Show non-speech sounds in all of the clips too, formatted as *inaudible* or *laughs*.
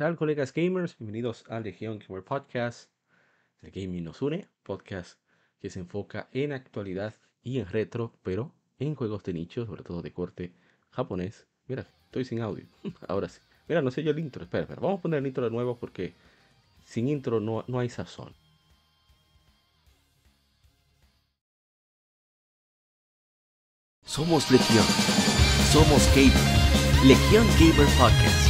tal, colegas gamers? Bienvenidos a Legion Gamer Podcast. El gaming nos une, podcast que se enfoca en actualidad y en retro, pero en juegos de nicho, sobre todo de corte japonés. Mira, estoy sin audio. *laughs* Ahora sí. Mira, no sé yo el intro. Espera, espera. Vamos a poner el intro de nuevo porque sin intro no, no hay sazón. Somos Legión. Somos Gamer. Legión Gamer Podcast.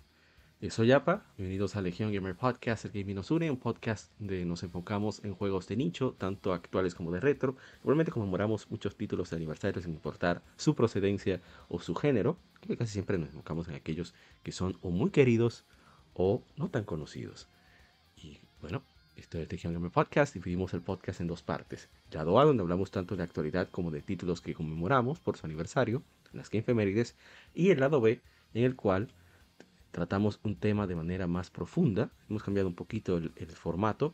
Eh, soy Apa, bienvenidos a Legion Gamer Podcast, el Gaming nos une, un podcast donde nos enfocamos en juegos de nicho, tanto actuales como de retro. Igualmente conmemoramos muchos títulos de aniversario sin importar su procedencia o su género, que casi siempre nos enfocamos en aquellos que son o muy queridos o no tan conocidos. Y bueno, esto es Legion Gamer Podcast, dividimos el podcast en dos partes. Lado A, donde hablamos tanto de actualidad como de títulos que conmemoramos por su aniversario, las Game Femérides, y el lado B, en el cual tratamos un tema de manera más profunda. Hemos cambiado un poquito el, formato,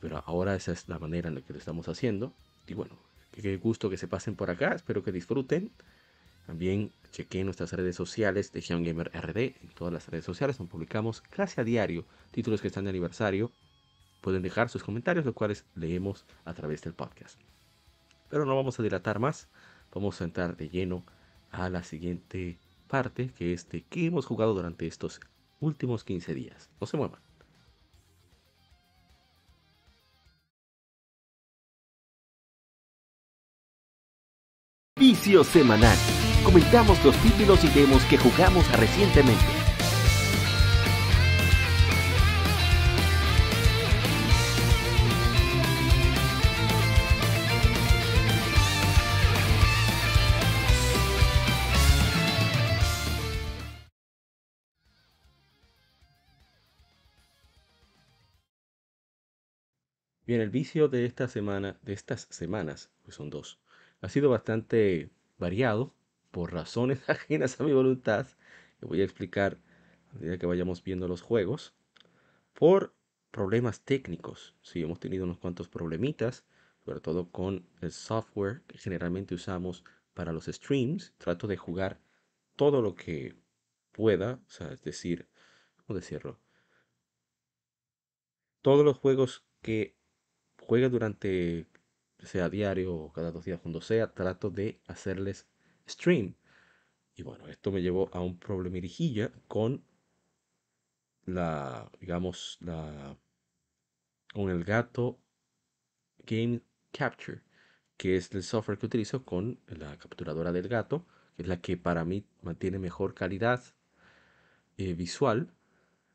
pero ahora esa es la manera en la que lo estamos haciendo. Y bueno, qué gusto que se pasen por acá, espero que disfruten. También chequen nuestras redes sociales de Gamer RD, en todas las redes sociales donde publicamos casi a diario títulos que están de aniversario. Pueden dejar sus comentarios, los cuales leemos a través del podcast. Pero no vamos a dilatar más, vamos a entrar de lleno a la siguiente parte que es de que hemos jugado durante estos últimos 15 días. No se muevan. Vicio semanal. Comentamos los títulos y demos que jugamos recientemente. Bien, el vicio de esta semana, de estas semanas, pues son dos, ha sido bastante variado por razones *laughs* ajenas a mi voluntad, que voy a explicar a medida que vayamos viendo los juegos, por problemas técnicos. Sí, hemos tenido unos cuantos problemitas, sobre todo con el software que generalmente usamos para los streams. Trato de jugar todo lo que pueda, o sea, es decir, ¿cómo decirlo? Todos los juegos que juegue durante, sea diario o cada dos días, cuando sea, trato de hacerles stream. Y bueno, esto me llevó a un problemirijilla con la, digamos, la, con el gato Game Capture, que es el software que utilizo con la capturadora del gato, que es la que para mí mantiene mejor calidad eh, visual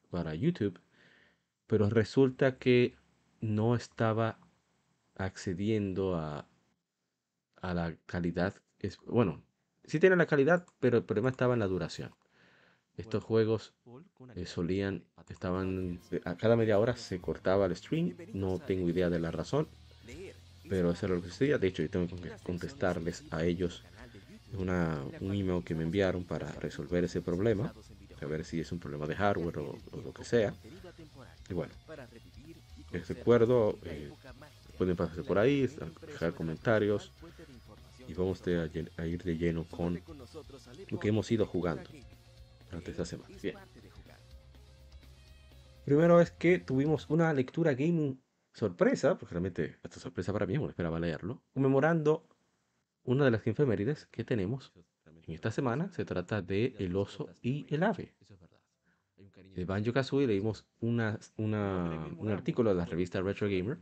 para YouTube. Pero resulta que no estaba accediendo a, a la calidad. Es, bueno, sí tiene la calidad, pero el problema estaba en la duración. Estos juegos eh, solían, estaban, a cada media hora se cortaba el stream, no tengo idea de la razón, pero eso era lo que sucedía. De hecho, yo tengo que contestarles a ellos una, un email que me enviaron para resolver ese problema, a ver si es un problema de hardware o, lo que sea. Y bueno, les recuerdo, eh, pueden pasarse por ahí, dejar comentarios y vamos a, ir de lleno con lo que hemos ido jugando durante esta semana. Bien. Primero es que tuvimos una lectura gaming sorpresa, porque realmente esta sorpresa para mí, no esperaba leerlo, conmemorando una de las efemérides que tenemos en esta semana. Se trata de El oso y el ave de Banjo Kazooie leímos una, un artículo de la revista Retro Gamer,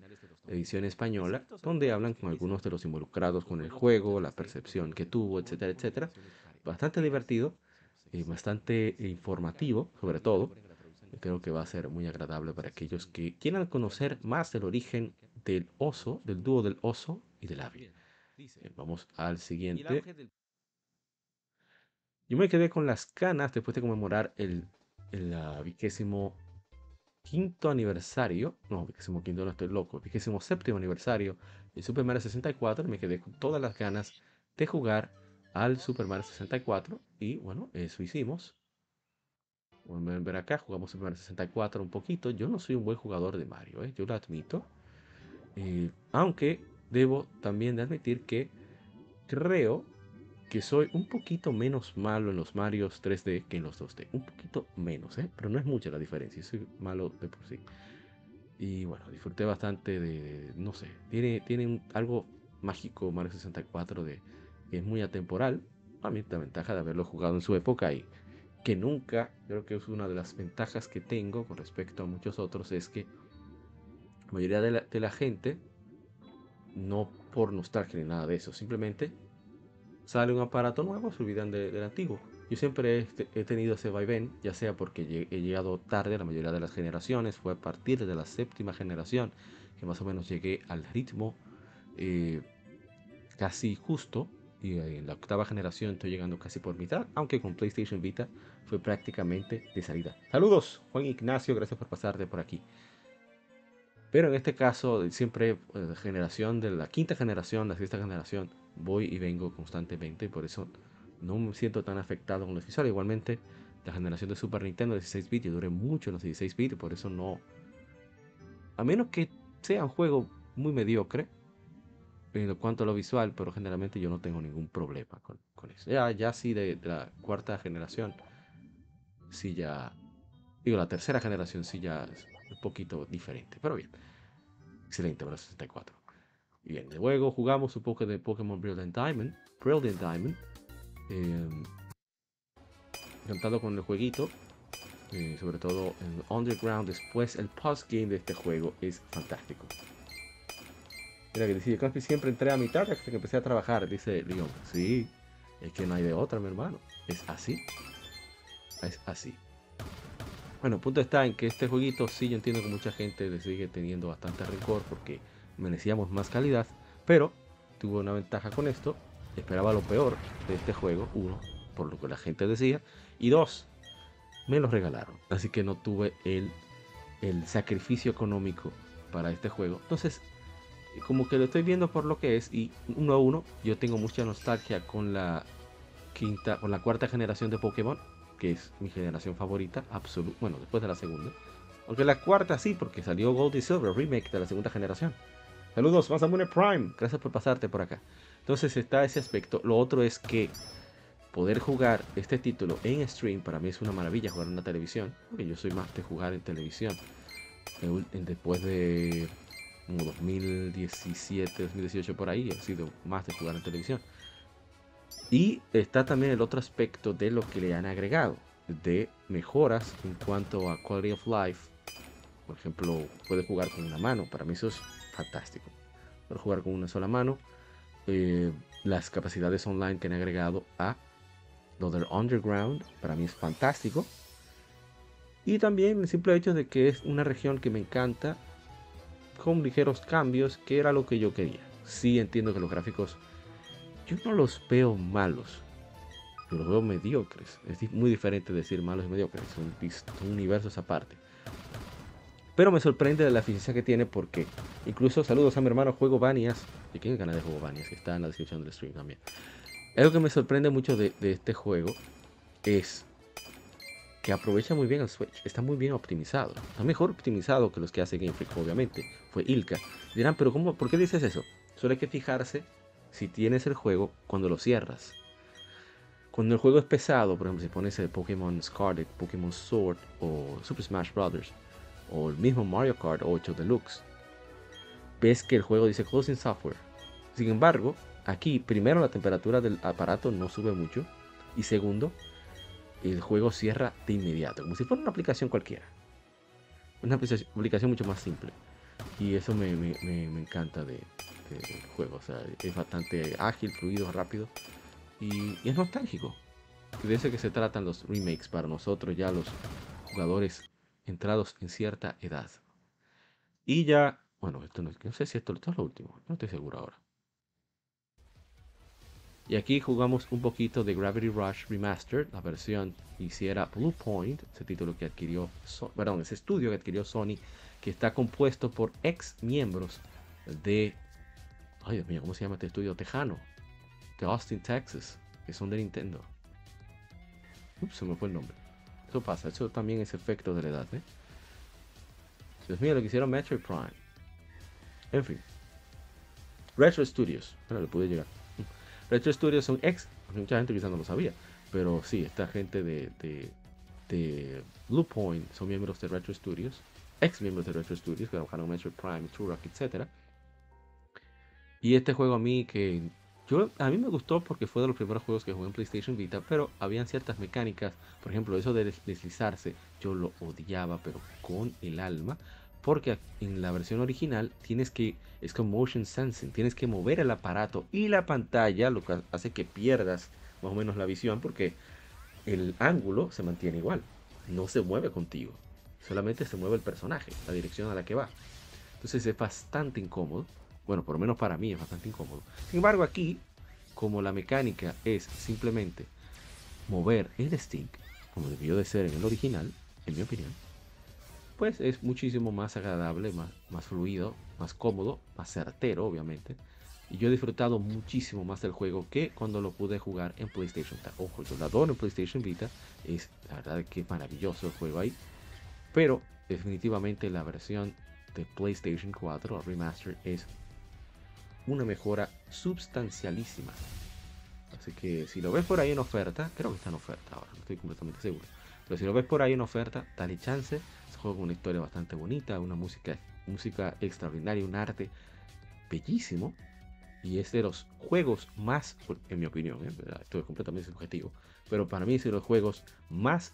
edición española, donde hablan con algunos de los involucrados con el juego, la percepción que tuvo, etcétera, etcétera. Bastante divertido y bastante informativo, sobre todo. Creo que va a ser muy agradable para aquellos que quieran conocer más del origen del oso, del dúo del oso y del ave. Vamos al siguiente. Yo me quedé con las canas después de conmemorar el el vigésimo quinto aniversario, no, vigésimo quinto no estoy loco, vigésimo séptimo aniversario de Super Mario 64, me quedé con todas las ganas de jugar al Super Mario 64 y bueno, eso hicimos. Pueden ver acá, jugamos Super Mario 64 un poquito. Yo no soy un buen jugador de Mario, ¿eh? yo lo admito. Eh, aunque debo también admitir que creo que soy un poquito menos malo en los Marios 3D que en los 2D. Un poquito menos, ¿eh? pero no es mucha la diferencia. Soy malo de por sí. Y bueno, disfruté bastante de, no sé, tiene, tiene algo mágico Mario 64 de que es muy atemporal. A mí la ventaja de haberlo jugado en su época y que nunca, creo que es una de las ventajas que tengo con respecto a muchos otros, es que la mayoría de la, de la gente, no por nostalgia ni nada de eso, simplemente sale un aparato nuevo, se olvidan del antiguo. Yo siempre he, tenido ese vaivén, ya sea porque he llegado tarde a la mayoría de las generaciones, fue a partir de la séptima generación que más o menos llegué al ritmo eh, casi justo, y en la octava generación estoy llegando casi por mitad, aunque con PlayStation Vita fue prácticamente de salida. Saludos, Juan Ignacio, gracias por pasarte por aquí. Pero en este caso, siempre eh, generación de la quinta generación, la sexta generación, voy y vengo constantemente y por eso no me siento tan afectado con los visuales. Igualmente, la generación de Super Nintendo de 16 bits, yo mucho en los 16 bits, por eso no. A menos que sea un juego muy mediocre en cuanto a lo visual, pero generalmente yo no tengo ningún problema con, eso. Ya, ya sí de, la cuarta generación, sí ya. Digo, la tercera generación sí ya es un poquito diferente, pero bien. Excelente para 64. Bien, luego jugamos un poco de Pokémon Brilliant Diamond. Brilliant Diamond. Eh, encantado con el jueguito. Eh, sobre todo en Underground. Después el post-game de este juego es fantástico. Mira que decía, casi siempre entré a mitad hasta que empecé a trabajar, dice Leon. Sí, es que no hay de otra, mi hermano. Es así. Es así. Bueno, punto está en que este jueguito sí yo entiendo que mucha gente le sigue teniendo bastante rencor porque merecíamos más calidad, pero tuvo una ventaja con esto. Esperaba lo peor de este juego, uno, por lo que la gente decía, y dos, me lo regalaron. Así que no tuve el, el sacrificio económico para este juego. Entonces, como que lo estoy viendo por lo que es, y uno a uno, yo tengo mucha nostalgia con la quinta, con la cuarta generación de Pokémon, que es mi generación favorita, absoluto, bueno, después de la segunda. Aunque la cuarta sí, porque salió Gold y Silver, remake de la segunda generación. Saludos, Masamune Prime. Gracias por pasarte por acá. Entonces está ese aspecto. Lo otro es que poder jugar este título en stream para mí es una maravilla jugar en la televisión. Porque yo soy más de jugar en televisión. Después de 2017, 2018 por ahí, he sido más de jugar en televisión. Y está también el otro aspecto de lo que le han agregado, de mejoras en cuanto a quality of life. Por ejemplo, puede jugar con una mano. Para mí eso es fantástico. Para jugar con una sola mano. Eh, las capacidades online que han agregado a lo Underground, para mí es fantástico. Y también el simple hecho de que es una región que me encanta, con ligeros cambios, que era lo que yo quería. Sí entiendo que los gráficos, yo no los veo malos, yo los veo mediocres. Es muy diferente decir malos y mediocres, son, son universos aparte. Pero me sorprende de la eficiencia que tiene porque incluso saludos a mi hermano Juego Banias. ¿Y quién canal de Juego Banias? Que está en la descripción del stream también. Algo que me sorprende mucho de, este juego es que aprovecha muy bien el Switch. Está muy bien optimizado. Está mejor optimizado que los que hace Game Freak, obviamente. Fue Ilka. Dirán, pero cómo, ¿por qué dices eso? Solo hay que fijarse si tienes el juego cuando lo cierras. Cuando el juego es pesado, por ejemplo, si pones el Pokémon Scarlet, Pokémon Sword o Super Smash Bros o el mismo Mario Kart 8 Deluxe, ves que el juego dice Closing Software. Sin embargo, aquí primero la temperatura del aparato no sube mucho y segundo, el juego cierra de inmediato, como si fuera una aplicación cualquiera. Una aplicación mucho más simple. Y eso me, encanta de, del juego. O sea, es bastante ágil, fluido, rápido. Y, y es nostálgico. De eso que se tratan los remakes para nosotros, ya los jugadores entrados en cierta edad. Y ya, bueno, esto no, no sé si esto, es lo último, no estoy seguro ahora. Y aquí jugamos un poquito de Gravity Rush Remastered, la versión hiciera Blue Point, ese título que adquirió, perdón, ese estudio que adquirió Sony, que está compuesto por ex miembros de, ay Dios mío, ¿cómo se llama este estudio? Tejano, de Austin, Texas, que son de Nintendo. Ups, se me fue el nombre. Eso pasa, eso también es efecto de la edad, ¿eh? Dios mío, lo que hicieron Metroid Prime. En fin. Retro Studios. Bueno, le pude llegar. *laughs* Retro Studios son ex. Mucha gente quizás no lo sabía. Pero sí, esta gente de, de, de Blue Point son miembros de Retro Studios. Ex miembros de Retro Studios que trabajaron Metroid Prime, Turok, etc. Y este juego a mí que yo, a mí me gustó porque fue de los primeros juegos que jugué en PlayStation Vita, pero habían ciertas mecánicas, por ejemplo, eso de deslizarse, yo lo odiaba, pero con el alma, porque en la versión original tienes que, es con motion sensing, tienes que mover el aparato y la pantalla, lo que hace que pierdas más o menos la visión, porque el ángulo se mantiene igual, no se mueve contigo, solamente se mueve el personaje, la dirección a la que va. Entonces es bastante incómodo. Bueno, por lo menos para mí es bastante incómodo. Sin embargo, aquí, como la mecánica es simplemente mover el stick, como debió de ser en el original, en mi opinión, pues es muchísimo más agradable, más, más fluido, más cómodo, más certero, obviamente. Y yo he disfrutado muchísimo más del juego que cuando lo pude jugar en PlayStation. Ojo, yo lo adoro en PlayStation Vita. Es la verdad que maravilloso el juego ahí. Pero definitivamente la versión de PlayStation 4 Remaster es una mejora sustancialísima. Así que si lo ves por ahí en oferta, creo que está en oferta ahora, no estoy completamente seguro. Pero si lo ves por ahí en oferta, dale chance. Es un juego con una historia bastante bonita, una música, música extraordinaria, un arte bellísimo. Y es de los juegos más, en mi opinión, ¿eh? esto es completamente subjetivo, pero para mí es de los juegos más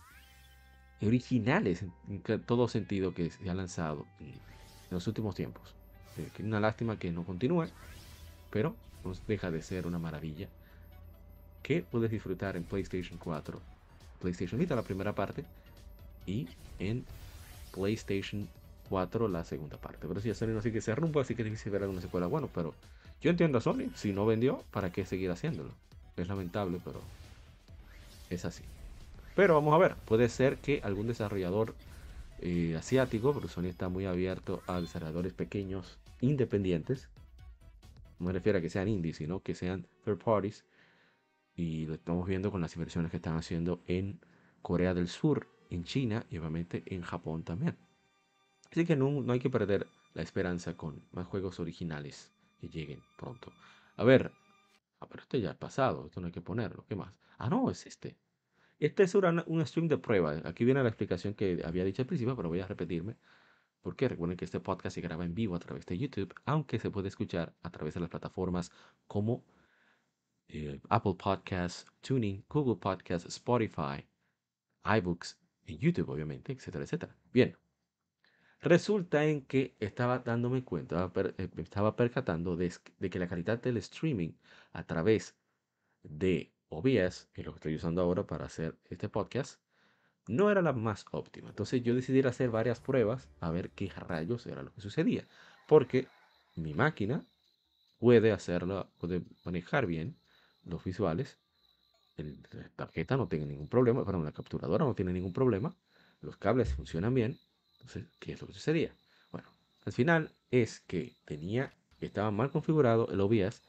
originales en todo sentido que se ha lanzado en los últimos tiempos. Eh, una lástima que no continúe, pero no deja de ser una maravilla que puedes disfrutar en PlayStation 4, PlayStation Vita la primera parte y en PlayStation 4 la segunda parte. Pero si ya Sony no sigue ese rumbo, así que difícil ver alguna secuela. Bueno, pero yo entiendo a Sony, si no vendió, ¿para qué seguir haciéndolo? Es lamentable, pero es así. Pero vamos a ver, puede ser que algún desarrollador eh, asiático, porque Sony está muy abierto a desarrolladores pequeños, independientes, no me refiero a que sean indies, sino que sean third parties. Y lo estamos viendo con las inversiones que están haciendo en Corea del Sur, en China y obviamente en Japón también. Así que no, no hay que perder la esperanza con más juegos originales que lleguen pronto. A ver, ah, pero este ya ha pasado, esto no hay que ponerlo. ¿Qué más? Ah, no, es este. Este es un stream de prueba. Aquí viene la explicación que había dicho al principio, pero voy a repetirme. Porque recuerden que este podcast se graba en vivo a través de YouTube, aunque se puede escuchar a través de las plataformas como eh, Apple Podcasts, Tuning, Google Podcasts, Spotify, iBooks, en YouTube obviamente, etcétera, etcétera. Bien, resulta en que estaba dándome cuenta, eh, estaba percatando de, de, que la calidad del streaming a través de OBS, que es lo que estoy usando ahora para hacer este podcast, no era la más óptima. Entonces yo decidí hacer varias pruebas a ver qué rayos era lo que sucedía. Porque mi máquina puede hacerlo, puede manejar bien los visuales. la tarjeta no tiene ningún problema, perdón, la capturadora no tiene ningún problema. Los cables funcionan bien. Entonces, ¿qué es lo que sucedía? Bueno, al final es que tenía, estaba mal configurado el OBS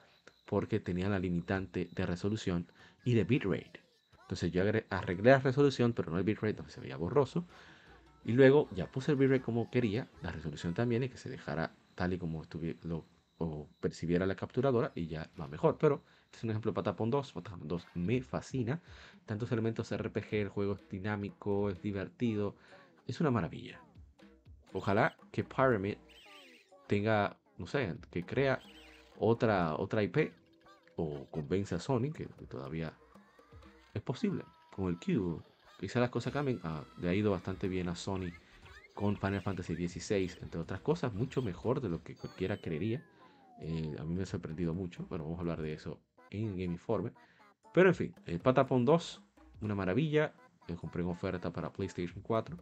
porque tenía la limitante de resolución y de bitrate. Entonces yo arreglé la resolución, pero no el bitrate, donde se veía borroso. Y luego ya puse el bitrate como quería, la resolución también, y que se dejara tal y como lo, o percibiera la capturadora y ya va mejor. Pero este es un ejemplo de Patapon 2. Patapon 2 me fascina. Tantos elementos RPG, el juego es dinámico, es divertido. Es una maravilla. Ojalá que Pyramid tenga, no sé, que crea otra, otra IP o convence a Sony, que todavía es posible. Con el Cube, quizá las cosas cambien. Ah, le ha ido bastante bien a Sony con Final Fantasy XVI, entre otras cosas, mucho mejor de lo que cualquiera creería. Eh, a mí me ha sorprendido mucho, pero vamos a hablar de eso en Game Informe. Pero en fin, el Patapon 2, una maravilla. Lo compré en oferta para PlayStation 4.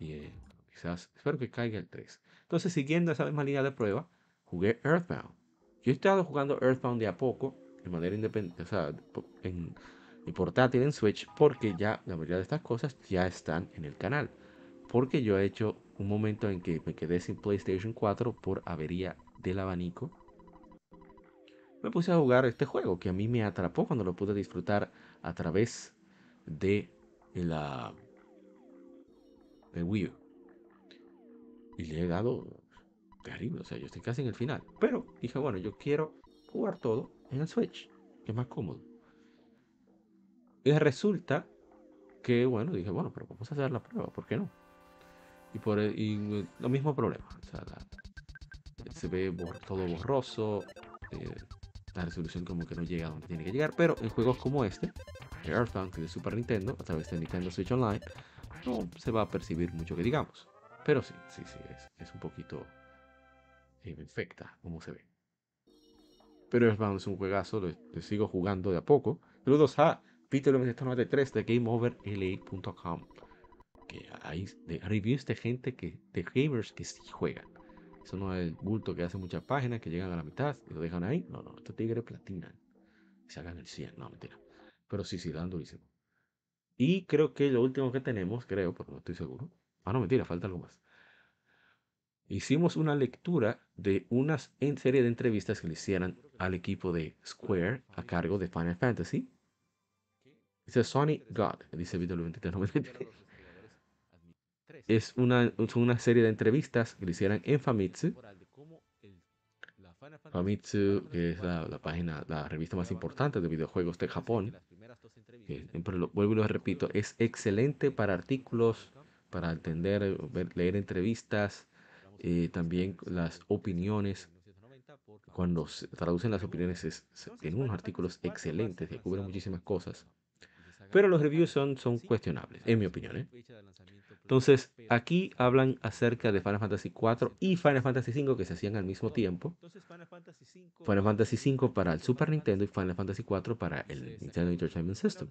Y eh, quizás, espero que caiga el 3. Entonces, siguiendo esa misma línea de prueba, jugué Earthbound. Yo he estado jugando Earthbound de a poco de manera independiente, o sea, en mi portátil en Switch, porque ya la mayoría de estas cosas ya están en el canal. Porque yo he hecho un momento en que me quedé sin PlayStation 4 por avería del abanico. Me puse a jugar este juego que a mí me atrapó cuando lo pude disfrutar a través de la Wii U. Y le he dado terrible, o sea, yo estoy casi en el final. Pero dije, bueno, yo quiero jugar todo en el Switch, que es más cómodo. Y resulta que, bueno, dije, bueno, pero vamos a hacer la prueba, ¿por qué no? Y por y lo mismo problema, se ve todo borroso, eh, la resolución como que no llega a donde tiene que llegar, pero en juegos como este, Earthbound, de Super Nintendo, a través de Nintendo Switch Online, no se va a percibir mucho que digamos. Pero sí, sí, sí, es, un poquito eh, infecta como se ve. Pero Earthbound es un juegazo, lo, sigo jugando de a poco. Saludos a Peter 1993 de GameOverLA.com. Que hay de reviews de gente que, de gamers que sí juegan. Eso no es el bulto que hace muchas páginas que llegan a la mitad y lo dejan ahí. No, no, estos tigres platinan. Y se hagan el 100. No, mentira. Pero sí, sí, dan durísimo. Y creo que lo último que tenemos, creo, pero no estoy seguro. Ah, no, mentira, falta algo más. Hicimos una lectura de una serie de entrevistas que le hicieran al equipo de Square a cargo de Final Fantasy. Dice Sony God, dice Víctor 2393. Es una, una serie de entrevistas que le hicieran en Famitsu. Famitsu, que es la, la página, la revista más importante de videojuegos de Japón lo, vuelvo y lo repito, es excelente para artículos, para entender, leer entrevistas, eh, también las opiniones. Cuando se traducen las opiniones, es, tienen unos artículos excelentes que cubren muchísimas cosas. Pero los reviews son, cuestionables, en mi opinión. ¿eh? Entonces, aquí hablan acerca de Final Fantasy IV y Final Fantasy V que se hacían al mismo tiempo. Final Fantasy V para el Super Nintendo y Final Fantasy IV para el Nintendo Entertainment System.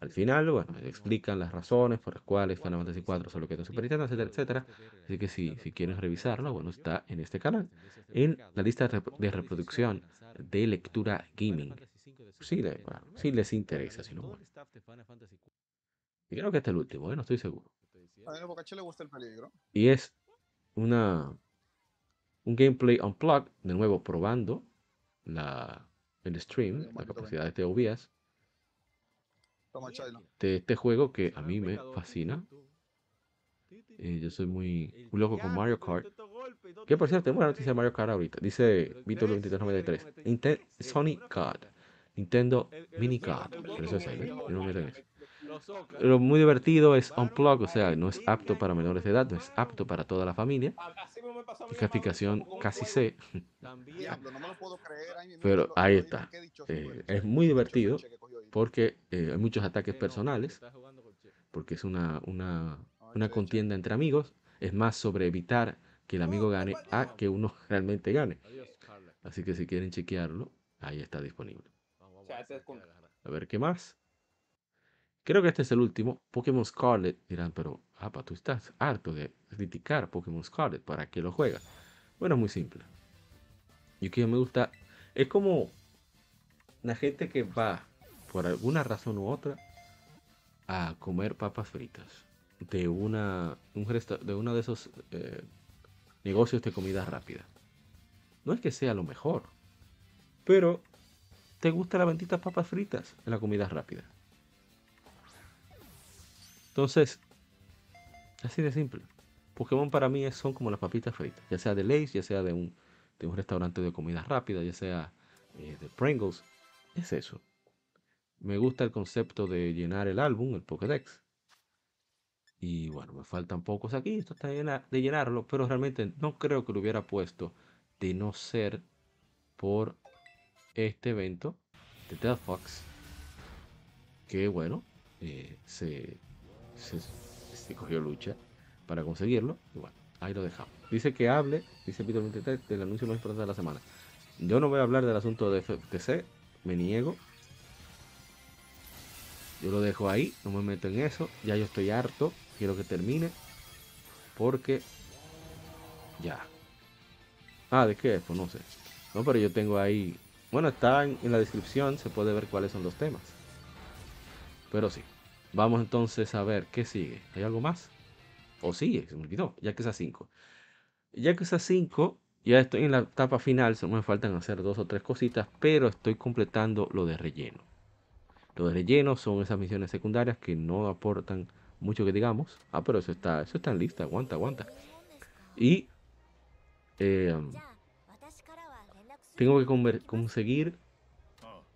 Al final, bueno, explican las razones por las cuales Final Fantasy IV solo quedó en Super Nintendo, etcétera, etcétera. Así que si, si quieren revisarlo, bueno, está en este canal, en la lista de reproducción de lectura gaming. Sí, les interesa, si no, Y creo que este es el último, ¿eh? no estoy seguro. Y es una un gameplay unplugged, de nuevo probando la, el stream, la capacidad de este OBS de este juego que a mí me fascina. Eh, yo soy muy, loco con Mario Kart. Que por cierto, tengo una noticia de Mario Kart ahorita. Dice Víctor 2393. Sony Card. Nintendo Mini Card. Eso es ahí, ¿no? Lo muy divertido es Unplug, o sea, no es apto para menores de edad, no es apto para toda la familia. Clasificación casi C. *laughs* Pero ahí está. Eh, es muy divertido porque eh, hay muchos ataques personales, porque es una, una, una contienda entre amigos. Es más sobre evitar que el amigo gane a que uno *laughs* realmente gane. Así que si quieren chequearlo, ahí está disponible. A ver qué más. Creo que este es el último. Pokémon Scarlet. Dirán, pero, apa, tú estás harto de criticar Pokémon Scarlet. ¿Para qué lo juegas? Bueno, es muy simple. Y que me gusta. Es como la gente que va, por alguna razón u otra, a comer papas fritas. De una, un de uno de esos eh, negocios de comida rápida. No es que sea lo mejor. Pero te gustan las benditas papas fritas en la comida rápida. Entonces, así de simple. Pokémon para mí son como las papitas fritas, ya sea de Lays, ya sea de un, de un restaurante de comida rápida, ya sea eh, de Pringles. Es eso. Me gusta el concepto de llenar el álbum, el Pokédex. Y bueno, me faltan pocos aquí, esto está de llenarlo, pero realmente no creo que lo hubiera puesto de no ser por este evento de Delphox. Que bueno, eh, se se, cogió lucha para conseguirlo. Y bueno, ahí lo dejamos. Dice que hable, dice Peter 23, del anuncio más importante de la semana. Yo no voy a hablar del asunto de FTC, me niego. Yo lo dejo ahí, no me meto en eso. Ya yo estoy harto, quiero que termine. Porque ya. Ah, ¿de qué? Pues no sé. No, pero yo tengo ahí Bueno, está en, la descripción, se puede ver cuáles son los temas. Pero sí. Vamos entonces a ver qué sigue. ¿Hay algo más? O sigue, se me olvidó. Ya que es a 5. Ya que es a 5, ya estoy en la etapa final. Solo me faltan hacer dos o tres cositas. Pero estoy completando lo de relleno. Lo de relleno son esas misiones secundarias que no aportan mucho que digamos. Ah, pero eso está, eso está en lista. Aguanta, aguanta. Y eh, tengo que conseguir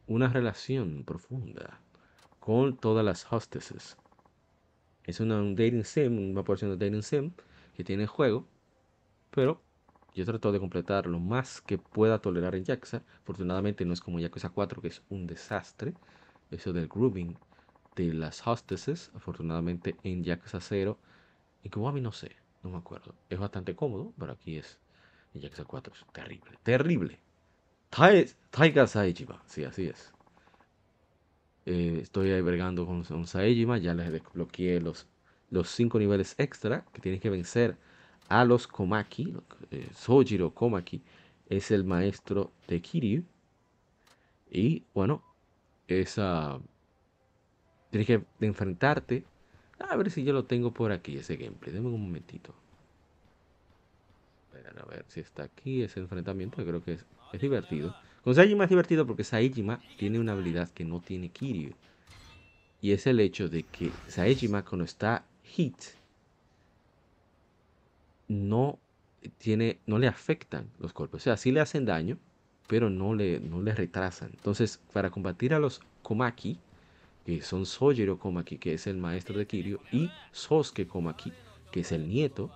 una relación profunda con todas las hostesses. Es una, un dating sim, una porción de dating sim que tiene juego, pero yo trato de completar lo más que pueda tolerar en Yakuza. Afortunadamente no es como Yakuza 4, que es un desastre. Eso del grooming de las hostesses. Afortunadamente en Yakuza 0, en Kiwami no sé, no me acuerdo. Es bastante cómodo, pero aquí es en Yakuza 4 es terrible, terrible. Taiga Saejima, sí, así es. Eh, estoy albergando con, con Saejima, ya les desbloqueé los, los cinco niveles extra que tienes que vencer a los Komaki. Eh, Sojiro Komaki es el maestro de Kiryu. Y bueno, esa. Tienes que enfrentarte. A ver si yo lo tengo por aquí, ese gameplay. Deme un momentito. A ver si está aquí ese enfrentamiento. creo que es es divertido. Con Saejima es divertido porque Saejima tiene una habilidad que no tiene Kiryu. Y es el hecho de que Saejima cuando está hit no tiene no le afectan los golpes. O sea, sí le hacen daño, pero no le, no le retrasan. Entonces, para combatir a los Komaki, que son Sojiro Komaki, que es el maestro de Kiryu, y Sosuke Komaki, que es el nieto,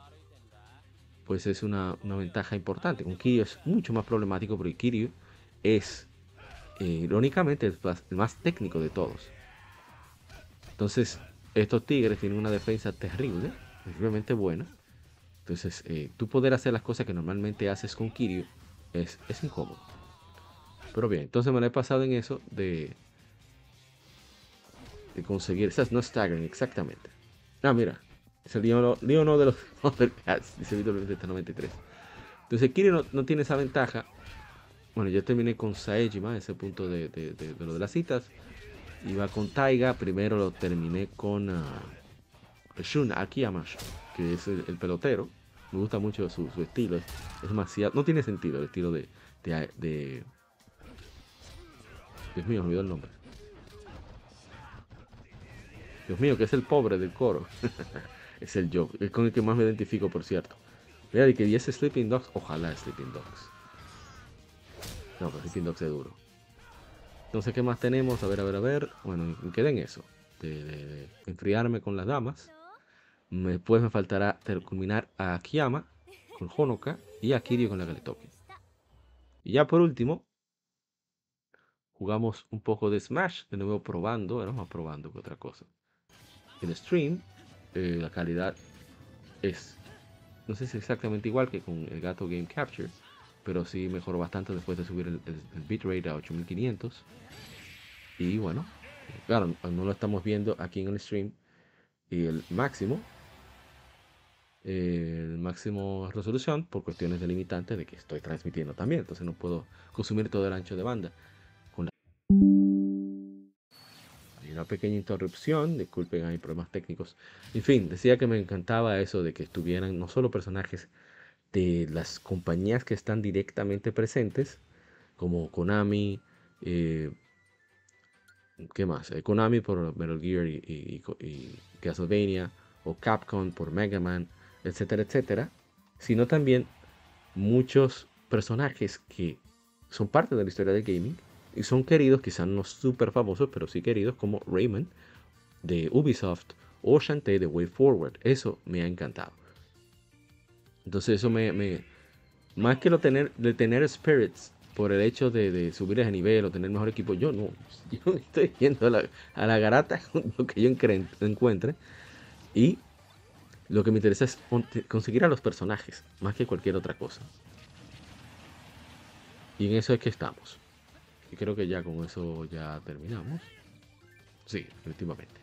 pues es una, ventaja importante. Con Kiryu es mucho más problemático porque Kiryu es, eh, irónicamente, el más, técnico de todos. Entonces, estos tigres tienen una defensa terrible, realmente buena. Entonces, eh, tú poder hacer las cosas que normalmente haces con Kiryu es, es incómodo. Pero bien, entonces me lo he pasado en eso de, de conseguir. Esas no staggering, exactamente. Ah, mira, es el lío no de los Thundercats, dice Víctor 93. Entonces Kiri no, tiene esa ventaja. Bueno, yo terminé con Saejima, ese punto de, de, lo de las citas. Iba con Taiga, primero lo terminé con uh, Shun Akiyama, que es el, pelotero. Me gusta mucho su, estilo, es, demasiado... No tiene sentido el estilo de, de... Dios mío, me olvidó el nombre. Dios mío, que es el pobre del coro. *laughs* es el yo. Es con el que más me identifico, por cierto. Mira, de que 10 Sleeping Dogs. Ojalá Sleeping Dogs. No, pero Sleeping Dogs es duro. Entonces, ¿qué más tenemos? A ver, a ver, a ver. Bueno, quedé en eso. De, enfriarme con las damas. Después me faltará culminar a Akiyama con Honoka y a Kiryu con la Galetoki. Y ya por último, jugamos un poco de Smash, de nuevo probando, era más probando que otra cosa. En stream eh, la calidad es, no sé si exactamente igual que con el gato Game Capture, pero sí mejoró bastante después de subir el, bitrate a 8500. Y bueno, claro, no lo estamos viendo aquí en el stream. Y el máximo, el máximo resolución por cuestiones delimitantes de que estoy transmitiendo también. Entonces no puedo consumir todo el ancho de banda. Pequeña interrupción, disculpen, hay problemas técnicos. En fin, decía que me encantaba eso de que estuvieran no solo personajes de las compañías que están directamente presentes, como Konami, eh, ¿qué más? Eh, Konami por Metal Gear y, Castlevania, o Capcom por Mega Man, etcétera, etcétera, sino también muchos personajes que son parte de la historia del gaming y son queridos, quizás no súper famosos, pero sí queridos, como Rayman de Ubisoft o Shantae de Way Forward. Eso me ha encantado. Entonces eso me... más que lo tener, de tener spirits por el hecho de, subir ese nivel o tener mejor equipo, yo no. *laughs* Yo estoy yendo a la, a la garata *laughs* con lo que yo encuentre. Y lo que me interesa es conseguir a los personajes, más que cualquier otra cosa. Y en eso es que estamos. Y creo que ya con eso ya terminamos. Sí, efectivamente.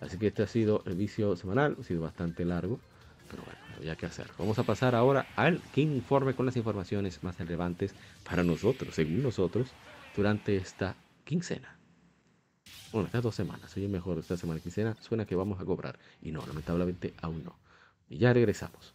Así que este ha sido el vicio semanal, ha sido bastante largo, pero bueno, había que hacer. Vamos a pasar ahora al Game Informe con las informaciones más relevantes para nosotros, según nosotros, durante esta quincena. Bueno, estas dos semanas, oye mejor, esta semana quincena suena que vamos a cobrar. Y no, lamentablemente aún no. Y ya regresamos.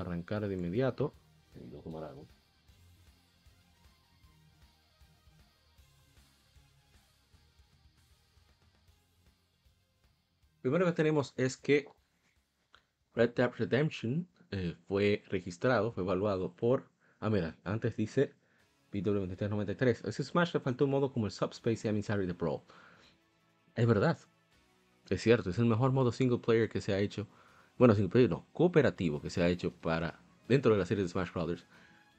Arrancar de inmediato. Primero que tenemos es que Red Dead Redemption eh, fue registrado, fue evaluado por. Ah, mira, antes dice PW2393. Ese Smash le faltó un modo como el Subspace y Emissary de Pro. Es verdad. Es cierto, es el mejor modo single player que se ha hecho bueno, sin no, cooperativo que se ha hecho para dentro de la serie de Smash Brothers.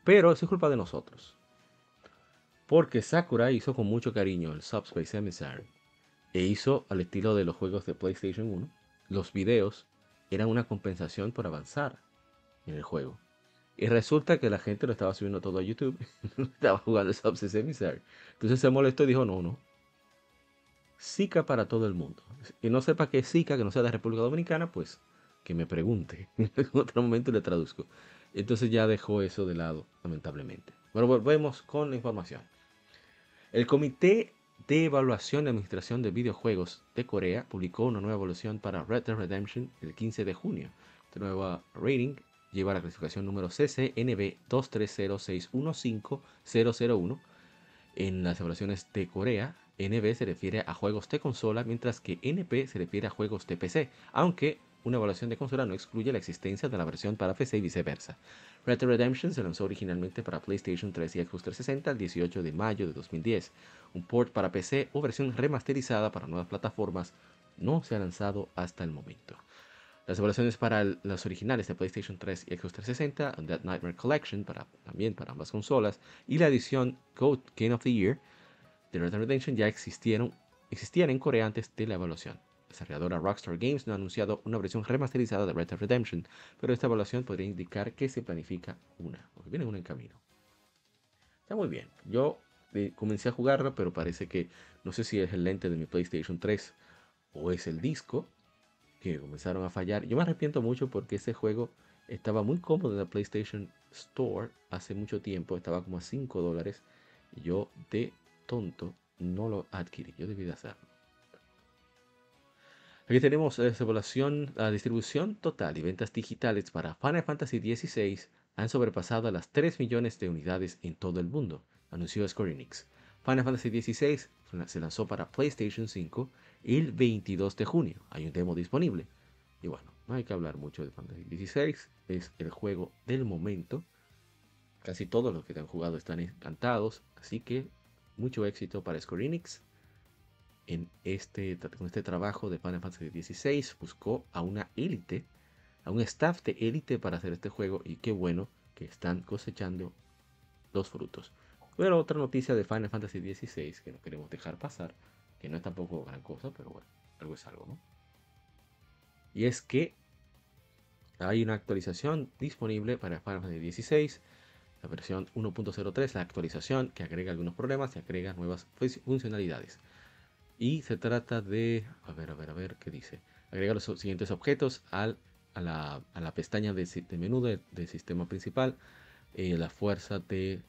Pero eso es culpa de nosotros. Porque Sakura hizo con mucho cariño el Subspace Emissary e hizo al estilo de los juegos de PlayStation 1. Los videos eran una compensación por avanzar en el juego. Y resulta que la gente lo estaba subiendo todo a YouTube. *laughs* estaba jugando el Subspace Emissary. Entonces se molestó y dijo, no, no. Zika para todo el mundo. Y no sepa qué es Zika, que no sea de República Dominicana, pues que me pregunte. *laughs* en otro momento le traduzco. Entonces ya dejó eso de lado, lamentablemente. Bueno, volvemos con la información. El Comité de Evaluación de Administración de Videojuegos de Corea publicó una nueva evaluación para Red Dead Redemption el 15 de junio. Esta nueva rating lleva la clasificación número CCNB 230615001. En las evaluaciones de Corea, NB se refiere a juegos de consola, mientras que NP se refiere a juegos de PC, aunque una evaluación de consola no excluye la existencia de la versión para PC y viceversa. Red Dead Redemption se lanzó originalmente para PlayStation 3 y Xbox 360 el 18 de mayo de 2010. Un port para PC o versión remasterizada para nuevas plataformas no se ha lanzado hasta el momento. Las evaluaciones para los originales de PlayStation 3 y Xbox 360, Dead Nightmare Collection para, también para ambas consolas, y la edición Code Game of the Year de Red Dead Redemption ya existieron, existían en Corea antes de la evaluación desarrolladora Rockstar Games no ha anunciado una versión remasterizada de Red Dead Redemption, pero esta evaluación podría indicar que se planifica una, porque viene una en camino. Está muy bien. Yo eh, comencé a jugarla, pero parece que no sé si es el lente de mi PlayStation 3 o es el disco que comenzaron a fallar. Yo me arrepiento mucho porque ese juego estaba muy cómodo en la PlayStation Store hace mucho tiempo, estaba como a 5 dólares. Yo de tonto no lo adquirí, yo debí de hacerlo. Aquí tenemos evaluación, la distribución total y ventas digitales para Final Fantasy XVI han sobrepasado las 3 millones de unidades en todo el mundo, anunció Square Enix. Final Fantasy XVI se lanzó para PlayStation 5 el 22 de junio. Hay un demo disponible. Y bueno, no hay que hablar mucho de Final Fantasy XVI. Es el juego del momento. Casi todos los que han jugado están encantados. Así que mucho éxito para Square Enix en este, con este trabajo de Final Fantasy XVI buscó a una élite, a un staff de élite para hacer este juego y qué bueno que están cosechando los frutos. Pero otra noticia de Final Fantasy XVI que no queremos dejar pasar, que no es tampoco gran cosa, pero bueno, algo es algo, ¿no? Y es que hay una actualización disponible para Final Fantasy XVI, la versión 1.03, la actualización que agrega algunos problemas y agrega nuevas funcionalidades. Y se trata de, a ver, a ver, a ver, ¿qué dice? Agrega los siguientes objetos al, a, la, pestaña de, menú del sistema principal, eh, la fuerza de,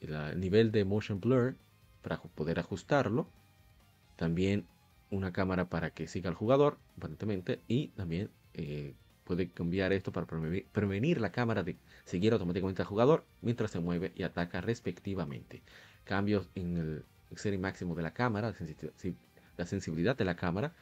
el nivel de motion blur para poder ajustarlo, también una cámara para que siga al jugador, aparentemente, y también eh, puede cambiar esto para prevenir la cámara de seguir automáticamente al jugador mientras se mueve y ataca respectivamente. Cambios en el, serie máximo de la cámara, la sensibilidad de la cámara,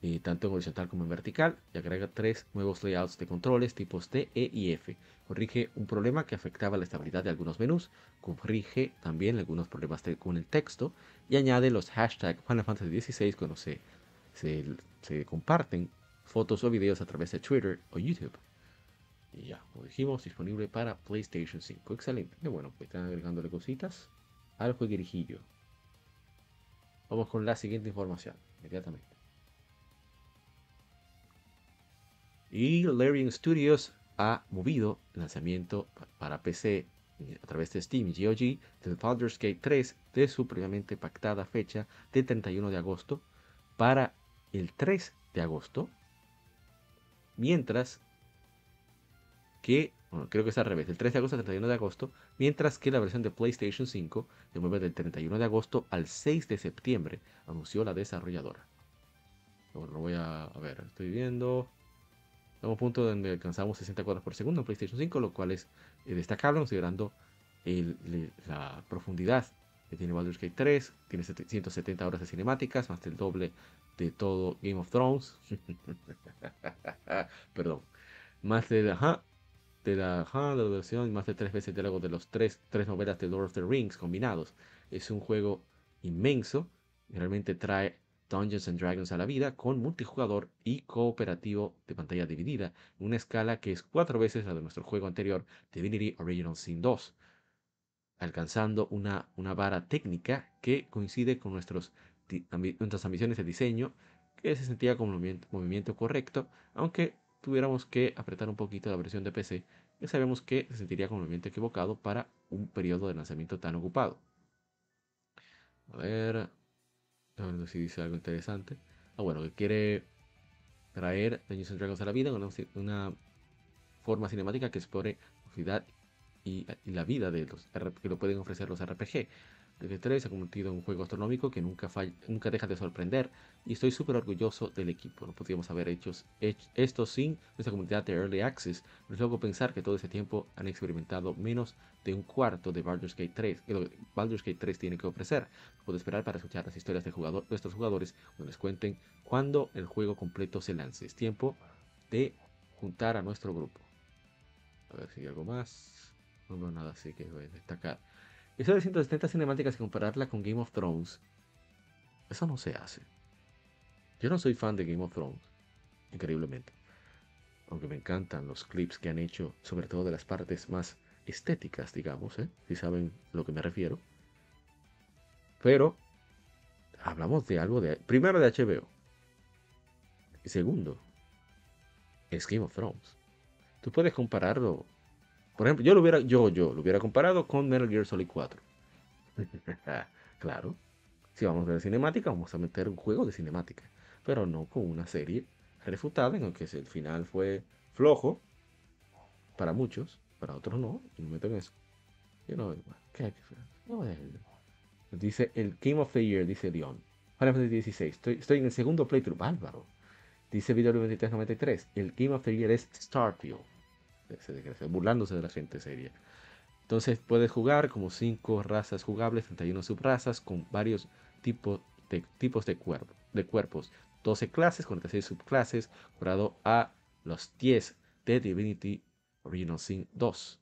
eh, tanto en horizontal como en vertical, y agrega tres nuevos layouts de controles tipos T, E y F. Corrige un problema que afectaba la estabilidad de algunos menús, corrige también algunos problemas con el texto y añade los hashtags Final Fantasy XVI cuando se, se, comparten fotos o videos a través de Twitter o YouTube. Y ya, como dijimos, disponible para PlayStation 5. Excelente. Y bueno, pues están agregándole cositas al jueguirijillo. Vamos con la siguiente información, inmediatamente. Y Larian Studios ha movido el lanzamiento para PC eh, a través de Steam y GOG del Baldur's Gate 3 de su previamente pactada fecha de 31 de agosto para el 3 de agosto, mientras que, bueno, creo que es al revés, del 3 de agosto al 31 de agosto, mientras que la versión de PlayStation 5 se mueve del 31 de agosto al 6 de septiembre, anunció la desarrolladora. Bueno, lo voy a, a ver, estoy viendo. Estamos a punto donde alcanzamos 60 cuadros por segundo en PlayStation 5, lo cual es eh, destacable considerando la profundidad que tiene Baldur's Gate 3. Tiene 170 horas de cinemáticas, más del doble de todo Game of Thrones. *laughs* Perdón. Más de la, de la, de la más de tres veces de luego de los tres, tres novelas de Lord of the Rings combinados. Es un juego inmenso. Realmente trae Dungeons and Dragons a la vida con multijugador y cooperativo de pantalla dividida, en una escala que es cuatro veces la de nuestro juego anterior, Divinity Original Sin 2, alcanzando una, una vara técnica que coincide con nuestros, nuestras ambiciones de diseño, que se sentía como movimiento correcto, aunque tuviéramos que apretar un poquito la versión de PC, que sabemos que se sentiría como movimiento equivocado para un periodo de lanzamiento tan ocupado. A ver, a ver si dice algo interesante. Ah, bueno, que quiere traer Dungeons and Dragons a la vida en una, forma cinemática que explore la y, y, la vida de los que lo pueden ofrecer los RPG. 3 se ha convertido en un juego astronómico que nunca, nunca deja de sorprender y estoy súper orgulloso del equipo. No podríamos haber hecho, esto sin nuestra comunidad de Early Access. No es luego pensar que todo ese tiempo han experimentado menos de un cuarto de Baldur's Gate 3, que lo Baldur's Gate 3 tiene que ofrecer. Puedo esperar para escuchar las historias de jugador, nuestros jugadores cuando les cuenten cuando el juego completo se lance. Es tiempo de juntar a nuestro grupo. A ver si hay algo más. No veo nada así que destacar. Eso de 170 cinemáticas y compararla con Game of Thrones, eso no se hace. Yo no soy fan de Game of Thrones, increíblemente. Aunque me encantan los clips que han hecho, sobre todo de las partes más estéticas, digamos, ¿eh? si saben lo que me refiero. Pero hablamos de algo de... Primero de HBO. Y segundo, es Game of Thrones. Tú puedes compararlo por ejemplo, yo lo hubiera, yo, yo lo hubiera comparado con Metal Gear Solid 4. *laughs* claro. Si vamos a ver cinemática, vamos a meter un juego de cinemática. Pero no con una serie refutada en el que el final fue flojo para muchos, para otros no. Y no meto en eso. Yo no, ¿qué, no Dice el King of the Year, dice Leon. Final Fantasy 16. Estoy, estoy en el segundo playthrough. Bárbaro. Dice Video 2393. El King of the Year es Starfield burlándose de la gente seria. Entonces puedes jugar como 5 razas jugables, 31 subrazas con varios tipos de, tipos de, cuerpo, de cuerpos, 12 clases, 46 subclases, comparado a los 10 de Divinity Original Sin 2.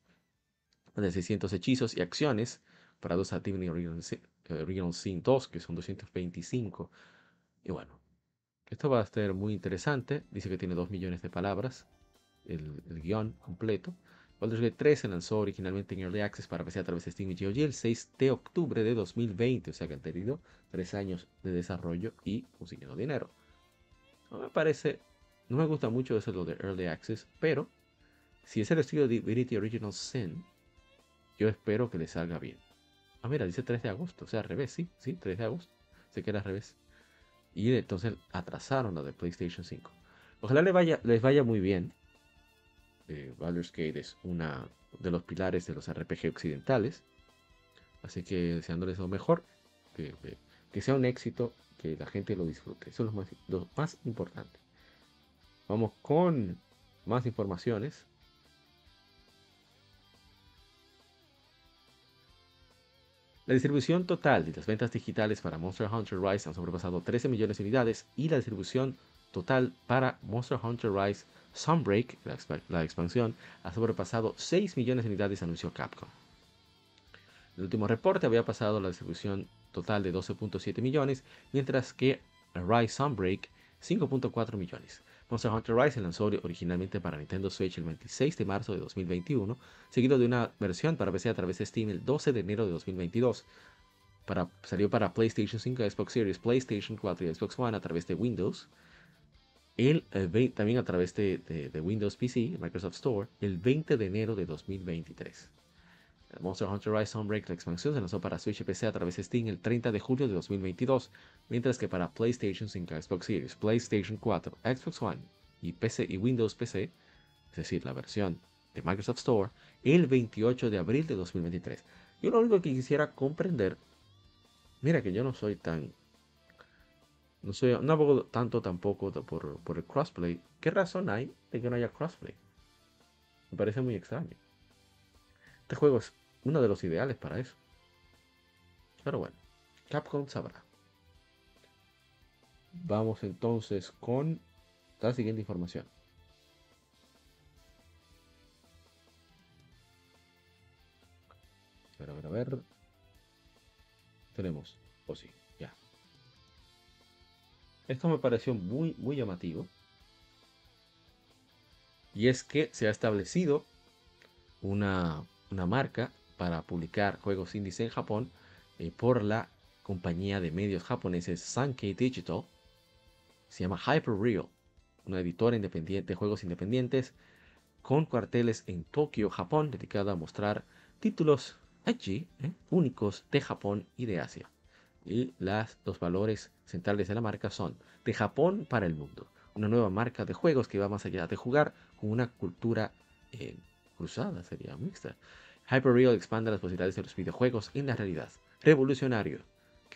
De 600 hechizos y acciones, para a Divinity Original Sin, Original Sin 2, que son 225. Y bueno, esto va a ser muy interesante. Dice que tiene 2 millones de palabras el, guion completo. Baldur's Gate 3 se lanzó originalmente en Early Access para PC a través de Steam y GOG el 6 de octubre de 2020, o sea que han tenido 3 años de desarrollo y consiguiendo dinero. No me parece, no me gusta mucho eso de Early Access, pero si es el estilo de Divinity Original Sin, yo espero que le salga bien. Ah, mira, dice 3 de agosto, o sea, al revés, sí, sí, 3 de agosto, sé que era al revés. Y entonces atrasaron la de PlayStation 5. Ojalá les vaya, les vaya muy bien eh, Baldur's Gate es una de los pilares de los RPG occidentales. Así que deseándoles lo mejor, que, sea un éxito, que la gente lo disfrute. Eso es lo más, lo más importante. Vamos con más informaciones. La distribución total de las ventas digitales para Monster Hunter Rise han sobrepasado 13 millones de unidades y la distribución total para Monster Hunter Rise Sunbreak, la, expansión, ha sobrepasado 6 millones de unidades, anunció Capcom. El último reporte había pasado la distribución total de 12.7 millones, mientras que Rise Sunbreak 5.4 millones. Monster Hunter Rise se lanzó originalmente para Nintendo Switch el 26 de marzo de 2021, seguido de una versión para PC a través de Steam el 12 de enero de 2022. Para, salió para PlayStation 5, Xbox Series, PlayStation 4 y Xbox One a través de Windows. El, eh, también a través de, de Windows PC, Microsoft Store, el 20 de enero de 2023. Monster Hunter Rise Sunbreak, la expansión, se lanzó para Switch y PC a través de Steam el 30 de julio de 2022, mientras que para PlayStation 5, Xbox Series, PlayStation 4, Xbox One y, PC, y Windows PC, es decir, la versión de Microsoft Store, el 28 de abril de 2023. Yo lo único que quisiera comprender, mira que yo no soy tan, no soy, no abogo tanto tampoco por, por el crossplay. ¿Qué razón hay de que no haya crossplay? Me parece muy extraño. Este juego es uno de los ideales para eso. Pero bueno, Capcom sabrá. Vamos entonces con la siguiente información. A ver, a ver, a ver. Tenemos, o sí. Esto me pareció muy, muy llamativo. Y es que se ha establecido una una marca para publicar juegos indies en Japón eh, por la compañía de medios japoneses Sankei Digital. Se llama Hyperreal, una editora independiente de juegos independientes con cuarteles en Tokio, Japón, dedicada a mostrar títulos allí eh, únicos de Japón y de Asia. Y las dos valores centrales de la marca son de Japón para el mundo, una nueva marca de juegos que va más allá de jugar con una cultura eh, cruzada, sería mixta. Hyperreal expande las posibilidades de los videojuegos en la realidad. Revolucionario.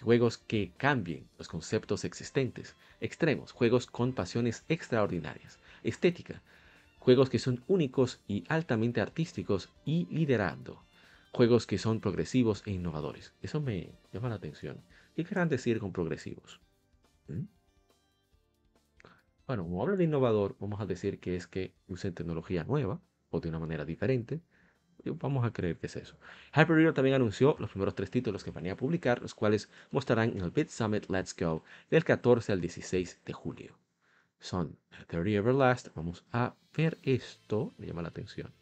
Juegos que cambien los conceptos existentes. Extremos. Juegos con pasiones extraordinarias. Estética. Juegos que son únicos y altamente artísticos y liderando. Juegos que son progresivos e innovadores. Eso me llama la atención. ¿Qué querrán decir con progresivos? ¿Mm? Bueno, como hablo de innovador, vamos a decir que es que usen tecnología nueva, o de una manera diferente. Vamos a creer que es eso. Hyperreal también anunció los primeros tres títulos que planea publicar, los cuales mostrarán en el Bit Summit Let's Go del 14 al 16 de julio. Son 30 Everlast. Vamos a ver esto. Me llama la atención.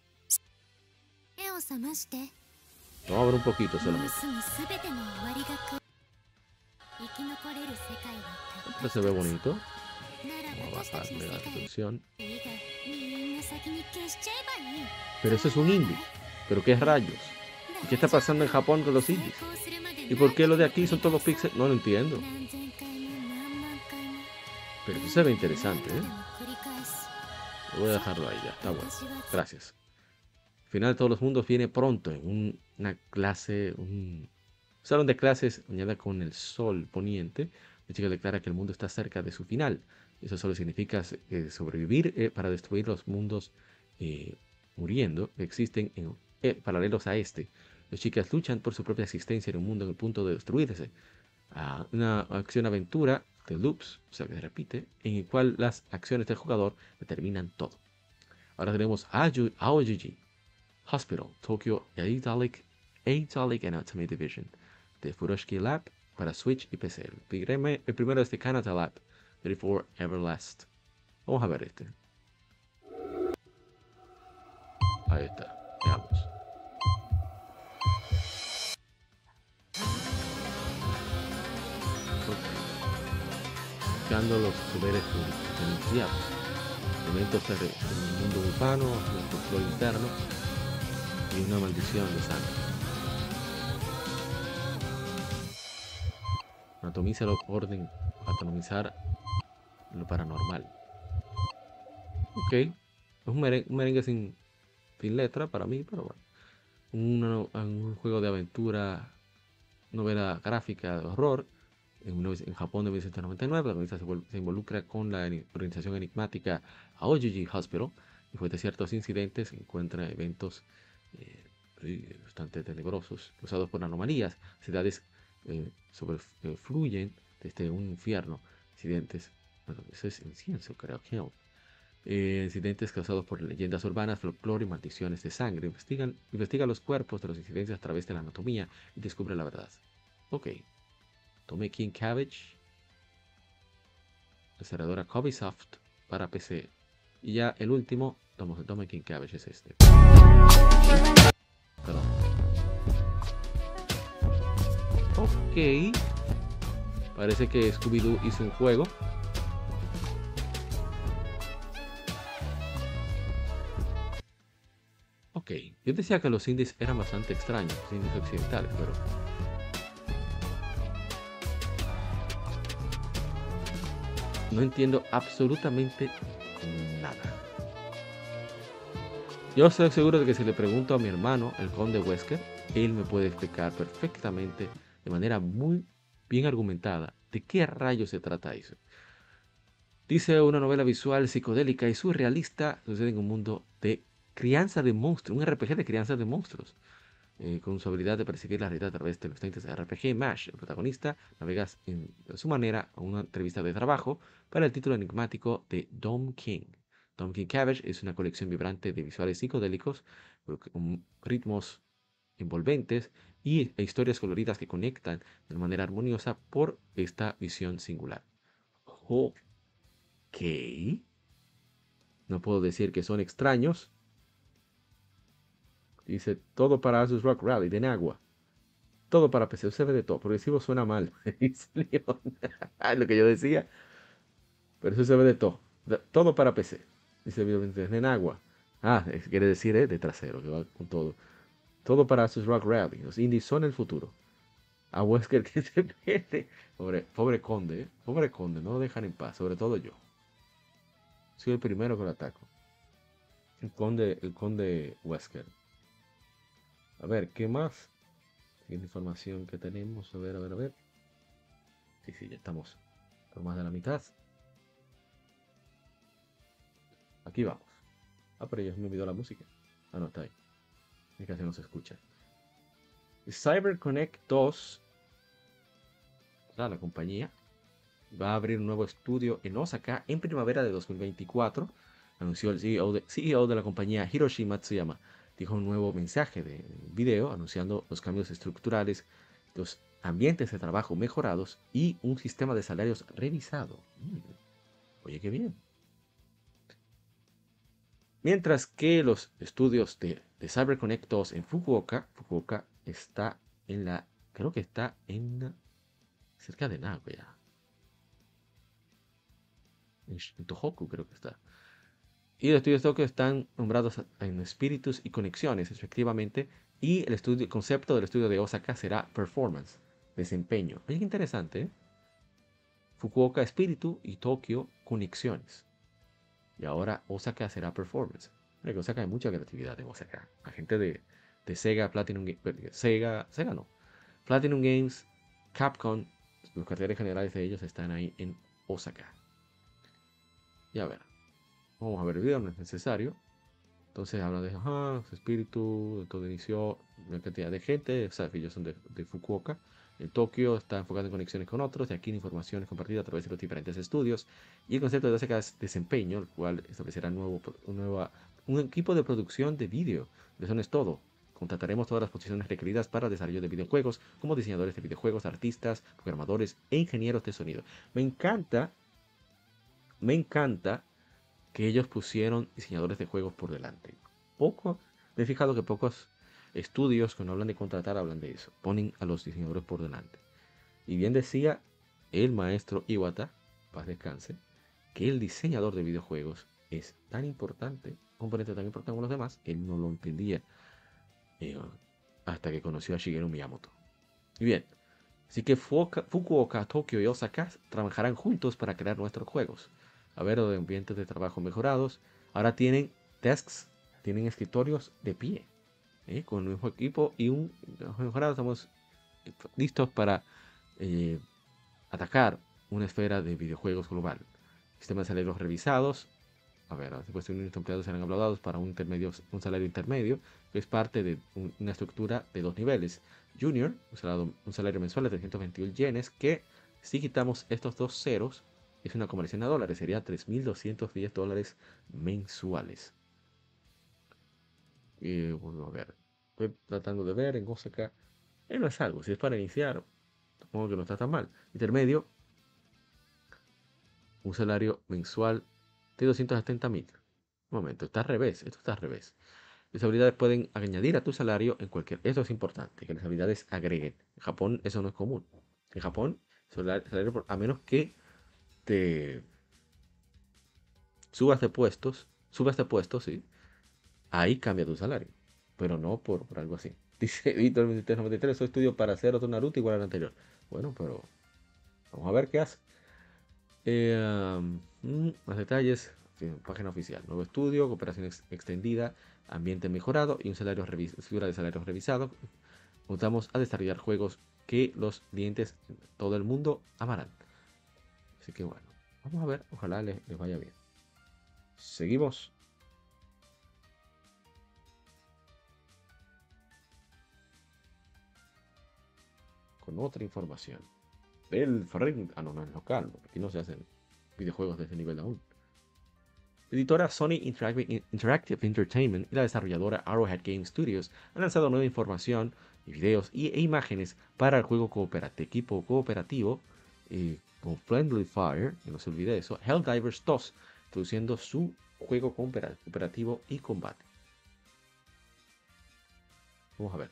Vamos a ver un poquito solamente. Esto se ve bonito. Vamos a bajarle la resolución. Pero eso es un indie. ¿Pero qué rayos? ¿Y qué está pasando en Japón con los indies? ¿Y por qué lo de aquí son todos píxeles? No lo entiendo. Pero eso se ve interesante, ¿eh? Voy a dejarlo ahí ya, está bueno. Gracias. El final de todos los mundos viene pronto en una clase, un salón de clases mañana con el sol poniente. La chica declara que el mundo está cerca de su final. Eso solo significa eh, sobrevivir eh, para destruir los mundos eh, muriendo que existen en, paralelos a este. Las chicas luchan por su propia existencia en un mundo en el punto de destruirse. Ah, una acción-aventura de loops, o sea que se repite, en el cual las acciones del jugador determinan todo. Ahora tenemos AOGG, Hospital, Tokyo Aidalic Anatomy Division, de Furoshiki Lab para Switch y PC. El primero es de Canada Lab, for Everlast. Vamos a ver este. Ahí está. Veamos. Buscando los poderes iniciados. Elementos en el mundo urbano, el control interno y una maldición de sangre. Atomiza el orden, atomizar lo paranormal. Ok, es un merengue, sin, sin, letra para mí, pero bueno. un juego de aventura, novela gráfica de horror. En, en Japón de 1999, la organización se, involucra con la organización enigmática Aoji Hospital y fue de ciertos incidentes encuentra eventos eh, bastante tenebrosos causados por anomalías. Ciudades eh, sobrefluyen desde un infierno. Incidentes Bueno, eso es incienso, creo que. Eh, incidentes causados por leyendas urbanas, folclore y maldiciones de sangre. Investigan, investiga los cuerpos de los incidentes a través de la anatomía y descubre la verdad. Ok. Tome King Cabbage. Desarrolladora Cobisoft para PC. Y ya el último, Tome King Cabbage es este. Parece que Scooby-Doo hizo un juego. Ok, yo decía que los indies eran bastante extraños, los indies occidentales, pero... No entiendo absolutamente nada. Yo estoy seguro de que si le pregunto a mi hermano, el conde Wesker, él me puede explicar perfectamente, de manera muy bien argumentada, de qué rayos se trata eso. Dice una novela visual psicodélica y surrealista sucede en un mundo de crianza de monstruos, un RPG de crianza de monstruos. Eh, con su habilidad de percibir la realidad a través de los tintes de RPG MASH, el protagonista navega en, su manera a una entrevista de trabajo para el título enigmático de Dom King. Dom King Cabbage es una colección vibrante de visuales psicodélicos, con ritmos envolventes y e historias coloridas que conectan de manera armoniosa por esta visión singular. Ok. No puedo decir que son extraños, Dice, todo para Asus Rock Rally de Nagua. Todo para PC. Usted ve de todo. Progresivo suena mal. *laughs* *laughs* es lo que yo decía. Pero eso se ve de todo. Todo para PC. Dice de Nagua. Ah, quiere decir eh, de trasero, que va con todo. Todo para Asus Rock Rally. Los indies son el futuro. A Wesker *laughs* que se pierde. Pobre, pobre conde, eh. pobre conde, no lo dejan en paz, sobre todo yo. Soy el primero que lo ataco. El conde, el conde Wesker. A ver, ¿qué más? ¿Qué información que tenemos? A ver, a ver, a ver. Sí, sí, ya estamos por más de la mitad. Aquí vamos. Ah, pero ya me olvidó la música. Ah, no, está ahí. Que no se escucha. CyberConnect 2, la compañía, va a abrir un nuevo estudio en Osaka en primavera de 2024. Anunció el CEO de, CEO de la compañía Hiroshi Matsuyama dijo un nuevo mensaje de video anunciando los cambios estructurales, los ambientes de trabajo mejorados y un sistema de salarios revisado. Mm, oye, qué bien. Mientras que los estudios de, de CyberConnect 2 en Fukuoka, Fukuoka está en la, creo que está en cerca de Nagoya. en Tohoku creo que está. Y los estudios Tokio están nombrados en espíritus y conexiones, efectivamente. Y el, estudio, concepto del estudio de Osaka será performance, desempeño. Oye, qué interesante. ¿eh? Fukuoka espíritu y Tokio conexiones. Y ahora Osaka será performance. En Osaka hay mucha creatividad en Osaka. La gente de, de Sega, Platinum Sega, Sega no. Platinum Games, Capcom, los carteles generales de ellos están ahí en Osaka. Ya ver. Vamos a ver el video, no es necesario. Entonces habla de ah, su espíritu, todo inició una cantidad de gente, o sea, ellos son de, Fukuoka. En Tokio está enfocado en conexiones con otros, y aquí en informaciones compartidas a través de los diferentes estudios. Y el concepto de Osaka es desempeño, el cual establecerá nuevo, nueva, un equipo de producción de vídeo. Eso no es todo. Contrataremos todas las posiciones requeridas para desarrollo de videojuegos, como diseñadores de videojuegos, artistas, programadores e ingenieros de sonido. Me encanta, me encanta que ellos pusieron diseñadores de juegos por delante. Poco, me he fijado que pocos estudios que no hablan de contratar hablan de eso, ponen a los diseñadores por delante. Y bien decía el maestro Iwata, paz descanse, que el diseñador de videojuegos es tan importante, componente tan importante como los demás, él no lo entendía eh, hasta que conoció a Shigeru Miyamoto. Y bien, así que Fukuoka, Tokio y Osaka trabajarán juntos para crear nuestros juegos a ver, de ambientes de trabajo mejorados. Ahora tienen desks, tienen escritorios de pie, ¿eh? con un nuevo equipo y un mejorado. Estamos listos para eh, atacar una esfera de videojuegos global. Sistemas de salarios revisados. A ver, después de unos empleados serán aplaudados para un, intermedio, un salario intermedio, que es parte de una estructura de dos niveles. Junior, un salario, un salario mensual de 321 yenes, que si quitamos estos dos ceros, es una conversión a dólares, sería 3.210 dólares mensuales. Y bueno, a ver, estoy tratando de ver en Osaka, eh, no es algo, si es para iniciar, supongo que no está tan mal. Intermedio, un salario mensual de 270 mil. Un momento, está al revés, esto está al revés. Las habilidades pueden añadir a tu salario en cualquier... Esto es importante, que las habilidades agreguen. En Japón eso no es común. En Japón, salario a menos que te subas de puestos, subas de puestos, sí, ahí cambia tu salario. Pero no por, algo así. *laughs* Dice Víctor 2393, soy estudio para hacer otro Naruto igual al anterior. Bueno, pero vamos a ver qué hace. Eh, mm, más detalles, página oficial. Nuevo estudio, cooperación extendida, ambiente mejorado y un salario figura de salarios revisado. Vamos a desarrollar juegos que los clientes en todo el mundo amarán. Así que bueno, vamos a ver, ojalá les, les vaya bien. Seguimos. Con otra información. El Ferring. Ah, es local. Aquí no se hacen videojuegos de ese nivel aún. editora Sony Interactive Entertainment y la desarrolladora Arrowhead Game Studios han lanzado nueva información, videos e imágenes para el juego cooperativo, equipo cooperativo eh, con Friendly Fire, que no se olvide eso, Helldivers 2, introduciendo su juego cooperativo y combate. Vamos a ver.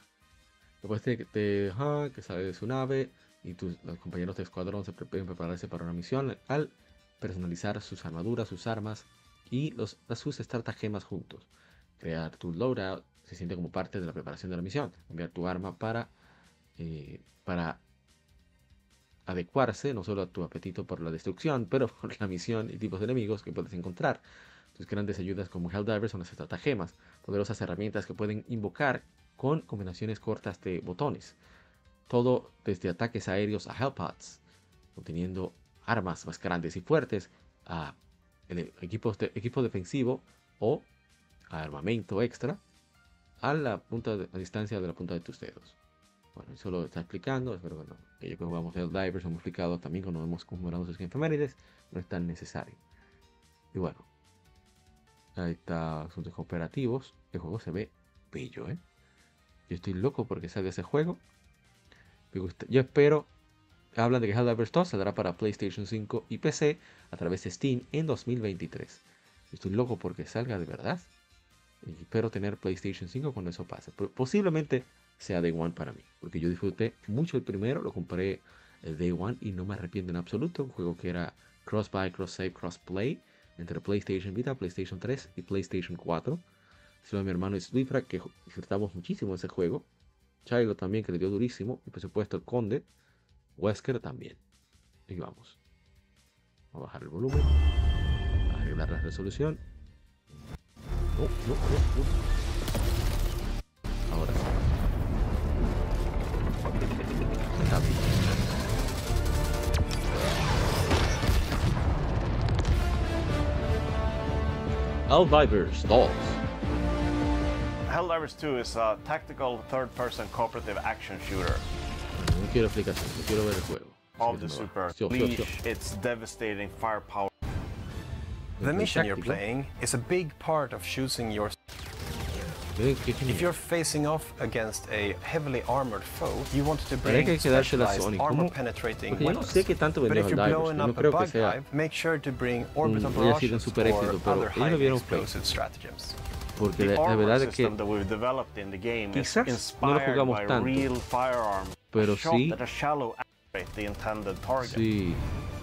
Después de, de que sale de su nave, y tus, los compañeros de escuadrón se pueden prepararse para una misión al personalizar sus armaduras, sus armas y los, sus estratagemas juntos. Crear tu loadout se siente como parte de la preparación de la misión. Enviar tu arma para, eh, para adecuarse no solo a tu apetito por la destrucción, *laughs* pero por la misión y tipos de enemigos que puedes encontrar. Tus grandes ayudas como Helldivers son las estratagemas, poderosas herramientas que pueden invocar con combinaciones cortas de botones. Todo desde ataques aéreos a Hellpods, obteniendo armas más grandes y fuertes, a equipos de, equipo defensivo o armamento extra a la punta de, a distancia de la punta de tus dedos. Bueno, eso lo está explicando, pero bueno, aquello que jugamos Divers hemos explicado también cuando hemos conmemorado sus efemérides, no es tan necesario. Y bueno, ahí está asuntos cooperativos. El juego se ve bello, ¿eh? Yo estoy loco porque salga ese juego. Yo espero. Hablan de que Helldivers 2 saldrá para PlayStation 5 y PC a través de Steam en 2023. Estoy loco porque salga de verdad. Y espero tener PlayStation 5 cuando eso pase. posiblemente sea Day One para mí. Porque yo disfruté mucho el primero, lo compré Day One y no me arrepiento en absoluto. Un juego que era cross-buy, cross-save, cross-play entre PlayStation Vita, PlayStation 3 y PlayStation 4. Solo mi hermano Swifra que disfrutamos muchísimo ese juego. Chaigo también, que le dio durísimo. Y por supuesto el Conde. Wesker también. Y vamos. Vamos a bajar el volumen. A arreglar la resolución. No, no, no, Ahora sí. Está bien. Helldivers 2 Helldivers 2 is a tactical third-person cooperative action shooter. No quiero explicación, no quiero ver el juego. Of the super leash, its devastating firepower. The mission you're playing is a big part of choosing your... If you're facing off against a heavily armored foe, you want to bring specialized armor-penetrating weapons. No sé tanto but if you're blowing up a bug hive, make sure to bring orbital barrages or other highly explosive stratagems. Porque la, la, verdad es que quizás no lo jugamos tanto, pero sí, sí,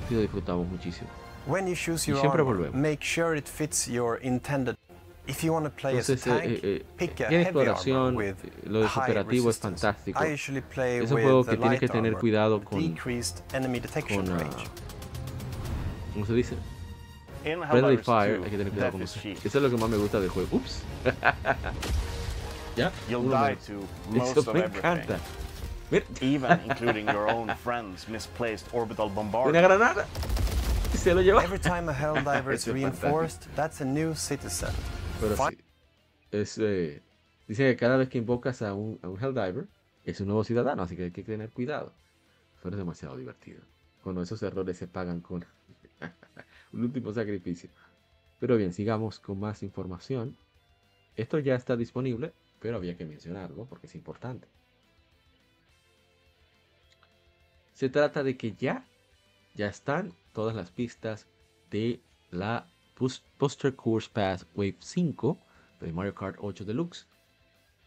sí lo disfrutamos muchísimo. When you choose your y siempre armor, volvemos. make sure it fits your intended. If you want to play Entonces, as a tank, eh, eh, pick a heavy exploración, with lo de cooperativo es fantástico. Es un juego que tienes que tener cuidado con, con uh, ¿cómo se dice? Friendly Fire, hay que tener cuidado con eso. Eso es lo que más me gusta del juego. Ups. *laughs* ¿Ya? You'll die to most eso of me encanta. Even *laughs* including your own friends misplaced orbital bombardment. Una granada. Se lo lleva. Every time a Helldiver is *laughs* reinforced, that's a new citizen. Pero sí. Es, eh, dice que cada vez que invocas a un, a un Helldiver, es un nuevo ciudadano, así que hay que tener cuidado. Pero es demasiado divertido. Cuando esos errores se pagan con un último sacrificio. Pero bien, sigamos con más información. Esto ya está disponible, pero había que mencionarlo porque es importante. Se trata de que ya, ya están todas las pistas de la Buster Course Pass Wave 5 de Mario Kart 8 Deluxe.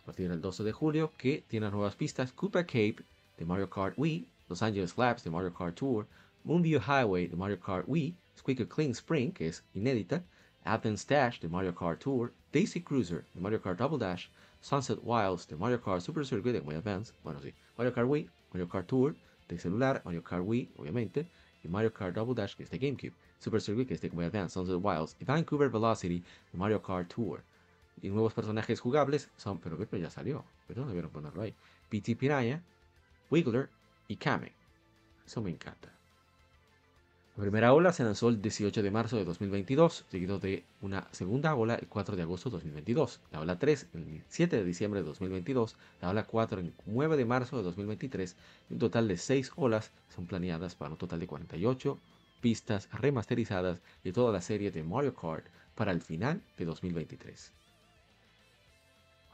A partir del 12 de julio, que tiene nuevas pistas Cooper Cape de Mario Kart Wii, Los Angeles Labs de Mario Kart Tour, Moonview Highway de Mario Kart Wii, Squeaker Clean Spring, que es inédita, Athens Dash de Mario Kart Tour, Daisy Cruiser de Mario Kart Double Dash, Sunset Wilds de Mario Kart Super Circuit de Wii Advance, bueno sí, Mario Kart Wii, Mario Kart Tour de celular, Mario Kart Wii, obviamente, y Mario Kart Double Dash, que es de GameCube, Super Circuit, que es de Wii Advance, Sunset Wilds, y Vancouver Velocity de Mario Kart Tour. Y nuevos personajes jugables son, pero, pero ya salió, pero no debieron ponerlo ahí. PT Piranha, Wiggler y Kame. Eso me encanta. La primera ola se lanzó el 18 de marzo de 2022, seguido de una segunda ola el 4 de agosto de 2022, la ola 3 el 7 de diciembre de 2022, la ola 4 el 9 de marzo de 2023 y un total de 6 olas son planeadas para un total de 48 pistas remasterizadas de toda la serie de Mario Kart para el final de 2023.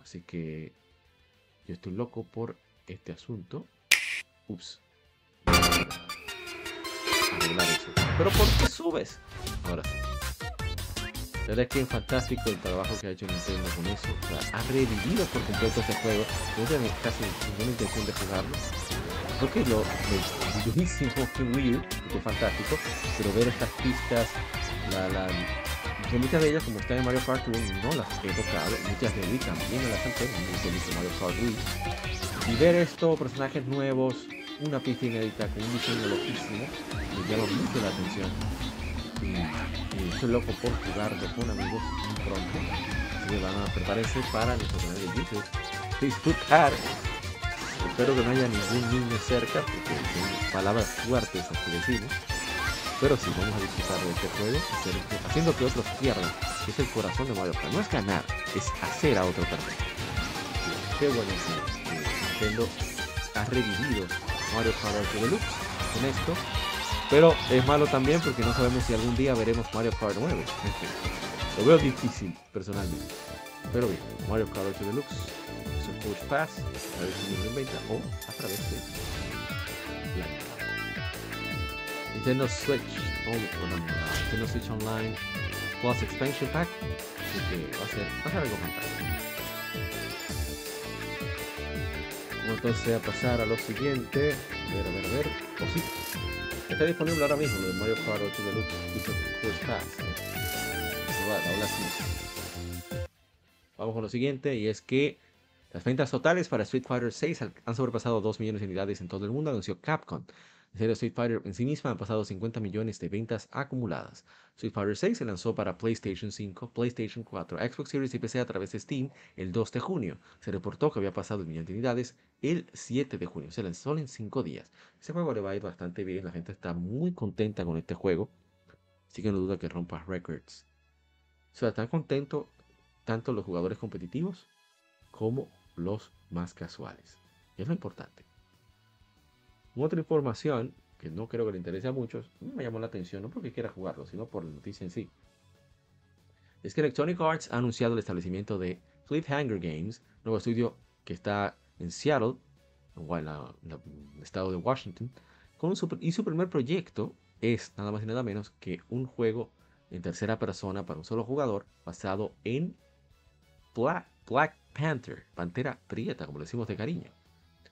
Así que yo estoy loco por este asunto. Ups. Pero ¿por qué subes? Ahora sí. La verdad que es fantástico el trabajo que ha hecho Nintendo con eso. O sea, ha revivido por completo este juego. No tiene casi ninguna intención de jugarlo. Creo que lo, lo buenísimo que Wii que es fantástico, pero ver estas pistas, la, la, muchas de ellas, como están en Mario Kart Wii, no las he tocado. Muchas de Wii también me las han tenido, en Mario Kart Wii. Y ver esto, personajes nuevos, una pista inédita con un diseño loquísimo, me llama mucho la atención. Y, estoy loco por jugarlo con amigos pronto. Así que van a prepararse para nuestro canal de YouTube. Disfrutar. Espero que no haya ningún niño cerca, porque son palabras fuertes que decimos. Pero sí, vamos a disfrutar de este juego, haciendo que otros pierdan, que es el corazón de Mario Kart. No es ganar, es hacer a otro perder. Qué bueno que Nintendo ha revivido Mario Kart 8 Deluxe con esto. Pero es malo también porque no sabemos si algún día veremos Mario Kart 9. Lo veo difícil, personalmente. Pero bien, Mario Kart 8 Deluxe es Push Pass a través de 2020 o a través de la Nintendo Switch, oh, Nintendo Switch Online Plus Expansion Pack. Así que va a ser, va a ser algo fantástico. Entonces a pasar a lo siguiente. Ver, ver, ver. Oh, sí. Está disponible ahora mismo lo de Mario Kart 8 Deluxe First Pass. Vamos con lo siguiente y es que las ventas totales para Street Fighter 6 han sobrepasado 2 millones de unidades en todo el mundo, anunció Capcom. Serio, Street Fighter en sí misma ha pasado 50 millones de ventas acumuladas. Street Fighter 6 se lanzó para PlayStation 5, PlayStation 4, Xbox Series y PC a través de Steam el 2 de junio. Se reportó que había pasado el millón de unidades el 7 de junio. Se lanzó en 5 días. Este juego le va a ir bastante bien. La gente está muy contenta con este juego. Así que no duda que rompa records. O sea, están contentos tanto los jugadores competitivos como los más casuales. Es lo importante. Otra información que no creo que le interese a muchos, me llamó la atención, no porque quiera jugarlo, sino por la noticia en sí. Es que Electronic Arts ha anunciado el establecimiento de Cliffhanger Games, nuevo estudio que está en Seattle, en el estado de Washington, y su primer proyecto es nada más y nada menos que un juego en tercera persona para un solo jugador basado en Black, Black Panther, Pantera Prieta, como le decimos de cariño.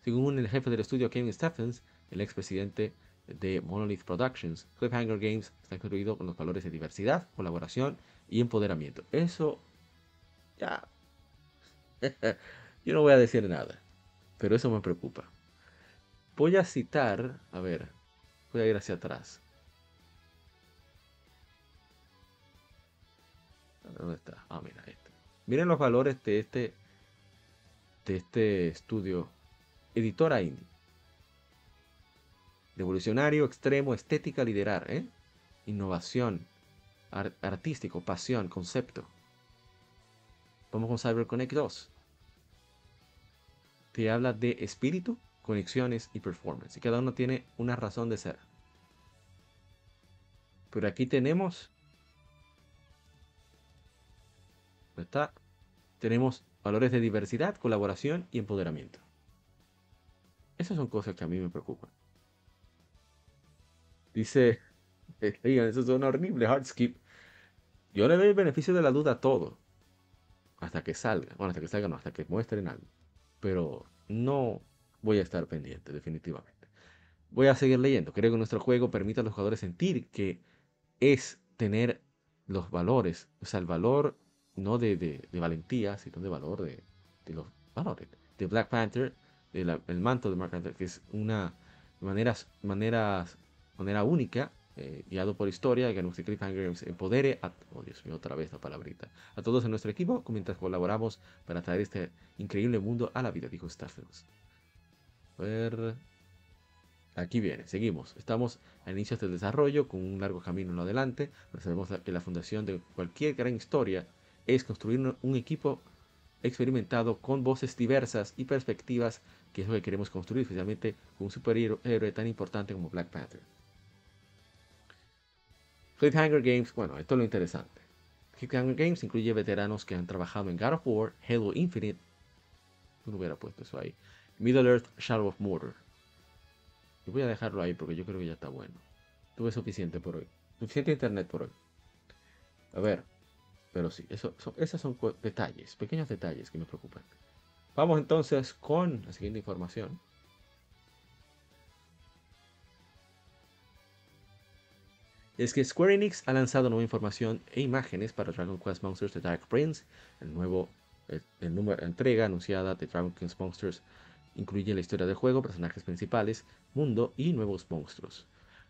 Según el jefe del estudio Kevin Stephens, el expresidente de Monolith Productions, Cliffhanger Games está construido con los valores de diversidad, colaboración y empoderamiento. Eso ya... *laughs* Yo no voy a decir nada, pero eso me preocupa. Voy a citar, a ver, voy a ir hacia atrás. ¿Dónde está? Ah, mira, este. Miren los valores de este, de este estudio editora indie. Revolucionario, extremo, estética, liderar, ¿eh? innovación, artístico, pasión, concepto. Vamos con CyberConnect 2. Te habla de espíritu, conexiones y performance. Y cada uno tiene una razón de ser. Pero aquí tenemos... ¿Está? Tenemos valores de diversidad, colaboración y empoderamiento. Esas son cosas que a mí me preocupan. Dice, *laughs* oigan, eso suena horrible, Hardskip. Yo le doy el beneficio de la duda a todo. Hasta que salga. Bueno, hasta que salga, no, hasta que muestren algo. Pero no voy a estar pendiente, definitivamente. Voy a seguir leyendo. Creo que nuestro juego permite a los jugadores sentir que es tener los valores, o sea, el valor no de, de, valentía, sino de valor de, de, los valores. De Black Panther, el manto de Mark Panther, que es una manera, maneras, manera única, eh, guiado por historia, que nuestro Cliffhanger empodere a, oh Dios mío, otra vez la palabrita, a todos en nuestro equipo mientras colaboramos para traer este increíble mundo a la vida, dijo Starfield. A ver, Aquí viene, seguimos. Estamos a inicios del desarrollo, con un largo camino en lo adelante, sabemos que la fundación de cualquier gran historia es construir un equipo experimentado con voces diversas y perspectivas, que es lo que queremos construir, especialmente con un superhéroe tan importante como Black Panther. Cliffhanger Games, bueno, esto es lo interesante. Cliffhanger Games incluye veteranos que han trabajado en God of War, Halo Infinite, no hubiera puesto eso ahí, Middle Earth, Shadow of Mordor, voy a dejarlo ahí porque yo creo que ya está bueno. Tuve suficiente por hoy. Suficiente internet por hoy. A ver. Pero sí, eso, esos son detalles, pequeños detalles que me preocupan. Vamos entonces con la siguiente información. Es que Square Enix ha lanzado nueva información e imágenes para Dragon Quest Monsters The Dark Prince, el nuevo el, número, entrega anunciada de Dragon Quest Monsters Incluye la historia del juego, personajes principales, mundo y nuevos monstruos.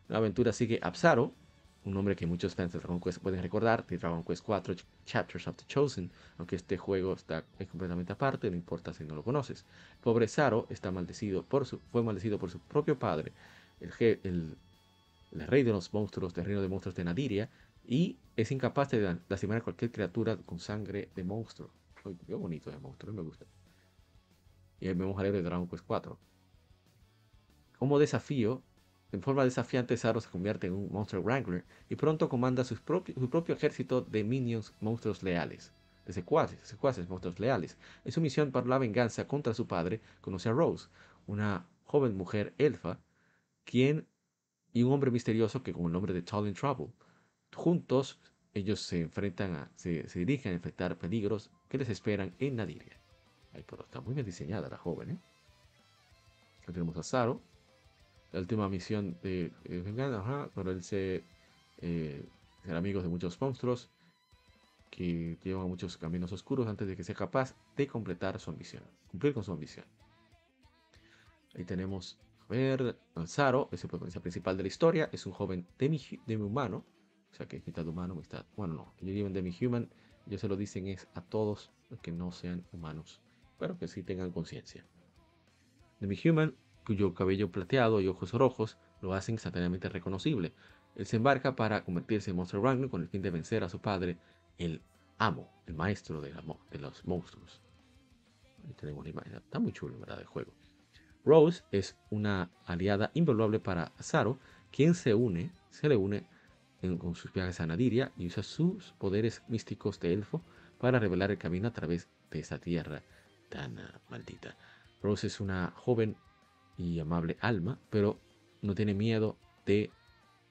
La aventura sigue Absaro, un nombre que muchos fans de Dragon Quest pueden recordar, de Dragon Quest 4 Chapters of the Chosen, aunque este juego está completamente aparte, no importa si no lo conoces. pobre Zaro está maldecido por fue maldecido por su propio padre, el, rey de los monstruos del reino de monstruos de Nadiria, y es incapaz de lastimar a cualquier criatura con sangre de monstruo. qué bonito de monstruo, me gusta y vemos al héroe de Dragon Quest 4. Como desafío, en forma desafiante, Zaro se convierte en un Monster Wrangler y pronto comanda su propio, ejército de minions monstruos leales, de secuaces, secuaces monstruos leales. En su misión para la venganza contra su padre, conoce a Rose, una joven mujer elfa, quien y un hombre misterioso que con el nombre de Tall in Trouble. Juntos, ellos se enfrentan a, se, se dirigen a enfrentar peligros que les esperan en Nadiria. Ay, pero está muy bien diseñada la joven, ¿eh? Aquí tenemos a Zaro. La última misión de eh, ajá, pero él eh, ser amigos de muchos monstruos que llevan muchos caminos oscuros antes de que sea capaz de completar su ambición, cumplir con su ambición. Ahí tenemos, a ver, Zaro, es el protagonista principal de la historia, es un joven demi-humano, o sea que es mitad humano, mitad, bueno no, ellos llevan demi-human, ellos se lo dicen es a todos los que no sean humanos pero que sí tengan conciencia. Demi-Human, cuyo cabello plateado y ojos rojos lo hacen instantáneamente reconocible. Él se embarca para convertirse en Monster Wrangler con el fin de vencer a su padre, el amo, el maestro de, los monstruos. Ahí tenemos la imagen. Está muy chulo, ¿verdad? El juego. Rose es una aliada invaluable para Zaro, quien se une, se le une con sus viajes a Nadiria y usa sus poderes místicos de elfo para revelar el camino a través de esa tierra tan maldita. Rose es una joven y amable alma, pero no tiene miedo de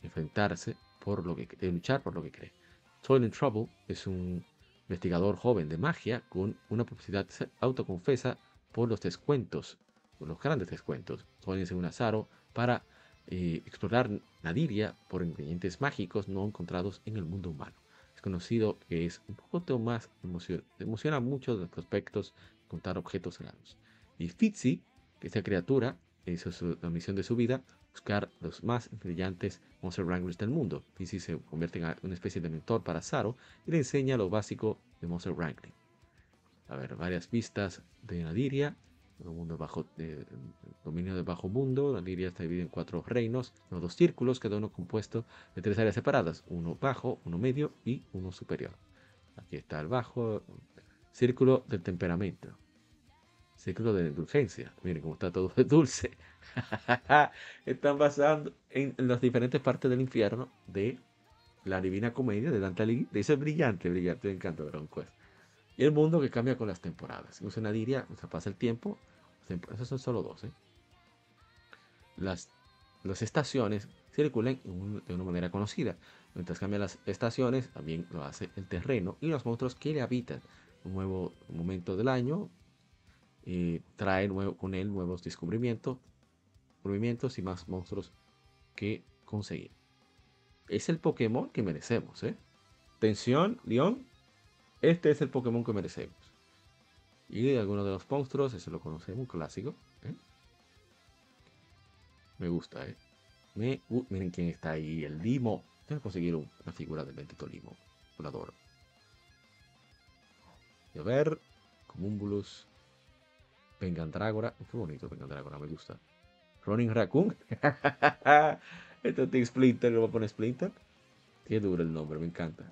enfrentarse por lo que de luchar por lo que cree. Toil in Trouble es un investigador joven de magia con una publicidad autoconfesa por los descuentos, por los grandes descuentos. Toil es un azaro para eh, explorar Nadiria por ingredientes mágicos no encontrados en el mundo humano. Es conocido que es un poco más emociona, emociona mucho de los prospectos contar objetos raros. Y Fitzy, que esta criatura, eso es la misión de su vida, buscar los más brillantes Monster Wranglers del mundo. Fitzy se convierte en una especie de mentor para Zaro y le enseña lo básico de Monster Wrangling. A ver, varias vistas de Nadiria, el mundo bajo, de, dominio del bajo mundo. Nadiria está dividida en cuatro reinos, los dos círculos, cada uno compuesto de tres áreas separadas, uno bajo, uno medio y uno superior. Aquí está el bajo, Círculo del temperamento. Círculo de indulgencia. Miren cómo está todo dulce. *laughs* Están basando en, las diferentes partes del infierno de la divina comedia de Dante Alighieri. Dice brillante, brillante, me encanta Dragon Quest. Y el mundo que cambia con las temporadas. No se diría, o sea, pasa el tiempo. Esos son solo dos, ¿eh? Las, las estaciones circulan de una manera conocida. Mientras cambian las estaciones, también lo hace el terreno y los monstruos que le habitan. Un nuevo momento del año eh, trae nuevo, con él nuevos descubrimientos, movimientos y más monstruos que conseguir. Es el Pokémon que merecemos, ¿eh? Tensión, León. Este es el Pokémon que merecemos. Y algunos de los monstruos, ese lo conocemos, clásico. ¿eh? Me gusta, ¿eh? Me, miren quién está ahí, el Limo. Tengo que conseguir una figura del bendito Limo. Lo adoro. Y a ver, Comumbulus. Vengandragora. Qué bonito Vengandragora, me gusta. Running Raccoon. *laughs* Esto es Splinter, lo voy a poner Splinter. Qué duro el nombre, me encanta.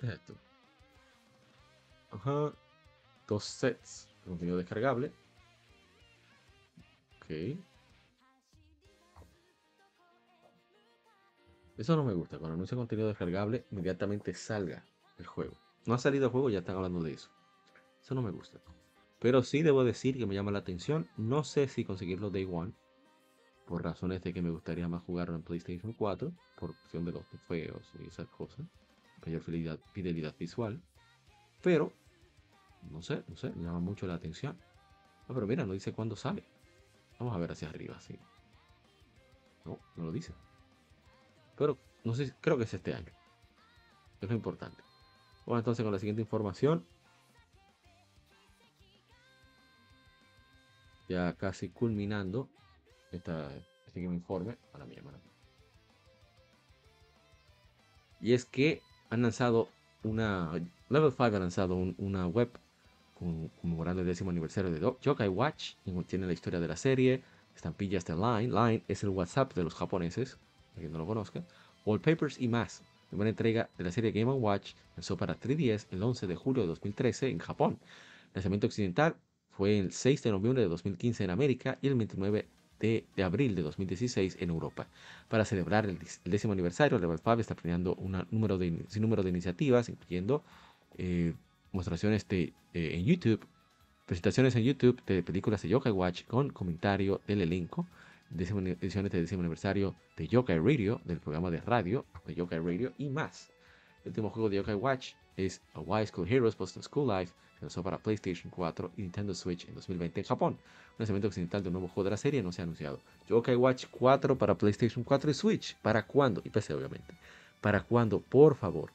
¿Qué es esto? Ajá. Dos sets. Contenido descargable. Ok. Eso no me gusta. Cuando anuncia contenido descargable, inmediatamente salga el juego. No ha salido el juego, ya están hablando de eso. Eso no me gusta. Pero sí debo decir que me llama la atención. No sé si conseguirlo Day One. Por razones de que me gustaría más jugarlo en PlayStation 4. Por cuestión de los feos y esas cosas. Mayor fidelidad, visual. Pero, no sé, no sé, me llama mucho la atención. Ah, pero mira, no dice cuándo sale. Vamos a ver hacia arriba, sí. No, no lo dice. Pero, no sé, creo que es este año. Es lo importante. Bueno, entonces con la siguiente información. Ya casi culminando esta, este informe. A la Y es que han lanzado una. Level 5 ha lanzado una web conmemorando el décimo aniversario de Yokai Watch. Tiene la historia de la serie, estampillas de Line. Line es el WhatsApp de los japoneses, para quien no lo conozca. Wallpapers y más. Buena entrega de la serie Game Watch lanzó para 3DS el 11 de julio de 2013 en Japón. Lanzamiento occidental fue el 6 de noviembre de 2015 en América y el 29 de, abril de 2016 en Europa. Para celebrar el, décimo aniversario, Level 5 está planeando un número de, número de iniciativas, incluyendo eh, mostraciones de, eh, en YouTube, presentaciones en YouTube de películas de Yokai Watch con comentario del elenco, ediciones de décimo aniversario de Yokai Radio, del programa de radio de Yokai Radio y más. El último juego de Yokai Watch es A Wise School Heroes Boston School Life, que lanzó para PlayStation 4 y Nintendo Switch en 2020 en Japón. Un lanzamiento occidental de un nuevo juego de la serie no se ha anunciado. Yokai Watch 4 para PlayStation 4 y Switch. ¿Para cuándo? Y PC, obviamente. ¿Para cuándo? Por favor.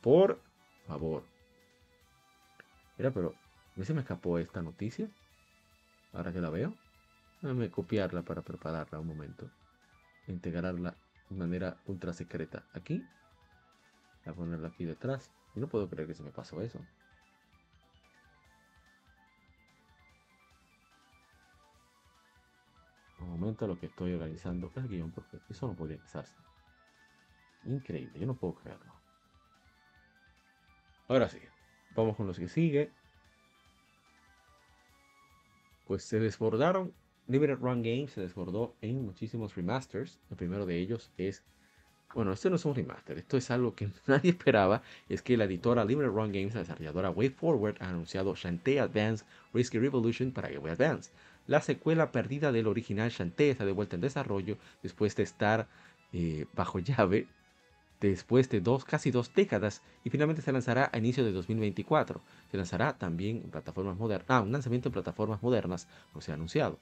Por favor. Mira, pero ¿a se me escapó esta noticia? Ahora que la veo. Déjame copiarla para prepararla un momento. Integrarla de manera ultra secreta. Aquí. A ponerla aquí detrás. Y no puedo creer que se me pasó eso. Momento lo que estoy organizando el guion porque eso no podía pasarse. Increíble, yo no puedo creerlo. Ahora sí, vamos con los que sigue. Pues se desbordaron. Limited Run Games se desbordó en muchísimos remasters. El primero de ellos es bueno, esto no es un remaster, esto es algo que *laughs* nadie esperaba. Es que la editora Limited Run Games, la desarrolladora WayForward, ha anunciado Shantae Advance Risky Revolution para Game Boy Advance. La secuela perdida del original Shantae está de vuelta en desarrollo después de estar eh, bajo llave después de dos, casi dos décadas y finalmente se lanzará a inicio de 2024. Se lanzará también en plataformas modernas, ah, un lanzamiento en plataformas modernas, como se ha anunciado.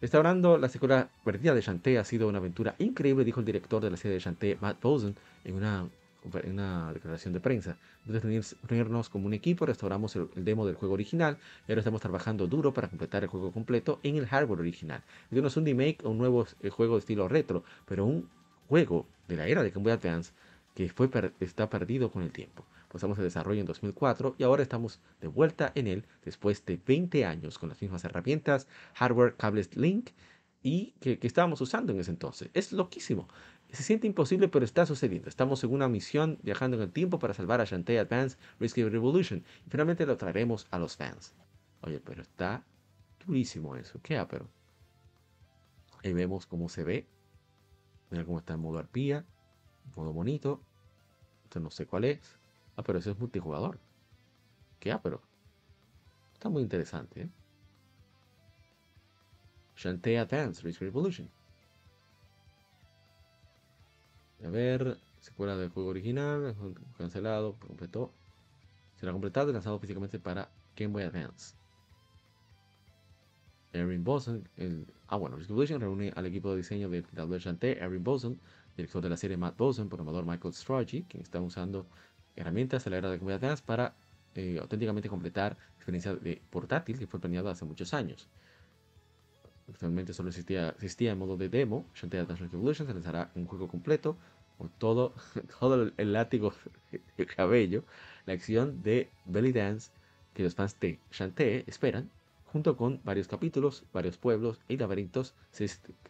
Restaurando la secuela perdida de Shantae ha sido una aventura increíble, dijo el director de la serie de Shantae, Matt Bosen, en una, una declaración de prensa. De reunirnos como un equipo, restauramos el, demo del juego original y ahora estamos trabajando duro para completar el juego completo en el hardware original. Este no es un remake o un nuevo eh, juego de estilo retro, pero un juego de la era de Game Boy Advance que fue está perdido con el tiempo. Pasamos el desarrollo en 2004 y ahora estamos de vuelta en él después de 20 años con las mismas herramientas, hardware, cables Link y que, estábamos usando en ese entonces. Es loquísimo. Se siente imposible, pero está sucediendo. Estamos en una misión viajando en el tiempo para salvar a Shantae Advance Risky Revolution y finalmente lo traeremos a los fans. Oye, pero está durísimo eso. ¿Qué pero? Ahí vemos cómo se ve Mira cómo está en modo arpía, modo bonito. Esto no sé cuál es. Ah, pero eso es multijugador. ¿Qué? Pero está muy interesante. ¿eh? Shantae Advance Risk Revolution. A ver, secuela del juego original, cancelado, completó. Será completado y lanzado físicamente para Game Boy Advance. Erin Boson, el, ah bueno, Risk Revolution reúne al equipo de diseño de de Shantae, Erin Boson, director de la serie Matt Boson, programador Michael Strachey, quien está usando herramientas de la era de Game Boy Advance para eh, auténticamente completar experiencia de portátil que fue planeado hace muchos años. Actualmente solo existía, existía en modo de demo. Shantae Advance Revolution se lanzará un juego completo con todo, *laughs* todo el látigo de cabello, la acción de Belly Dance que los fans de Shantae esperan, junto con varios capítulos, varios pueblos y laberintos,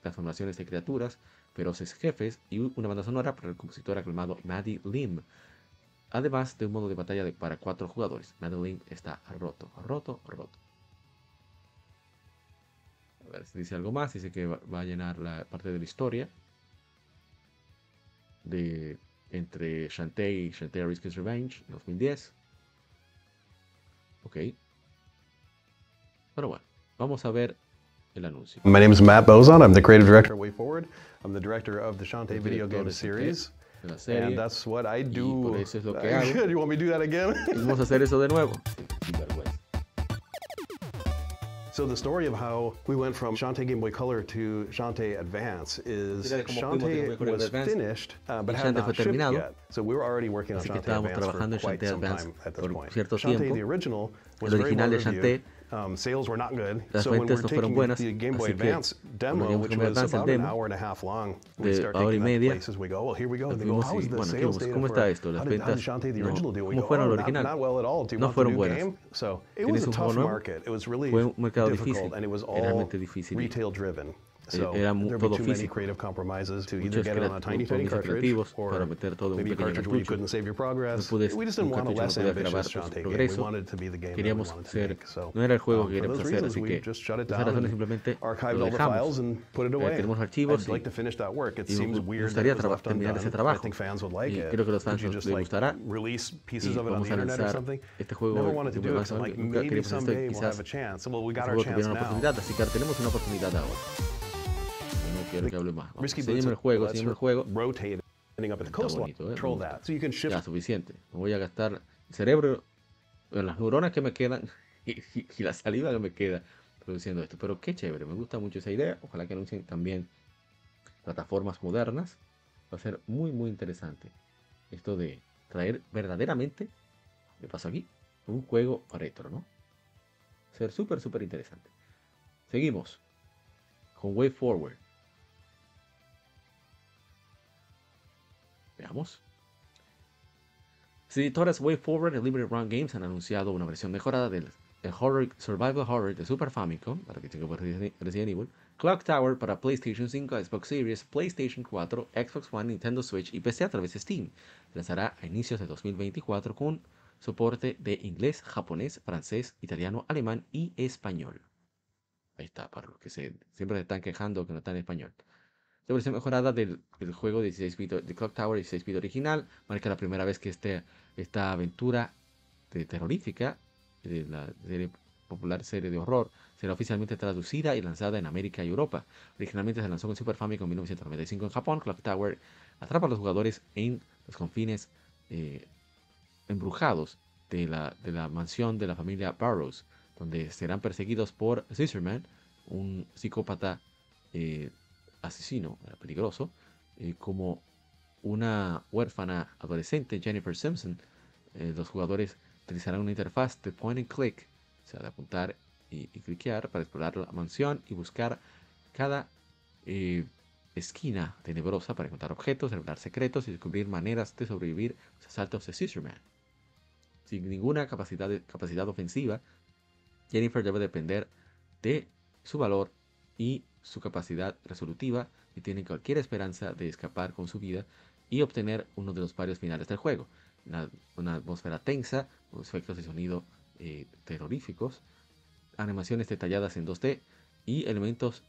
transformaciones de criaturas, feroces jefes y una banda sonora para el compositor aclamado Maddie Lim. Además de un modo de batalla para cuatro jugadores. Maddie Lim está roto, roto, roto. A ver si dice algo más. Dice que va a llenar la parte de la historia. De entre Shantae y Shantae Risk's Revenge 2010. Ok. Pero bueno, vamos a ver el anuncio. My name is Matt Bozon. I'm the creative director of Way Forward. I'm the director of the Shantae video game series. And that's what I do. por eso es lo que *laughs* hago. you want me to do that again? Vamos a hacer eso de nuevo. So the story of how we went from Shantae Game Boy Color to Shantae Advance is Shantae was finished, uh, but had not shipped yet. So we were already working on Shantae Advance for quite some time at this point. Shantae, the original, was very well reviewed. Um, sales were not good. so when we were taking buenas, the Game Boy Advance demo, which was about an hour and a half long, we start taking that places. We go, well, here we go. And they go, how is the sales data ¿Cómo está esto? Las ventas, how did Shantae the original do? We go, oh, not, not well at all. Do you no want the new buenas. game? So it was a tough market. It was really difficult, difícil, and it was all retail driven. So era todo too físico. many creative compromises to either get it on a tiny tiny cartridge or maybe a cartridge where you couldn't save your progress. No we just didn't want a less ambitious Shantae game. We wanted it to be the game that we wanted to make. So no era el juego um, que queríamos hacer, así que just shut it down and archived all the files and put it away. Tenemos archivos I'd like to finish that work. It seems weird that it was left terminar ese undone. I think fans would like it. Creo que los fans les just like gustará. release pieces of it on the internet or something? Este juego Never wanted to do it. So like maybe someday we'll have a chance. Well, we got our chance now. Así que tenemos una oportunidad ahora quiero que hable más. Enséñame el juego, enséñame el juego. Coastline. Bonito, ¿eh? Ya, suficiente. No voy a gastar el cerebro, en las neuronas que me quedan *laughs* y, y, la saliva que me queda produciendo esto. Pero qué chévere, me gusta mucho esa idea. Ojalá que anuncien también plataformas modernas. Va a ser muy, muy interesante. Esto de traer verdaderamente, ¿qué pasa aquí? Un juego retro, ¿no? Ser súper, súper interesante. Seguimos con Way Forward. Veamos. Las editoras Way Forward y Liberty Run Games han anunciado una versión mejorada del horror, Survival Horror de Super Famicom para que tenga Resident Evil, Clock Tower para PlayStation 5, Xbox Series, PlayStation 4, Xbox One, Nintendo Switch y PC a través de Steam. Lanzará a inicios de 2024 con soporte de inglés, japonés, francés, italiano, alemán y español. Ahí está, para los que se, siempre se están quejando que no está en español. La versión mejorada del, juego de 16 bit de Clock Tower 16 bit original marca la primera vez que este, esta aventura terrorífica de la popular serie de horror será oficialmente traducida y lanzada en América y Europa. Originalmente se lanzó con Super Famicom en 1995 en Japón. Clock Tower atrapa a los jugadores en los confines eh, embrujados de la, de la mansión de la familia Barrows, donde serán perseguidos por Scissorman, un psicópata eh, asesino, peligroso, eh, como una huérfana adolescente, Jennifer Simpson, eh, los jugadores utilizarán una interfaz de point and click, o sea, de apuntar y, cliquear para explorar la mansión y buscar cada eh, esquina tenebrosa para encontrar objetos, revelar secretos y descubrir maneras de sobrevivir los asaltos de Scissorman. Sin ninguna capacidad, capacidad ofensiva, Jennifer debe depender de su valor y su capacidad resolutiva y tiene cualquier esperanza de escapar con su vida y obtener uno de los varios finales del juego. Una, atmósfera tensa, efectos de sonido eh, terroríficos, animaciones detalladas en 2D y elementos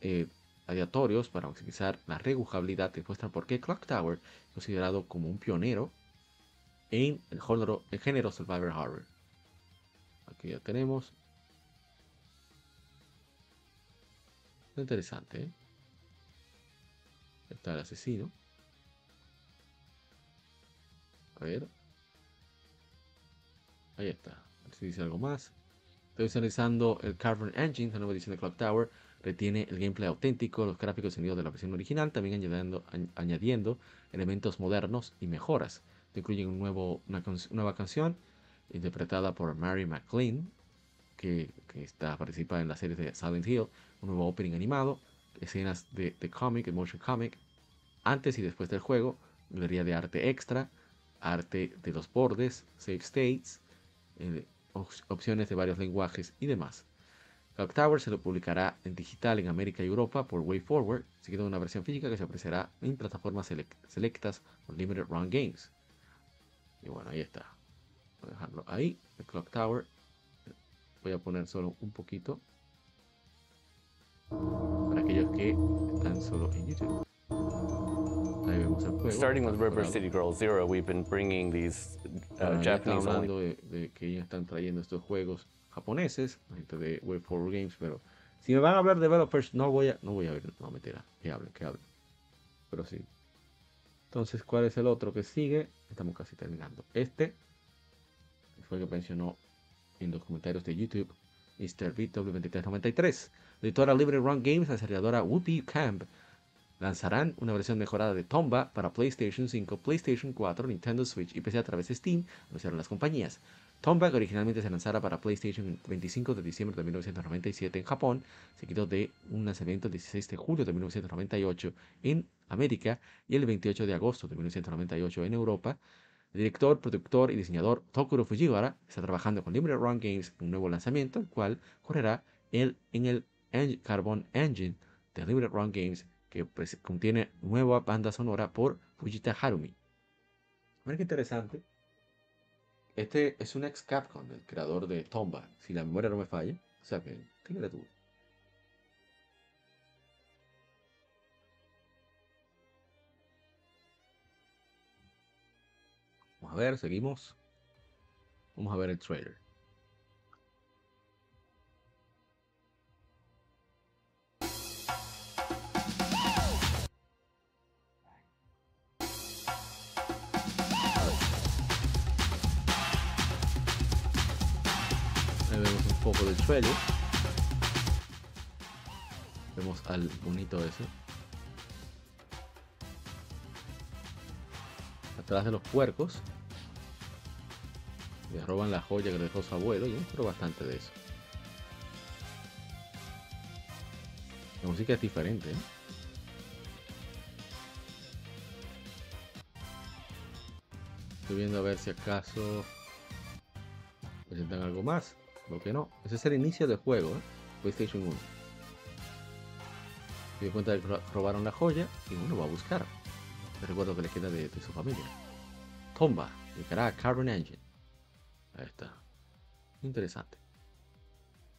eh, aleatorios para maximizar la rejugabilidad demuestran por qué Clock Tower es considerado como un pionero en el género, el género Survivor Horror. Aquí ya tenemos. Interesante, ¿eh? Está el asesino. A ver. Ahí está. Si dice algo más. Estoy utilizando el Carbon Engine, la nueva edición de Clock Tower. Retiene el gameplay auténtico, los gráficos y sonidos de la versión original, también añadiendo, añadiendo elementos modernos y mejoras. Incluyen un nuevo, una nueva canción interpretada por Mary McLean, que, que, está, participa en la serie de Silent Hill, un nuevo opening animado, escenas de, de cómic, de motion comic, antes y después del juego, galería de arte extra, arte de los bordes, save states, eh, opciones de varios lenguajes y demás. Clock Tower se lo publicará en digital en América y Europa por WayForward, seguido de una versión física que se ofrecerá en plataformas selectas por Limited Run Games. Y bueno, ahí está. Voy a dejarlo ahí, el Clock Tower. Voy a poner solo un poquito para aquellos que están solo en YouTube. Starting with River City Girl Zero, we've been bringing these uh, Japanese hablando de, de, que ellos están trayendo estos juegos japoneses, gente de Way Forward Games, pero si me van a hablar de developers, no voy a, no voy a ver, no meter a que hablen, que hablen. Pero sí. Entonces, ¿cuál es el otro que sigue? Estamos casi terminando. Este fue el que mencionó en los comentarios de YouTube, Mr. BW2393. Editora Libre Run Games, la desarrolladora Whoopi Camp lanzarán una versión mejorada de Tomba para PlayStation 5, PlayStation 4, Nintendo Switch y PC a través de Steam, anunciaron las compañías. Tomba, que originalmente se lanzara para PlayStation el 25 de diciembre de 1997 en Japón, seguido de un lanzamiento el 16 de julio de 1998 en América y el 28 de agosto de 1998 en Europa. El director, productor y diseñador Tokuro Fujiwara está trabajando con Limited Run Games en un nuevo lanzamiento, el cual correrá en el Carbon Engine de Limited Run Games que pues, contiene nueva banda sonora por Fujita Harumi. Mira qué interesante. Este es un ex Capcom, el creador de Tomba, si la memoria no me falla. O sea que, fíjate tú. A ver, seguimos. Vamos a ver el trailer. poco del suelo. Vemos al bonito ese. Atrás de los puercos. Le roban la joya que dejó su abuelo. Yo pero bastante de eso. La música es diferente. ¿eh? Estoy viendo a ver si acaso presentan algo más. ¿Por qué no? Ese es el inicio del juego, ¿eh? PlayStation 1. Se dio cuenta de que robaron la joya y uno va a buscar. El recuerdo que le queda de, su familia. Tomba, llegará Carbon Engine. Ahí. Interesante.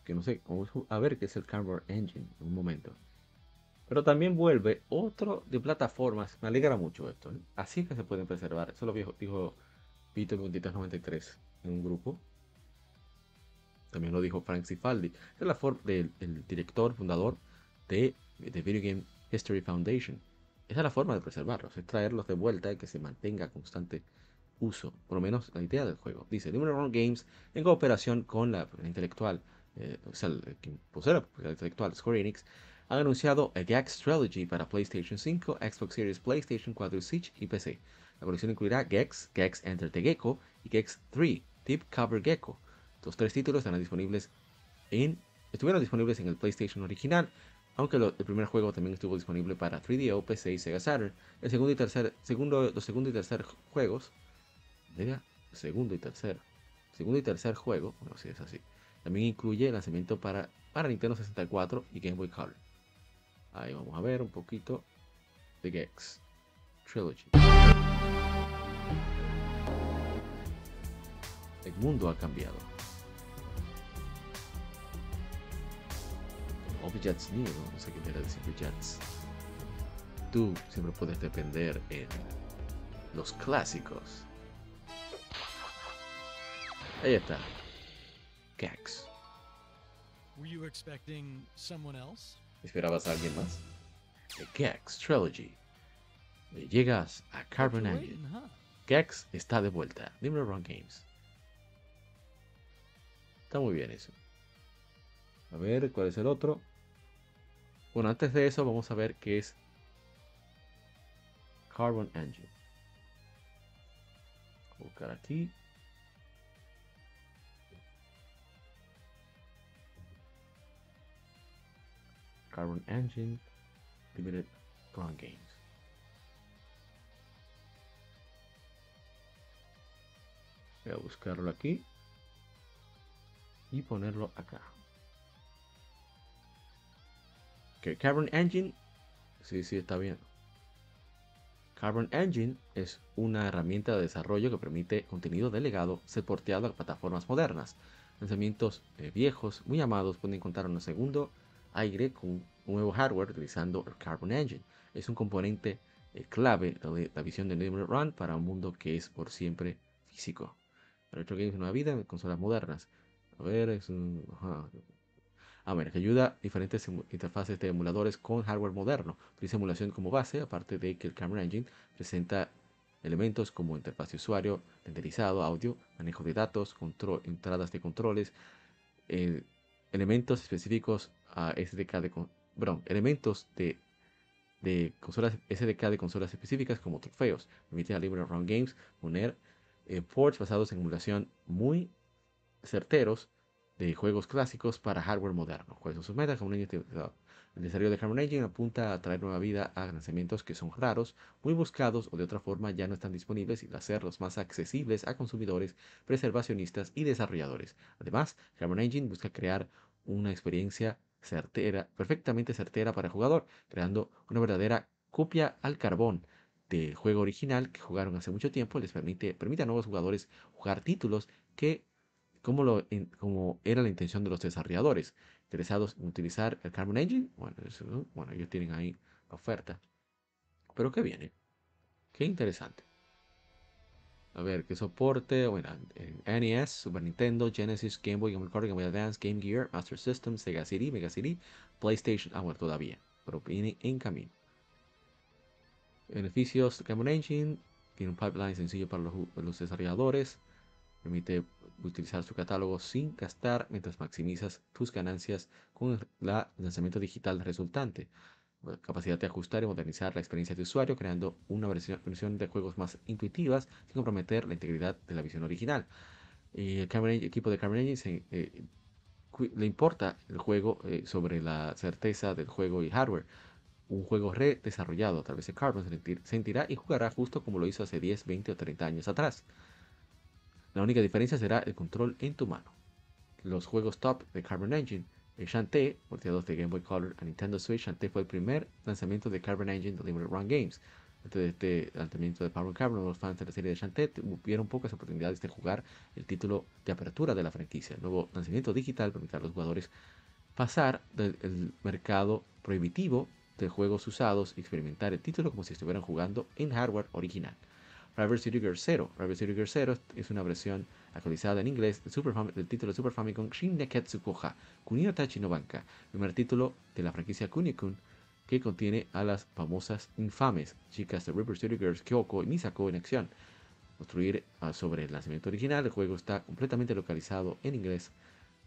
Que no sé, a ver qué es el Carbon Engine en un momento. Pero también vuelve otro de plataformas. Me alegra mucho esto. ¿eh? Así que se pueden preservar. Eso lo dijo, dijo Vito 93 en un grupo. También lo dijo Frank Cifaldi. Es la del director, fundador de, The Video Game History Foundation. Esa es la forma de preservarlos, es traerlos de vuelta y que se mantenga constante uso, por lo menos la idea del juego. Dice Limited Games en cooperación con la, intelectual, eh, o sea, el, quien posee la intelectual Square Enix, han anunciado a Gex Trilogy para PlayStation 5, Xbox Series, PlayStation 4, Switch y PC. La colección incluirá Gex, Gex Enter the Gecko y Gex 3, Tip Cover Gecko. Los tres títulos estarán disponibles en, estuvieron disponibles en el PlayStation original, aunque el primer juego también estuvo disponible para 3DO, PC y Sega Saturn. El segundo y tercer, segundo, los segundo y tercer juegos, segundo y tercer, segundo y tercer juego, bueno, si es así, también incluye el lanzamiento para, para Nintendo 64 y Game Boy Color. Ahí vamos a ver un poquito de Gex Trilogy. El mundo ha cambiado. Objects New, no sé qué quiere decir Jets. Tú siempre puedes depender en los clásicos. Ahí está. Gax. ¿Esperabas a alguien más? The Gax Trilogy. Llegas a Carbon Engine. Gax está de vuelta. Dime Run Games. Está muy bien eso. A ver, ¿cuál es el otro? Bueno, antes de eso vamos a ver qué es Carbon Engine. buscar aquí. Carbon Engine Limited Run Games. Voy a buscarlo aquí y ponerlo acá. Que Carbon Engine, sí, sí, está bien. Carbon Engine es una herramienta de desarrollo que permite contenido delegado ser porteado a plataformas modernas. Lanzamientos eh, viejos, muy amados, pueden contar un segundo aire con nuevo hardware utilizando el Carbon Engine. Es un componente eh, clave de la visión de Limited Run para un mundo que es por siempre físico. Retro Games una vida en consolas modernas. A ver, es un. A ver, que ayuda diferentes interfaces de emuladores con hardware moderno. Utiliza emulación como base, aparte de que el Camera Engine presenta elementos como interfaz de usuario, renderizado, audio, manejo de datos, control, entradas de controles, eh, elementos específicos a SDK de perdón, elementos de, de consolas SDK de consolas específicas como trofeos. Permite a Libre Run Games poner eh, ports basados en emulación muy certeros de juegos clásicos para hardware moderno. ¿Cuáles son sus metas? El desarrollo de Carbon Engine apunta a traer nueva vida a lanzamientos que son raros, muy buscados o de otra forma ya no están disponibles y hacerlos más accesibles a consumidores, preservacionistas y desarrolladores. Además, Carbon Engine busca crear una experiencia certera, perfectamente certera para el jugador, creando una verdadera copia al carbón del juego original que jugaron hace mucho tiempo, les permite, permite a nuevos jugadores jugar títulos que como, lo, como era la intención de los desarrolladores interesados en utilizar el Carbon Engine. Bueno, bueno, ellos tienen ahí la oferta. Pero ¿qué viene? Qué interesante. A ver, qué soporte. Bueno, en NES, Super Nintendo, Genesis, Game Boy, Game Boy Game Boy Advance, Game Gear, Master System, Sega CD, Mega CD, PlayStation. Ah, bueno, todavía. Pero viene en camino. Beneficios Carbon Engine. Tiene un pipeline sencillo para los, los desarrolladores. Permite utilizar su catálogo sin gastar mientras maximizas tus ganancias con el lanzamiento digital resultante. Capacidad de ajustar y modernizar la experiencia de usuario creando una versión, de juegos más intuitivas sin comprometer la integridad de la visión original. el, equipo de Cameron Engine eh, le importa el juego eh, sobre la certeza del juego y hardware. Un juego redesarrollado a través de Carbon sentirá y jugará justo como lo hizo hace 10, 20 o 30 años atrás. La única diferencia será el control en tu mano. Los juegos top de Carbon Engine, Shantae, porteados de Game Boy Color a Nintendo Switch, Shantae fue el primer lanzamiento de Carbon Engine de Limited Run Games. Antes de este lanzamiento de Power Carbon, los fans de la serie de Shantae tuvieron pocas oportunidades de jugar el título de apertura de la franquicia. El nuevo lanzamiento digital permitirá a los jugadores pasar del mercado prohibitivo de juegos usados y experimentar el título como si estuvieran jugando en hardware original. River City Girl 0. River City Girl 0 es una versión actualizada en inglés del, Super del título Super Famicom Shin Neketsu Koha Kunio Tachi no Banka, primer título de la franquicia Kunio-kun que contiene a las famosas infames chicas de River City Girls Kyoko y Misako en acción. Construir ah, sobre el lanzamiento original, el juego está completamente localizado en inglés,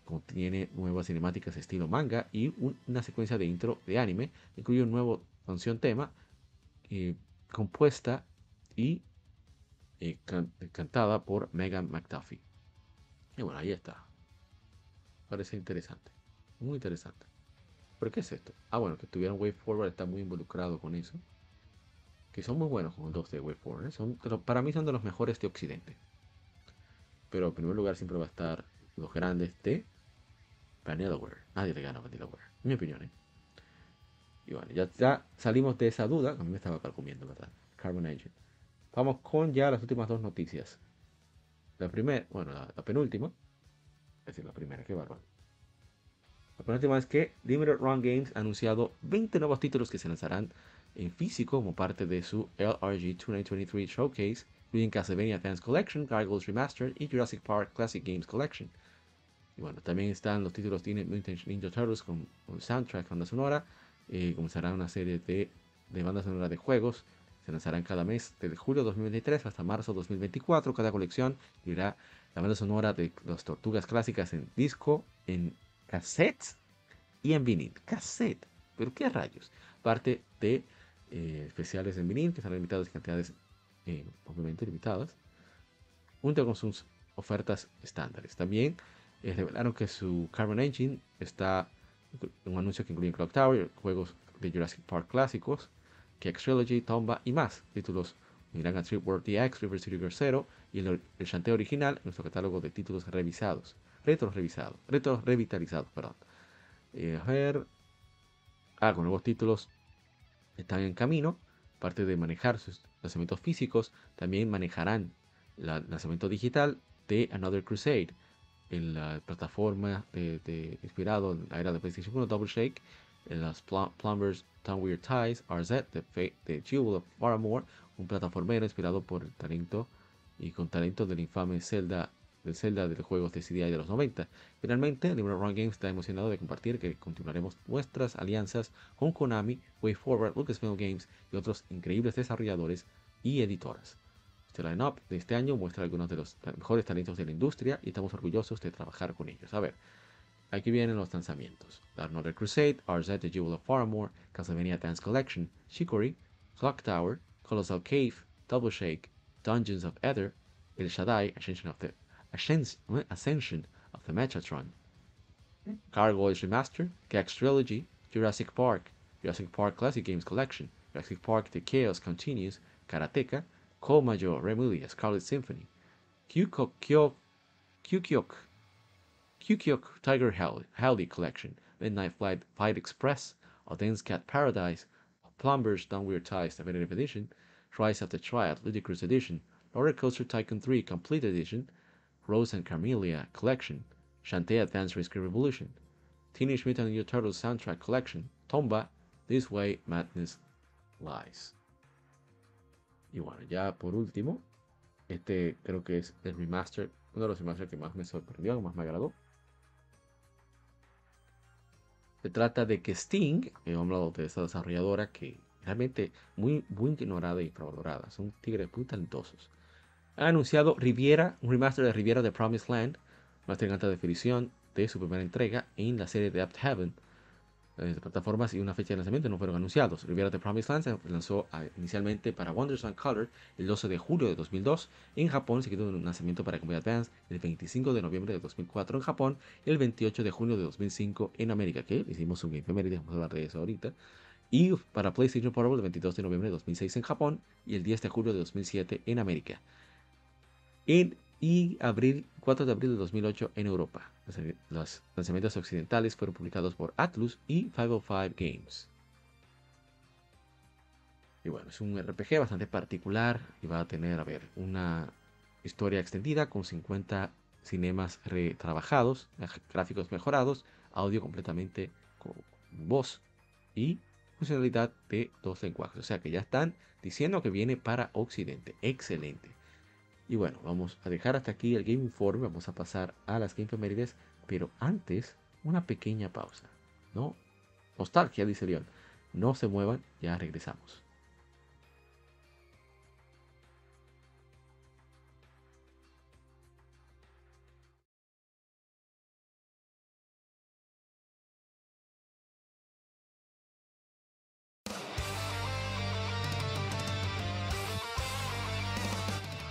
contiene nuevas cinemáticas estilo manga y una secuencia de intro de anime, incluye un nuevo canción tema eh, compuesta y eh, cantada por Megan McDuffie. Y bueno, ahí está. Parece interesante. Muy interesante. ¿Pero qué es esto? Ah, bueno, que tuvieron Way Forward está muy involucrado con eso. Que son muy buenos con el 2 de Way Forward. ¿eh? Son, para mí son de los mejores de Occidente. Pero en primer lugar siempre va a estar los grandes de Vanillaware. Nadie le gana a Vanillaware. En mi opinión. ¿eh? Y bueno, ya, ya salimos de esa duda. A mí me estaba calcumiendo, ¿verdad? Carbon Engine. Vamos con ya las últimas dos noticias. La primera, bueno, la, penúltima. Es decir, la primera, qué bárbaro. La última es que Limited Run Games ha anunciado 20 nuevos títulos que se lanzarán en físico como parte de su LRG 2023 Showcase, incluyendo Castlevania Advanced Collection, Gargoyles Remastered y Jurassic Park Classic Games Collection. Y bueno, también están los títulos Teenage Mutant Ninja Turtles con, con soundtrack, banda sonora. Eh, comenzará una serie de, de bandas sonoras de juegos. Se lanzarán cada mes desde julio 2023 hasta marzo 2024. Cada colección irá la banda sonora de las tortugas clásicas en disco, en cassette y en vinil. Cassette. ¿Pero qué rayos? Parte de eh, especiales en vinil que están limitados en cantidades eh, obviamente limitadas. Junto con sus ofertas estándares. También eh, revelaron que su Carbon Engine está un anuncio que incluye Clock Tower, juegos de Jurassic Park clásicos, KX Trilogy, Tomba y más títulos. Irán a Trip World DX, River City Girl Zero y el, el chanteo original en nuestro catálogo de títulos revisados, retros revisados, retros revitalizados, perdón. Eh, a ver, ah, con nuevos títulos. Están en camino, aparte de manejar sus lanzamientos físicos, también manejarán el lanzamiento digital de Another Crusade, en la plataforma de, inspirado en la era de PlayStation 1, Double Shake, las Plumbers Town Weird Ties, RZ, de, de Jewel of Paramore, un plataformero inspirado por el talento y con talento del infame Zelda del Zelda de los juegos de CDI de los 90. Finalmente, Liberal Run Games está emocionado de compartir que continuaremos nuestras alianzas con Konami, WayForward, Lucasfilm Games y otros increíbles desarrolladores y editoras. Este line-up de este año muestra algunos de los mejores talentos de la industria y estamos orgullosos de trabajar con ellos. A ver, aquí vienen los lanzamientos. Another Crusade, RZ The Jewel of Faramore, Castlevania Dance Collection, Chicory, Clock Tower, Colossal Cave, Double Shake, Dungeons of Ether, El Shaddai, Ascension of the, Ascension of the Metatron, Gargoyles Remastered, Gex Trilogy, Jurassic Park, Jurassic Park Classic Games Collection, Jurassic Park The Chaos Continues, Karateka, Cole Major, Remulia, Scarlet Symphony, Kyukyok, Kyukyok Tiger Howdy Collection, Midnight Flight Fight Express, Dense Cat Paradise, Plumbers Downward Ties Definitive Edition, Rise of the Triad Ludicrous Edition, Roller Coaster Tycoon 3 Complete Edition, Rose and Carmelia Collection, Shantae Advanced Rescue Revolution, Teenage Mutant Ninja Turtles Soundtrack Collection, Tomba, This Way Madness Lies. Y bueno, ya por último, este creo que es el remaster, uno de los remasters que más me sorprendió, que más me agradó. Se trata de que Sting, hemos hablado de esta desarrolladora que realmente muy, muy ignorada y infravalorada, son tigres muy talentosos. Ha anunciado Riviera, un remaster de Riviera de Promised Land, más de alta definición de su primera entrega en la serie de Apt Heaven, de plataformas y una fecha de lanzamiento no fueron anunciados. Riviera de Promised Land se lanzó ah, inicialmente para Wonders Color el 12 de julio de 2002 en Japón, seguido de un lanzamiento para Game Boy Advance el 25 de noviembre de 2004 en Japón y el 28 de junio de 2005 en América, que hicimos un Family, vamos a hablar de eso ahorita. Y para PlayStation Portable el 22 de noviembre de 2006 en Japón y el 10 de julio de 2007 en América. En y abril, 4 de abril de 2008 en Europa. Los lanzamientos occidentales fueron publicados por Atlus y 505 Games. Y bueno, es un RPG bastante particular y va a tener, a ver, una historia extendida con 50 cinemas retrabajados, gráficos mejorados, audio completamente con voz y funcionalidad de dos lenguajes. O sea que ya están diciendo que viene para Occidente. Excelente. Y bueno, vamos a dejar hasta aquí el Game Informe, vamos a pasar a las Game Femérides, pero antes una pequeña pausa. ¿No? Nostalgia, dice León. No se muevan, ya regresamos.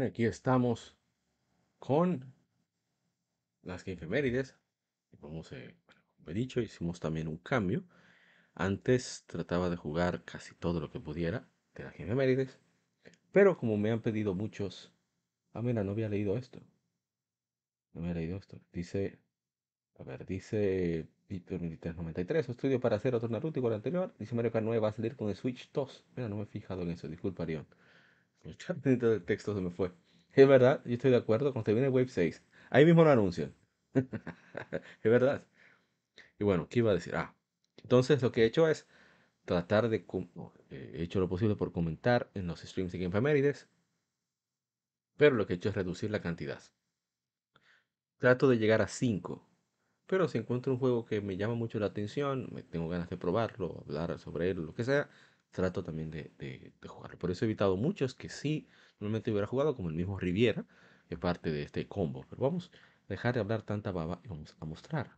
Bien, aquí estamos con las que efemérides. Como eh, he dicho, hicimos también un cambio. Antes trataba de jugar casi todo lo que pudiera de las efemérides. Pero como me han pedido muchos. Ah, mira, no había leído esto. No había leído esto. Dice. A ver, dice. Víctor 93, estudio para hacer otro Naruto igual al anterior. Dice Mario Kart 9 va a salir con el Switch 2. Mira, no me he fijado en eso, disculpa, Arión. *laughs* El chat de texto se me fue. Es verdad, yo estoy de acuerdo. Cuando te viene Wave 6, ahí mismo lo anuncian. *laughs* es verdad. Y bueno, ¿qué iba a decir? Ah, entonces lo que he hecho es tratar de. He hecho lo posible por comentar en los streams de Game Pero lo que he hecho es reducir la cantidad. Trato de llegar a 5. Pero si encuentro un juego que me llama mucho la atención, me tengo ganas de probarlo, hablar sobre él, lo que sea, trato también de, de, jugarlo. Por eso he evitado muchos que sí, normalmente hubiera jugado, como el mismo Riviera, que parte de este combo. Pero vamos a dejar de hablar tanta baba y vamos a mostrar.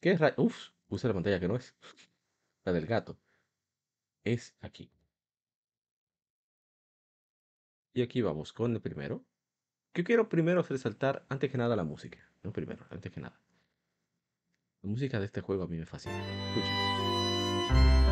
¿Qué es? Uf, puse la pantalla que no es. *laughs* La del gato. Es aquí. Y aquí vamos con el primero. Yo quiero primero resaltar, antes que nada, la música. No primero, antes que nada. La música de este juego a mí me fascina. Escuchen.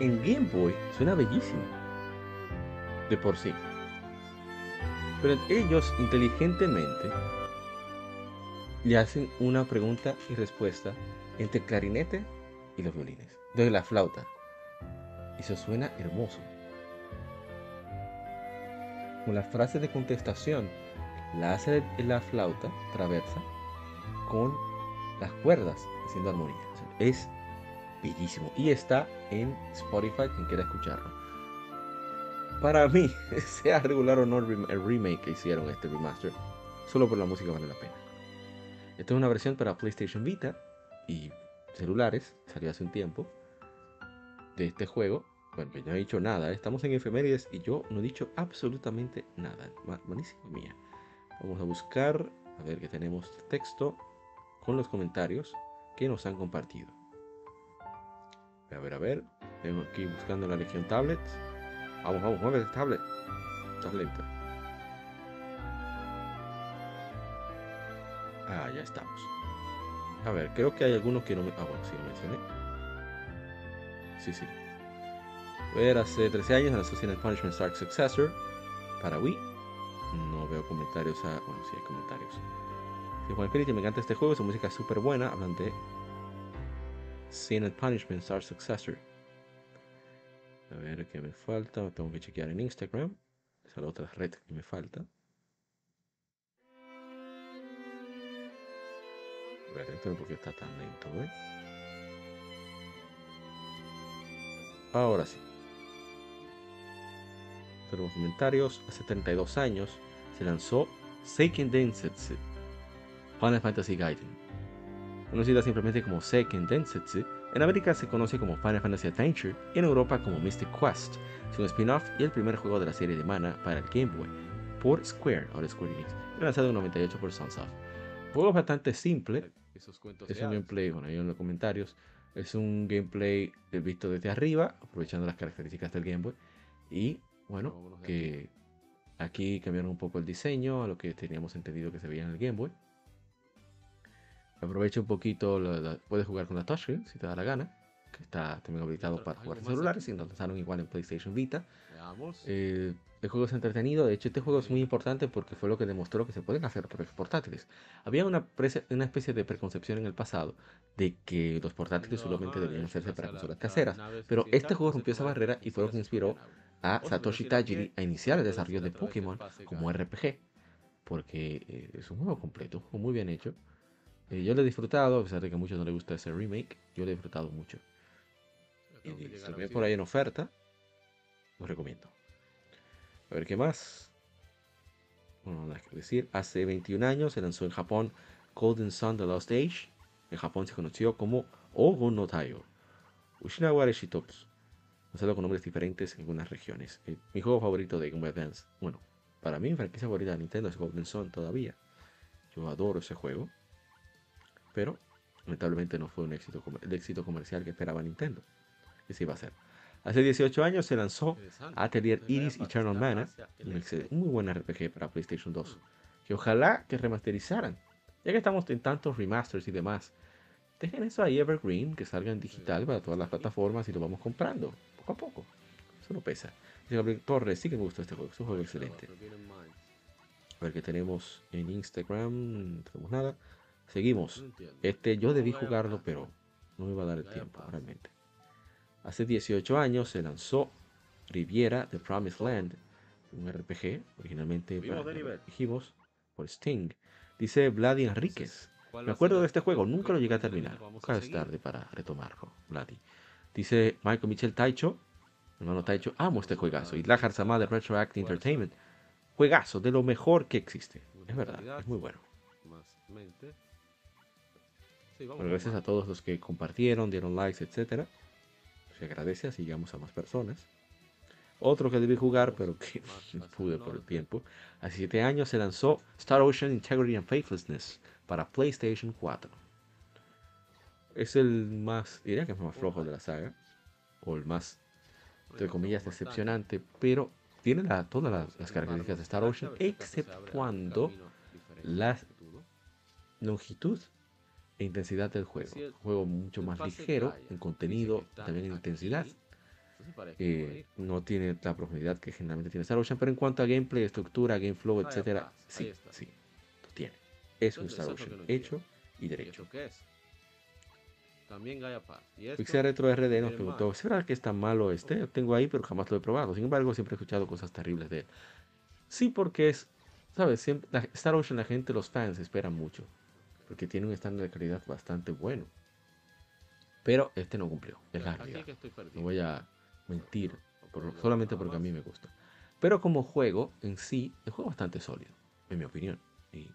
En Game, Boy, suena bellísimo. De por sí. Pero ellos inteligentemente le hacen una pregunta y respuesta entre clarinete y los violines. De la flauta. Y eso suena hermoso. Con la frase de contestación la hace la flauta traversa con las cuerdas haciendo armonía. Es bellísimo. Y está en Spotify, quien quiera escucharlo. Para mí, *laughs* sea regular o no el remake que hicieron este remaster, solo por la música vale la pena. Esta es una versión para PlayStation Vita y celulares, salió hace un tiempo, de este juego. Bueno, yo no he dicho nada, ¿eh? estamos en efemérides y yo no he dicho absolutamente nada. Buenísima mía. Vamos a buscar, a ver que tenemos texto con los comentarios que nos han compartido. A ver, a ver, tengo aquí buscando la Legión Tablets. Vamos, vamos, mueve el tablet. Estás. Ah, ya estamos. A ver, creo que hay algunos que no me... Ah, bueno, sí lo mencioné. Sí, sí. Ver, hace 13 años lanzó Sin Punishment Stark Successor para Wii. No veo comentarios a... Bueno, sí hay comentarios. Sí, Juan Infinity, me encanta este juego, su música es súper buena. Hablan de Sin Punishment Stark Successor. A ver qué me falta. Tengo que chequear en Instagram. Esa es la otra red que me falta. A ver, entonces, ¿por qué está tan lento, eh? Ahora sí. Tenemos comentarios. Hace 32 años se lanzó Seiken Densetsu Final Fantasy Gaiden. Conocida simplemente como Seiken Densetsu, en América se conoce como Final Fantasy Adventure y en Europa como Mystic Quest. Es un spin-off y el primer juego de la serie de Mana para el Game Boy por Square, ahora Square Enix, lanzado en 98 por Sunsoft. Juego bastante simple, es un gameplay, bueno, ahí en los comentarios, es un gameplay visto desde arriba, aprovechando las características del Game Boy. Y bueno, que aquí cambiaron un poco el diseño a lo que teníamos entendido que se veía en el Game Boy. Aprovecha un poquito, puedes jugar con la touchscreen si te da la gana, que está también habilitado para jugar en celulares y lo lanzaron igual en PlayStation Vita. Eh, el juego es entretenido, de hecho este juego es muy importante porque fue lo que demostró que se pueden hacer portátiles. Había una, una especie de preconcepción en el pasado de que los portátiles solamente debían hacerse para consolas caseras, pero este juego rompió esa barrera y fue lo que inspiró a Satoshi Tajiri a iniciar el desarrollo de Pokémon como RPG, porque eh, es un juego completo, un juego muy bien hecho eh, yo lo he disfrutado, a pesar de que a muchos no les gusta ese remake, yo lo he disfrutado mucho. Y si se ve por ahí en oferta, lo recomiendo. A ver qué más. Bueno, nada que decir. Hace 21 años se lanzó en Japón Golden Sun The Lost Age. En Japón se conoció como Ogo no Taiyo. Ushinaware Shitopsu. Lanzado con nombres diferentes en algunas regiones. Eh, mi juego favorito de Game Boy Advance. Bueno, para mí mi franquicia favorita de Nintendo es Golden Sun todavía. Yo adoro ese juego pero lamentablemente no fue un éxito, el éxito comercial que esperaba Nintendo, que se iba a hacer. Hace 18 años se lanzó Atelier Iris Eternal Mana, un, muy buen RPG para PlayStation 2, que ojalá que remasterizaran, ya que estamos en tantos remasters y demás. Dejen eso ahí Evergreen, que salga en digital para todas las plataformas y lo vamos comprando, poco a poco. Eso no pesa. Gabriel Torres, sí que me gustó este juego, es un juego excelente. A ver qué tenemos en Instagram, no tenemos nada. Seguimos. Este, yo debí jugarlo, pero no me iba a dar el tiempo, realmente. Hace 18 años se lanzó Riviera The Promised Land, un RPG, originalmente dijimos por Sting. Dice Vladi Enríquez. Me acuerdo de este juego, nunca lo llegué a terminar. Nunca es tarde para retomarlo, Vladi. Dice Michael Michel Taicho, hermano Taicho, amo este juegazo. Y Lahar Sama de Retroact Entertainment, juegazo, de lo mejor que existe. Es verdad, es muy bueno gracias a todos los que compartieron, dieron likes, etc. Se agradece, así llegamos a más personas. Otro que debí jugar, pero que *laughs* no pude por el tiempo. Hace 7 años se lanzó Star Ocean Integrity and Faithlessness para PlayStation 4. Es el más, diría que es el más flojo de la saga, o el más, entre comillas, decepcionante, pero tiene todas las, las características de Star Ocean, exceptuando la longitud e intensidad del juego. Un juego mucho más ligero en contenido, también en intensidad. Eh, no tiene la profundidad que generalmente tiene Star Ocean, pero en cuanto a gameplay, estructura, game flow, etcétera, sí, sí, lo tiene. Es un Star Ocean hecho y derecho. También Pixel Retro RD nos preguntó, ¿es verdad que es tan malo este? Lo tengo ahí, pero jamás lo he probado. Sin embargo, siempre he escuchado cosas terribles de él. Sí, porque es, ¿sabes? Siempre, Star Ocean, la gente, los fans esperan mucho porque tiene un estándar de calidad bastante bueno. Pero este no cumplió, es la realidad. No voy a mentir, solamente porque a mí me gusta. Pero como juego en sí, el juego es bastante sólido, en mi opinión. Y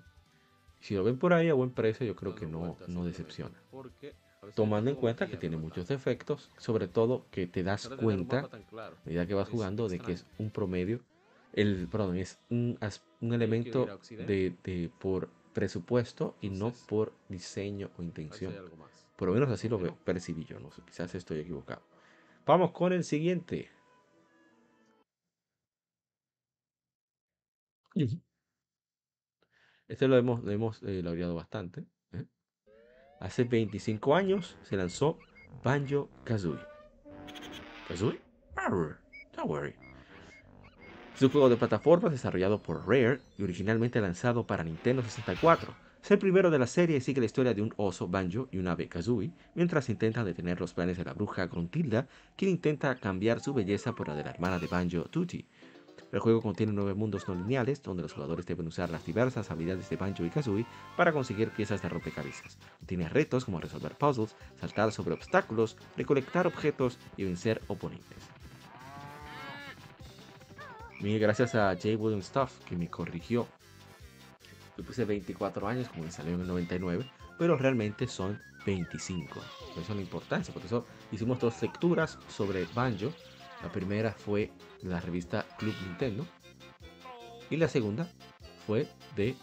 si lo ven por ahí a buen precio, yo creo que no, no decepciona. Tomando en cuenta que tiene muchos defectos, sobre todo que te das cuenta, a medida que vas jugando, de que es un promedio, el, perdón, es un, un elemento de, de, por presupuesto y no por diseño o intención. Por lo menos así lo percibí yo, no sé, quizás estoy equivocado. Vamos con el siguiente. Este lo hemos, lo hemos eh, laureado bastante. ¿eh? Hace 25 años se lanzó Banjo Kazooie. ¿Kazooie? Don't worry. Es un juego de plataformas desarrollado por Rare y originalmente lanzado para Nintendo 64. Es el primero de la serie y sigue la historia de un oso Banjo y un ave Kazooie mientras intentan detener los planes de la bruja Gruntilda, quien intenta cambiar su belleza por la de la hermana de Banjo, Tutti. El juego contiene nueve mundos no lineales, donde los jugadores deben usar las diversas habilidades de Banjo y Kazooie para conseguir piezas de rompecabezas. Tiene retos como resolver puzzles, saltar sobre obstáculos, recolectar objetos y vencer oponentes. Mil gracias a J. William Stuff que me corrigió. Yo puse 24 años como me salió en el 99, pero realmente son 25. Eso es la importancia, por eso hicimos dos lecturas sobre Banjo la primera fue la revista Club Nintendo. Y la segunda fue de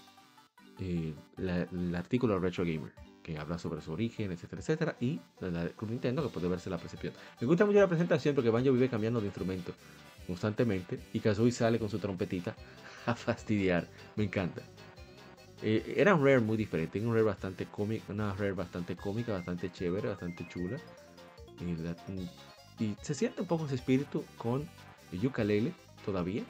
eh, el artículo Retro Gamer, que habla sobre su origen, etcétera, etcétera. Y la Club Nintendo, que puede verse la percepción. Me gusta mucho la presentación porque Banjo vive cambiando de instrumento constantemente. Y Kazooie sale con su trompetita *laughs* a fastidiar. Me encanta. Eh, era un rare muy diferente, un rare bastante cómico, una rare bastante cómica, bastante chévere, bastante chula. Y la, y se siente un poco ese espíritu con el ukulele todavía.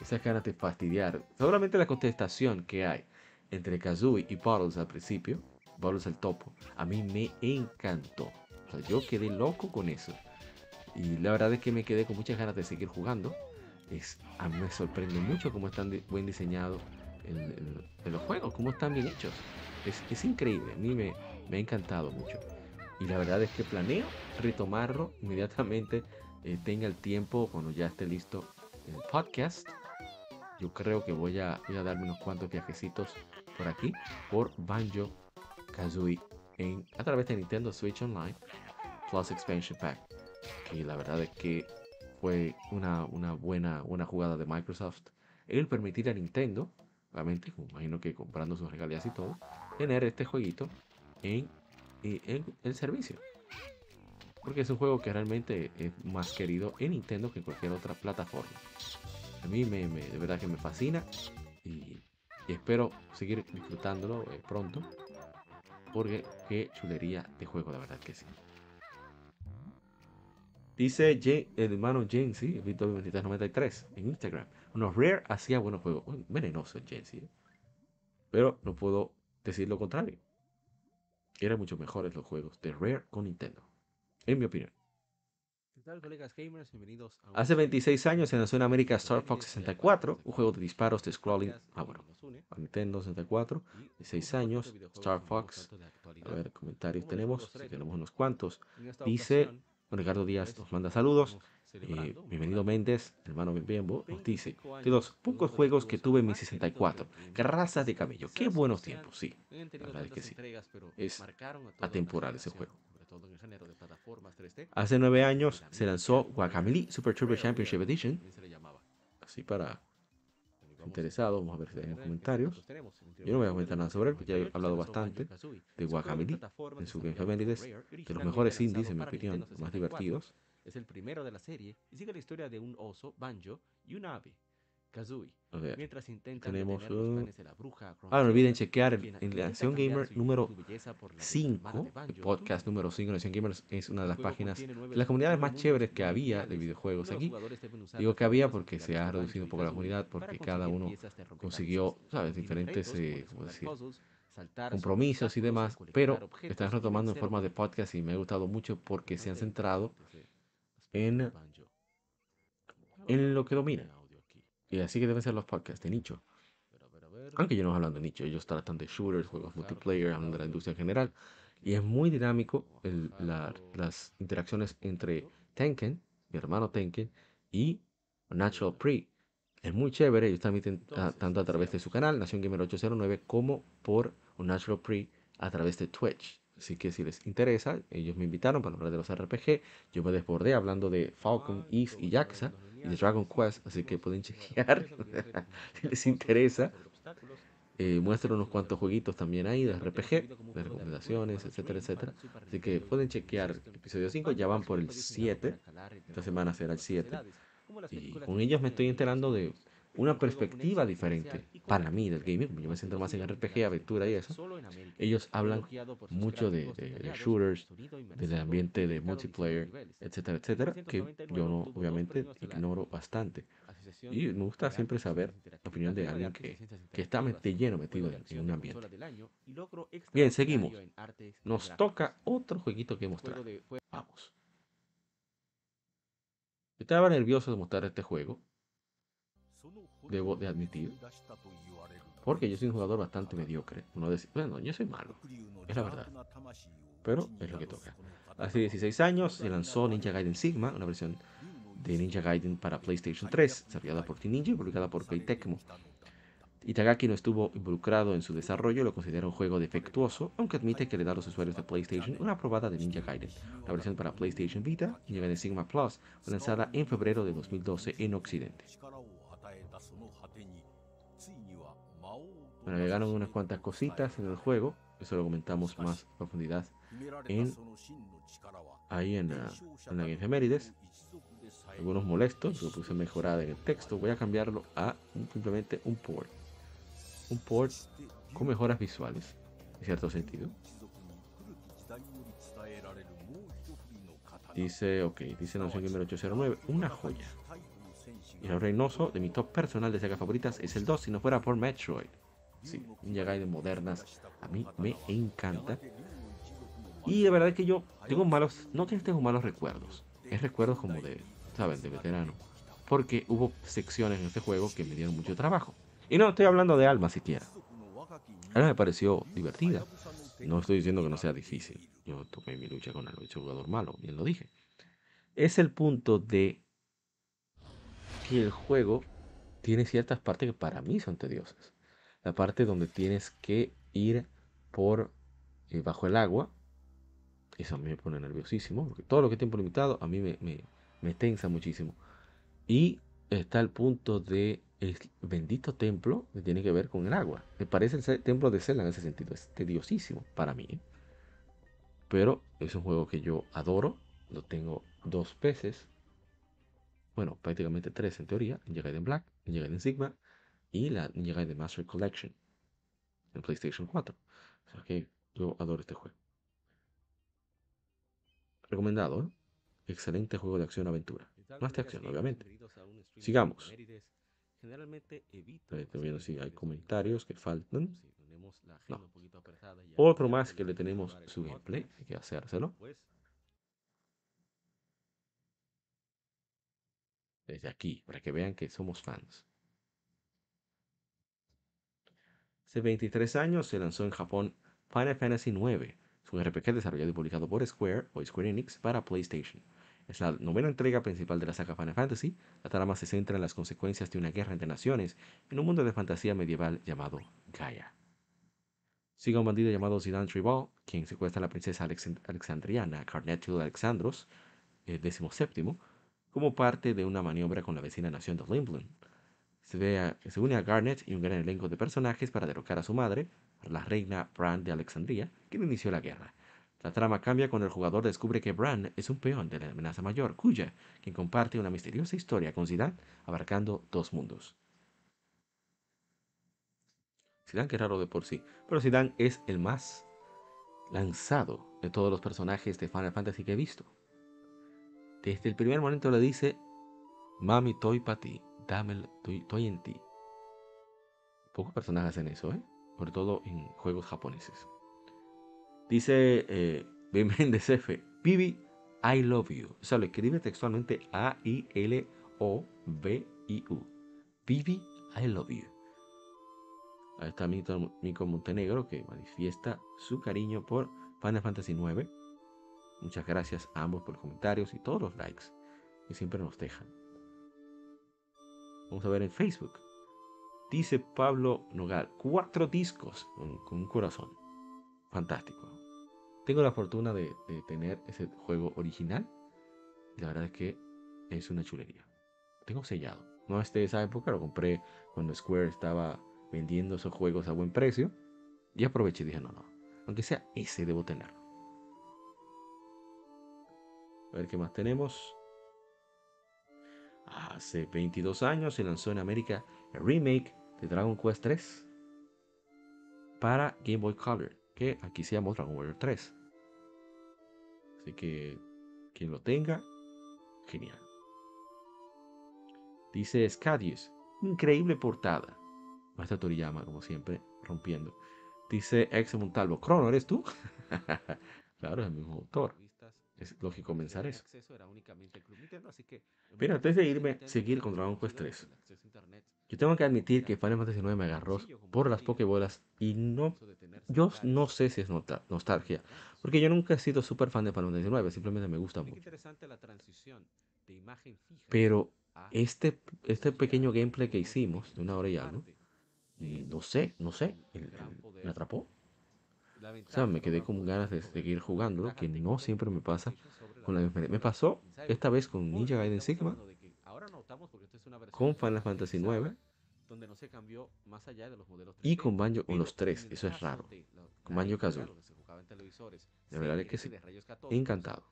Esa ganas de fastidiar. Seguramente la contestación que hay entre Kazooie y Bottles al principio, Bottles el topo, a mí me encantó. O sea, yo quedé loco con eso. Y la verdad es que me quedé con muchas ganas de seguir jugando. Es, a mí me sorprende mucho cómo están buen diseñados en, los juegos, cómo están bien hechos. Es, es increíble, a mí me, me ha encantado mucho. Y la verdad es que planeo retomarlo inmediatamente eh, tenga el tiempo cuando ya esté listo el podcast. Yo creo que voy a, a darme unos cuantos viajecitos por aquí por Banjo Kazooie en, a través de Nintendo Switch Online Plus Expansion Pack. Que la verdad es que fue una, una buena, una jugada de Microsoft el permitir a Nintendo, obviamente, imagino que comprando sus regalías y todo, tener este jueguito en en el servicio. Porque es un juego que realmente es más querido en Nintendo que en cualquier otra plataforma. A mí me, de verdad que me fascina y, espero seguir disfrutándolo eh, pronto. Porque qué chulería de juego, la verdad que sí. Dice el hermano Jensi, Víctor 2393 en Instagram. Uno Rare hacía buenos juegos. venenoso Jensi. ¿eh? Pero no puedo decir lo contrario eran mucho mejores los juegos de Rare con Nintendo, en mi opinión. Hace 26 años se lanzó en América Star Fox 64, un juego de disparos de scrolling. Ah, bueno, Nintendo 64, 6 años, Star Fox. A ver, comentarios tenemos, tenemos unos cuantos. Dice, Ricardo Díaz nos manda saludos. Eh, bienvenido Méndez, hermano Bienvenido, nos dice, de los pocos juegos que tuve en mi 64, raza de cabello, qué buenos tiempos, sí, la verdad es que sí, es atemporal ese juego. Hace nueve años se lanzó Guacamole Super Turbo Championship Edition, así para interesados, vamos a ver si hay comentarios. Yo no voy a comentar nada sobre él, porque ya he hablado bastante de Guacamole en su Game de los mejores indies, en mi opinión, más divertidos. Es el primero de la serie y sigue la historia de un oso, Banjo, y una ave, Kazooie. Mientras intentan tenemos los de la bruja. Ah, no olviden chequear en la Acción Gamer número 5, el podcast número 5 de Acción Gamer es una de las páginas de las comunidades más chéveres que había de videojuegos aquí. Digo que había porque se ha reducido un poco la comunidad, porque cada uno consiguió, ¿sabes?, diferentes, eh, decir? compromisos y demás, pero están retomando en forma de podcast y me ha gustado mucho porque se han centrado en, en lo que domina. Y así que deben ser los podcasts de nicho. Aunque yo no hablando de nicho, ellos tratan de shooters, juegos multiplayer, hablando de la industria en general. Y es muy dinámico las interacciones entre Tenken, mi hermano Tenken, y Natural Pre. Es muy chévere, ellos transmiten tanto a través de su canal, Nación Gamer 809, como por Natural Pre a través de Twitch. Así que si les interesa, ellos me invitaron para hablar de los RPG. Yo me desbordé hablando de Falcon, East y Jaxa y de Dragon Quest, así que pueden *laughs* chequear si les interesa. Eh, muestro unos cuantos jueguitos también ahí de RPG, de recomendaciones, etcétera, etcétera. Así que pueden chequear episodio 5, ya van por el 7. Esta semana será el 7. Y con ellos me estoy enterando de una perspectiva diferente para mí del gaming. Yo me siento más en RPG, aventura y eso. Ellos hablan mucho de, shooters, del ambiente de multiplayer, etcétera, etcétera, que yo no, obviamente ignoro bastante. Y me gusta siempre saber la opinión de alguien que, que está de lleno metido en, un ambiente. Bien, seguimos. Nos toca otro jueguito que mostrar. Vamos. Estaba nervioso de mostrar este juego. Debo de admitir. Porque yo soy un jugador bastante mediocre. Uno dice, bueno, yo soy malo. Es la verdad. Pero es lo que toca. Hace 16 años se lanzó Ninja Gaiden Sigma, una versión de Ninja Gaiden para PlayStation 3, desarrollada por Team Ninja y publicada por Koei Tecmo. Itagaki no estuvo involucrado en su desarrollo lo considera un juego defectuoso, aunque admite que le da a los usuarios de PlayStation una probada de Ninja Gaiden. La versión para PlayStation Vita, Ninja Gaiden Sigma Plus, lanzada en febrero de 2012 en Occidente. Bueno, agregaron unas cuantas cositas en el juego, eso lo comentamos más profundidad en, ahí en la, en la efemérides algunos molestos, lo puse mejorada en el texto, voy a cambiarlo a simplemente un port. Un port con mejoras visuales, en cierto sentido. Dice, ok, dice Nación número 809, una joya. Y el reinoso de mi top personal de sagas favoritas es el 2, si no fuera por Metroid. Sí, Ninja Gaiden modernas, a mí me encanta. Y de verdad que yo tengo malos, no tengo malos recuerdos, es recuerdos como de ¿saben? De veterano. Porque hubo secciones en este juego que me dieron mucho trabajo. Y no estoy hablando de Alma siquiera. Alma me pareció divertida. No estoy diciendo que no sea difícil. Yo tomé mi lucha con soy jugador malo, bien lo dije. Es el punto de que el juego tiene ciertas partes que para mí son tediosas. La parte donde tienes que ir por eh, bajo el agua. Eso a mí me pone nerviosísimo. Porque todo lo que es tiempo limitado a mí me, me tensa muchísimo. Y está el punto de el bendito templo que tiene que ver con el agua. Me parece el templo de Zelda en ese sentido. Es tediosísimo para mí. ¿eh? Pero es un juego que yo adoro. Lo tengo dos veces. Bueno, prácticamente tres en teoría. Ninja Gaiden Black, Ninja Gaiden Sigma y la Ninja Gaiden Master Collection en PlayStation 4. O sea que yo adoro este juego. Recomendado, ¿eh? Excelente juego de acción-aventura. Más de acción, obviamente. Sigamos. Estoy viendo si hay comentarios que faltan. No. Otro más que le tenemos su gameplay. Hay que hacérselo. Desde aquí, para que vean que somos fans. Hace 23 años se lanzó en Japón Final Fantasy IX. Es un RPG desarrollado y publicado por Square o Square Enix para PlayStation. Es la novena entrega principal de la saga Final Fantasy. La trama se centra en las consecuencias de una guerra entre naciones en un mundo de fantasía medieval llamado Gaia. Sigue un bandido llamado Zidane Tribal, quien secuestra a la princesa alexandriana Carnetul Alexandros, el XVII, como parte de una maniobra con la vecina nación de Limblin. Se, une a Garnet y un gran elenco de personajes para derrocar a su madre, la reina Bran de Alexandria, quien inició la guerra. La trama cambia cuando el jugador descubre que Bran es un peón de la amenaza mayor, Kuya, quien comparte una misteriosa historia con Zidane, abarcando dos mundos. Zidane que raro de por sí, pero Zidane es el más lanzado de todos los personajes de Final Fantasy que he visto. Desde el primer momento le dice, Mami, estoy para ti, dame, estoy en ti. Pocos personajes hacen eso, ¿eh? sobre todo en juegos japoneses. Dice eh. Méndez F. Pibi, I love you. O sea, lo escribe textualmente A-I-L-O-V-I-U. Pibi, I love you. Ahí está Mico Montenegro que manifiesta su cariño por Final Fantasy IX. Muchas gracias a ambos por los comentarios y todos los likes que siempre nos dejan. Vamos a ver en Facebook. Dice Pablo Nogal, cuatro discos con, un corazón. Fantástico. Tengo la fortuna de, tener ese juego original. La verdad es que es una chulería. Tengo sellado. No es de esa época, lo compré cuando Square estaba vendiendo esos juegos a buen precio. Y aproveché y dije, no, no. Aunque sea ese, debo tenerlo. A ver qué más tenemos. Hace 22 años se lanzó en América el remake de Dragon Quest 3 para Game Boy Color, que aquí se llama Dragon Warrior 3. Así que quien lo tenga, genial. Dice Scadius, increíble portada. Maestro Toriyama, como siempre, rompiendo. Dice Ex Montalvo, Crono, ¿eres tú? *laughs* claro, es el mismo autor. Es lógico comenzar eso. Pero antes de irme, seguir con Dragon Quest 3. Yo tengo que admitir que Final Fantasy 9 me agarró por las pokebolas y no, yo no sé si es nostalgia, porque yo nunca he sido súper fan de Final Fantasy 9, simplemente me gusta mucho. Pero este, este pequeño gameplay que hicimos de una hora y algo, no sé, no sé, me atrapó. O sea, me quedé con ganas de seguir jugando, que no siempre me pasa con la Me pasó esta vez con Ninja Gaiden Sigma, con Final Fantasy 9 y con Banjo, con los tres, eso es raro, con Banjo Kazooie. De verdad es que sí, encantado.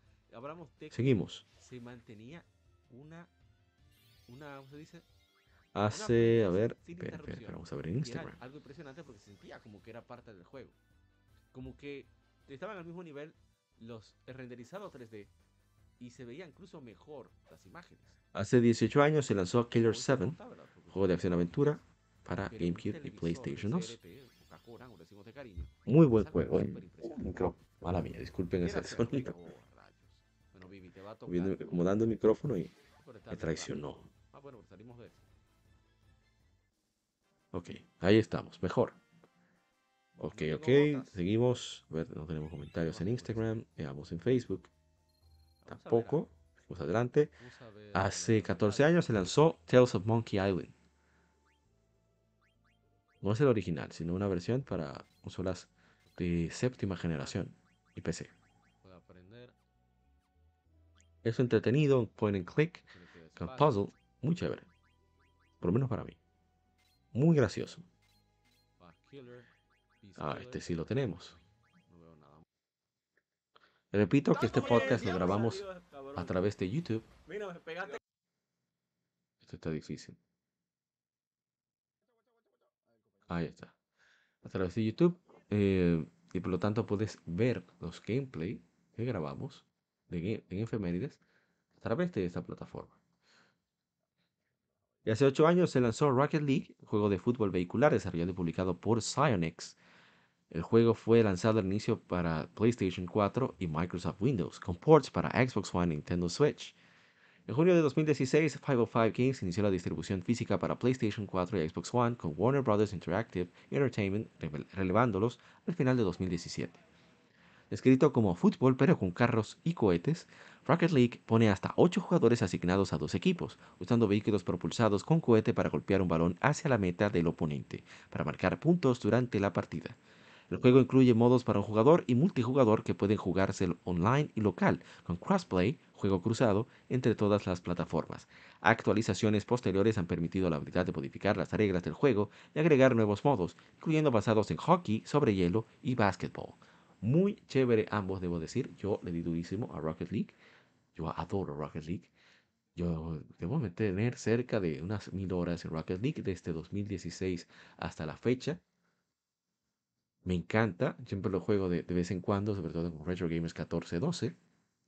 Seguimos. Hace, a ver, espera, espera, vamos a ver en Instagram. Algo impresionante porque se sentía como que era parte del juego como que estaban al mismo nivel los renderizados 3D y se veía incluso mejor las imágenes. Hace 18 años se lanzó Killer 7, juego de acción-aventura para GameCube y PlayStation 2. Muy buen juego, ¿eh? Mala mía, disculpen ese sonido. Viendo, acomodando el micrófono y me traicionó. Ok, ahí estamos, mejor. Ok, ok, seguimos. A ver, no tenemos comentarios en Instagram. Veamos en Facebook. Tampoco. Seguimos adelante. Hace 14 años se lanzó Tales of Monkey Island. No es el original, sino una versión para consolas de séptima generación y PC. Es entretenido, point and click, con puzzle, muy chévere. Por lo menos para mí. Muy gracioso. Ah, este sí lo tenemos. Repito que este podcast lo grabamos a través de YouTube. Esto está difícil. Ahí está. A través de YouTube. Eh, y por lo tanto puedes ver los gameplay que grabamos de, en efemérides a través de esta plataforma. Y hace 8 años se lanzó Rocket League, juego de fútbol vehicular desarrollado y publicado por Psyonix el juego fue lanzado al inicio para PlayStation 4 y Microsoft Windows, con ports para Xbox One y Nintendo Switch. En junio de 2016, 505 Games inició la distribución física para PlayStation 4 y Xbox One con Warner Bros. Interactive Entertainment relevándolos al final de 2017. Escrito como fútbol pero con carros y cohetes, Rocket League pone hasta 8 jugadores asignados a dos equipos, usando vehículos propulsados con cohete para golpear un balón hacia la meta del oponente, para marcar puntos durante la partida. El juego incluye modos para un jugador y multijugador que pueden jugarse online y local, con crossplay, juego cruzado, entre todas las plataformas. Actualizaciones posteriores han permitido la habilidad de modificar las reglas del juego y agregar nuevos modos, incluyendo basados en hockey, sobre hielo y basketball. Muy chévere ambos, debo decir. Yo le di durísimo a Rocket League. Yo adoro Rocket League. Yo debo tener cerca de unas mil horas en Rocket League desde 2016 hasta la fecha. Me encanta, siempre lo juego de, vez en cuando, sobre todo con Retro Gamers 1412.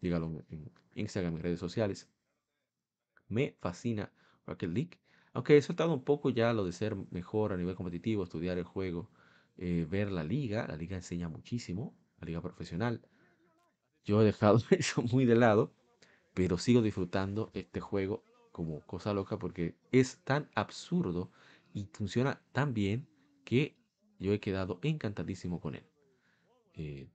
Dígalo en Instagram, en redes sociales. Me fascina Rocket League. Aunque he soltado un poco ya lo de ser mejor a nivel competitivo, estudiar el juego, eh, ver la liga. La liga enseña muchísimo, la liga profesional. Yo he dejado *laughs* eso muy de lado, pero sigo disfrutando este juego como cosa loca porque es tan absurdo y funciona tan bien que yo he quedado encantadísimo con él. Eh,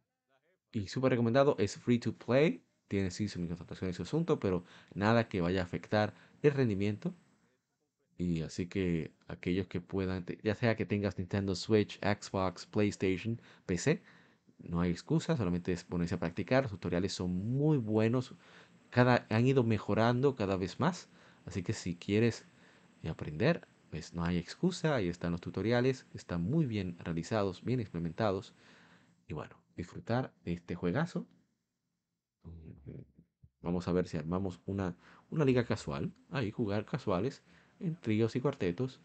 Y súper recomendado, es free to play. Tiene sí sus microtransacciones y su asunto, pero nada que vaya a afectar el rendimiento. Y así que aquellos que puedan, ya sea que tengas Nintendo Switch, Xbox, PlayStation, PC, no hay excusa, solamente es ponerse a practicar. Los tutoriales son muy buenos, cada, han ido mejorando cada vez más. Así que si quieres aprender, pues no hay excusa, ahí están los tutoriales, están muy bien realizados, bien implementados. Y bueno, disfrutar de este juegazo. Vamos a ver si armamos una, una liga casual. Ahí jugar casuales en tríos y cuartetos.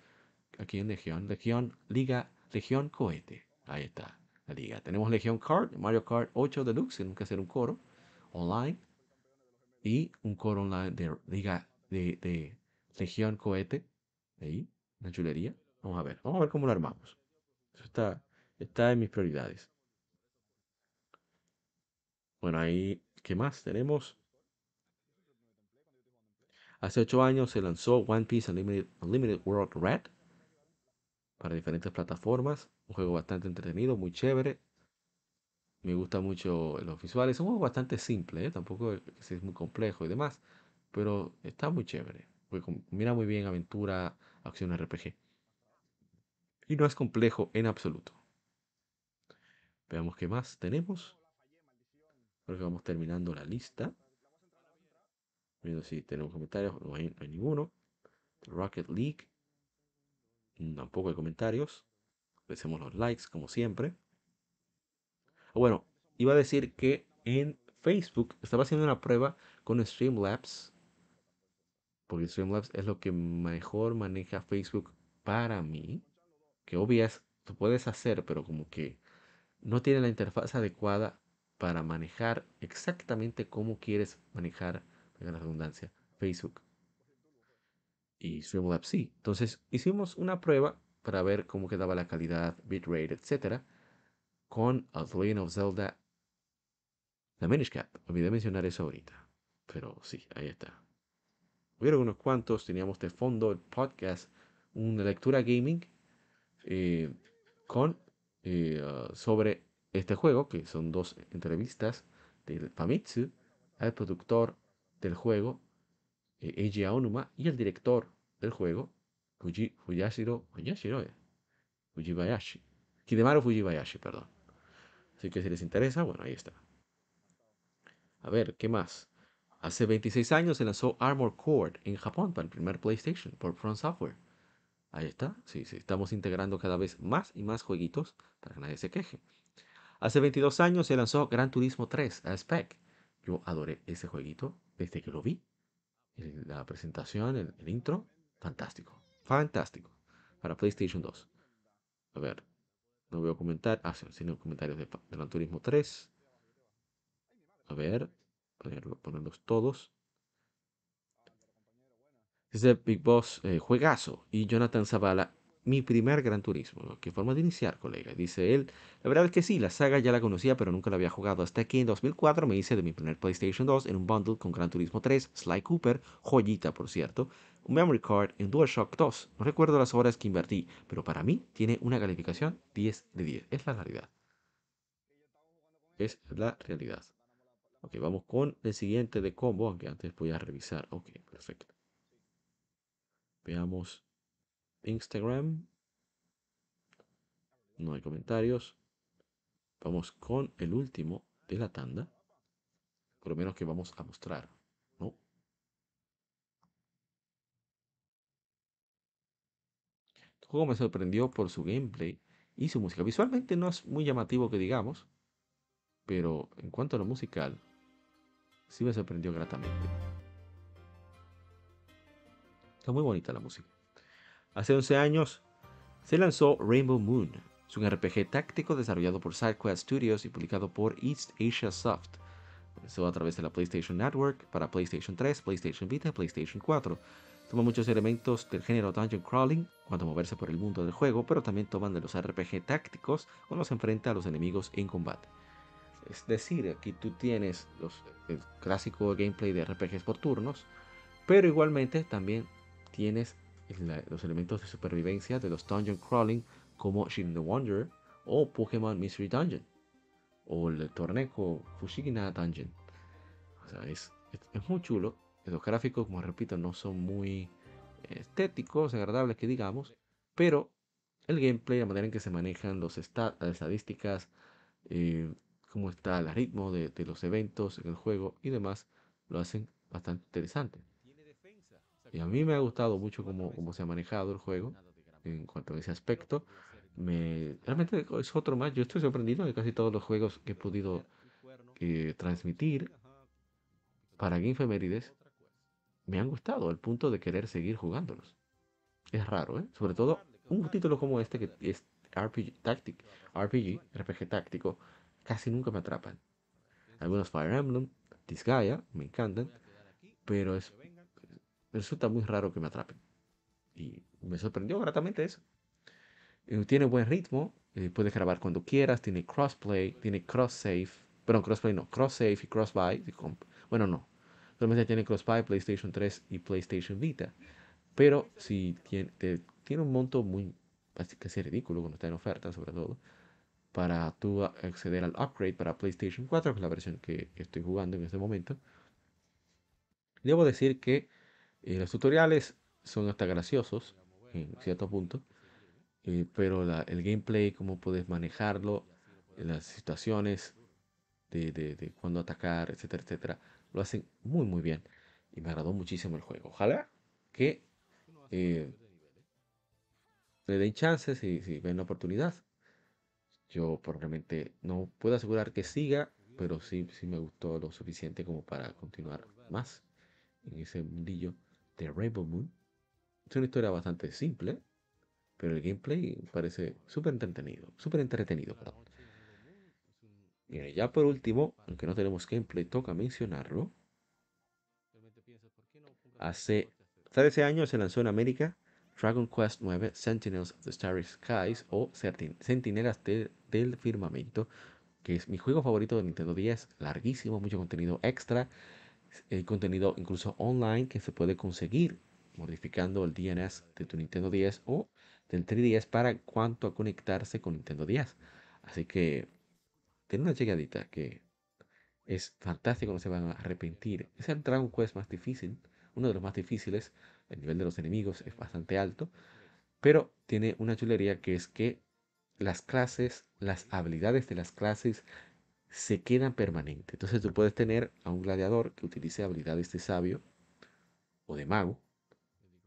Aquí en Legión. Legión, Liga, Legión Cohete. Ahí está la liga. Tenemos Legión Kart, Mario Kart 8 Deluxe. Tenemos que hacer un coro online. Y un coro online de Liga de, de Legión Cohete. Ahí, una chulería. Vamos a ver. Vamos a ver cómo lo armamos. Eso está, está en mis prioridades. Bueno, ahí, ¿qué más tenemos? Hace ocho años se lanzó One Piece Unlimited, World Red para diferentes plataformas. Un juego bastante entretenido, muy chévere. Me gusta mucho los visuales. Es un juego bastante simple, ¿eh? tampoco es muy complejo y demás. Pero está muy chévere. Mira muy bien aventura, acción RPG. Y no es complejo en absoluto. Veamos qué más tenemos. Creo que vamos terminando la lista. Viendo si tenemos comentarios. No hay, ninguno. Rocket League. Tampoco hay comentarios. Hacemos los likes como siempre. Bueno, iba a decir que en Facebook estaba haciendo una prueba con Streamlabs. Porque Streamlabs es lo que mejor maneja Facebook para mí. Que obvias, tú puedes hacer, pero como que no tiene la interfaz adecuada para manejar exactamente cómo quieres manejar, la redundancia, Facebook. Y Streamlabs sí. Entonces hicimos una prueba para ver cómo quedaba la calidad, bitrate, etc. Con The Legend of Zelda The Minish Cap. Olvidé mencionar eso ahorita. Pero sí, ahí está. Hubieron unos cuantos. Teníamos de fondo el podcast, una lectura gaming eh, con eh, sobre este juego, que son dos entrevistas del Famitsu al productor del juego, eh, Eiji Aonuma, y el director del juego, Fuji, Fuyashiro, Fuyashiro, Fujibayashi, Hidemaru Fujibayashi, perdón. Así que si les interesa, bueno, ahí está. A ver, ¿qué más? Hace 26 años se lanzó Armor Core en Japón para el primer PlayStation por Front Software. Ahí está, sí, sí, estamos integrando cada vez más y más jueguitos para que nadie se queje. Hace 22 años se lanzó Gran Turismo 3 a Spec. Yo adoré ese jueguito desde que lo vi. La presentación, el, intro, fantástico. Fantástico. Para PlayStation 2. A ver, no veo comentar. Ah, sí, no comentarios de, Gran Turismo 3. A ver, ponerlos todos. De Big Boss eh, Juegazo y Jonathan Zavala mi primer Gran Turismo. Qué forma de iniciar, colega. Dice él. La verdad es que sí, la saga ya la conocía, pero nunca la había jugado. Hasta que en 2004 me hice de mi primer PlayStation 2 en un bundle con Gran Turismo 3, Sly Cooper, joyita por cierto, un memory card en DualShock 2. No recuerdo las horas que invertí, pero para mí tiene una calificación 10 de 10. Es la realidad. Es la realidad. Ok, vamos con el siguiente de combo, aunque antes voy a revisar. Ok, perfecto. Veamos Instagram. No hay comentarios. Vamos con el último de la tanda. Por lo menos que vamos a mostrar. ¿no? El juego me sorprendió por su gameplay y su música. Visualmente no es muy llamativo que digamos. Pero en cuanto a lo musical, sí me sorprendió gratamente. Está muy bonita la música. Hace 11 años se lanzó Rainbow Moon. Es un RPG táctico desarrollado por SideQuest Studios y publicado por East Asia Soft. Comenzó a través de la PlayStation Network para PlayStation 3, PlayStation Vita y PlayStation 4. Toma muchos elementos del género dungeon crawling cuando moverse por el mundo del juego, pero también toman de los RPG tácticos cuando se enfrenta a los enemigos en combate. Es decir, aquí tú tienes los, el clásico gameplay de RPGs por turnos, pero igualmente también tienes los elementos de supervivencia de los dungeon crawling como Shin the Wonder o Pokémon Mystery Dungeon. o el Torneco Fushigina Dungeon. O sea, es, es, muy chulo. Los gráficos, como repito, no son muy estéticos, agradables que digamos, pero el gameplay, la manera en que se manejan los las estadísticas, eh, cómo está el ritmo de, de, los eventos en el juego y demás, lo hacen bastante interesante. Y a mí me ha gustado mucho cómo, cómo se ha manejado el juego en cuanto a ese aspecto. Me, realmente es otro más. Yo estoy sorprendido de casi todos los juegos que he podido eh, transmitir para Game Femerides me han gustado al punto de querer seguir jugándolos. Es raro, ¿eh? Sobre todo un título como este que es RPG, Tactic, RPG, RPG táctico, casi nunca me atrapan. Algunos Fire Emblem, Disgaea, me encantan, pero es, resulta muy raro que me atrapen. Y me sorprendió gratamente eso. Eh, tiene buen ritmo, eh, puedes grabar cuando quieras, tiene crossplay, tiene cross save, perdón, crossplay no, cross save y cross buy. Bueno, no, solamente tiene cross buy PlayStation 3 y PlayStation Vita. Pero si tiene, tiene un monto muy casi ridículo cuando está en oferta, sobre todo, para tú acceder al upgrade para PlayStation 4, que es la versión que, estoy jugando en este momento. Debo decir que eh, los tutoriales son hasta graciosos en cierto punto, eh, pero el gameplay, cómo puedes manejarlo, las situaciones de, de, cuándo atacar, etcétera, etcétera, lo hacen muy, muy bien. Y me agradó muchísimo el juego. Ojalá que eh, le den chances y si ven la oportunidad. Yo probablemente no puedo asegurar que siga, pero sí, sí me gustó lo suficiente como para continuar más en ese mundillo de Rainbow Moon. Es una historia bastante simple, pero el gameplay parece súper entretenido, súper entretenido, perdón. Y ya por último, aunque no tenemos gameplay, toca mencionarlo. Hace 13 años se lanzó en América Dragon Quest 9 Sentinels of the Starry Skies o Sentinelas del Firmamento, que es mi juego favorito de Nintendo 10, larguísimo, mucho contenido extra, el contenido incluso online que se puede conseguir modificando el DNS de tu Nintendo 10 o del 3DS para cuanto a conectarse con Nintendo 10. Así que tiene una llegadita que es fantástico, no se van a arrepentir. Es el Dragon Quest más difícil, uno de los más difíciles el nivel de los enemigos es bastante alto, pero tiene una chulería que es que las clases, las habilidades de las clases se quedan permanentes. Entonces tú puedes tener a un gladiador que utilice habilidades de sabio o de mago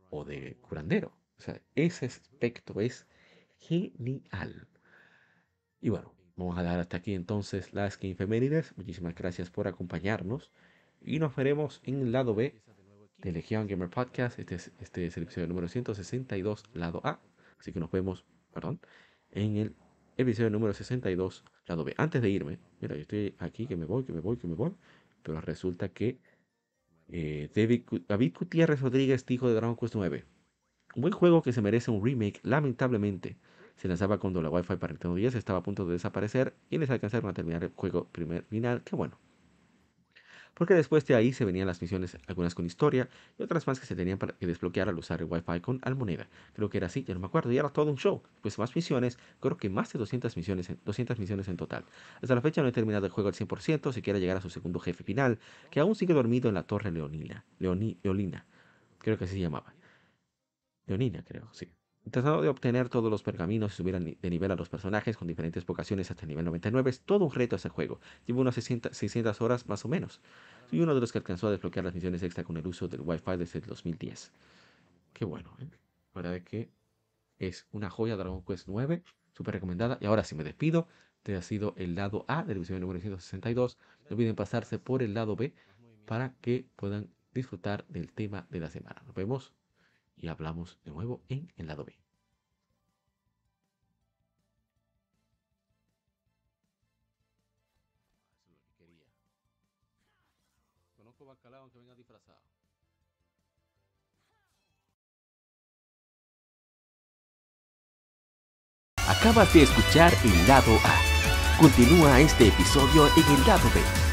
o de curandero. O sea, ese aspecto es genial. Y bueno, vamos a dar hasta aquí entonces las que. Muchísimas gracias por acompañarnos y nos veremos en el lado B de Legion Gamer Podcast. Este es, este es el episodio número 162, lado A. Así que nos vemos, perdón, en el episodio número 62, lado B. Antes de irme, mira, yo estoy aquí, que me voy, que me voy, que me voy. Pero resulta que eh, David, David Gutiérrez Rodríguez dijo de Dragon Quest 9. Un buen juego que se merece un remake, lamentablemente. Se lanzaba cuando la Wi-Fi para Nintendo 10 estaba a punto de desaparecer y les alcanzaron a terminar el juego primer final. Que bueno, porque después de ahí se venían las misiones, algunas con historia y otras más que se tenían para desbloquear al usar el Wi-Fi con Almoneda. Creo que era así, ya no me acuerdo, y era todo un show. Pues más misiones, creo que más de 200 misiones, en, 200 misiones en total. Hasta la fecha no he terminado el juego al 100%, si quiere llegar a su segundo jefe final, que aún sigue dormido en la torre Leonina. Leonina, creo que así se llamaba. Leonina, creo, sí. Tratando de obtener todos los pergaminos y subir de nivel a los personajes con diferentes vocaciones hasta el nivel 99 es todo un reto ese juego. Llevo unas 600, horas más o menos. Soy uno de los que alcanzó a desbloquear las misiones extra con el uso del Wi-Fi desde el 2010. Qué bueno, ¿eh? La verdad es que es una joya Dragon Quest 9, súper recomendada. Y ahora sí me despido. Este ha sido el lado A del episodio número 162. No olviden pasarse por el lado B para que puedan disfrutar del tema de la semana. Nos vemos y hablamos de nuevo en el lado B. Conozco bacalao aunque venga disfrazado. Acabas de escuchar el lado A. Continúa este episodio en el lado B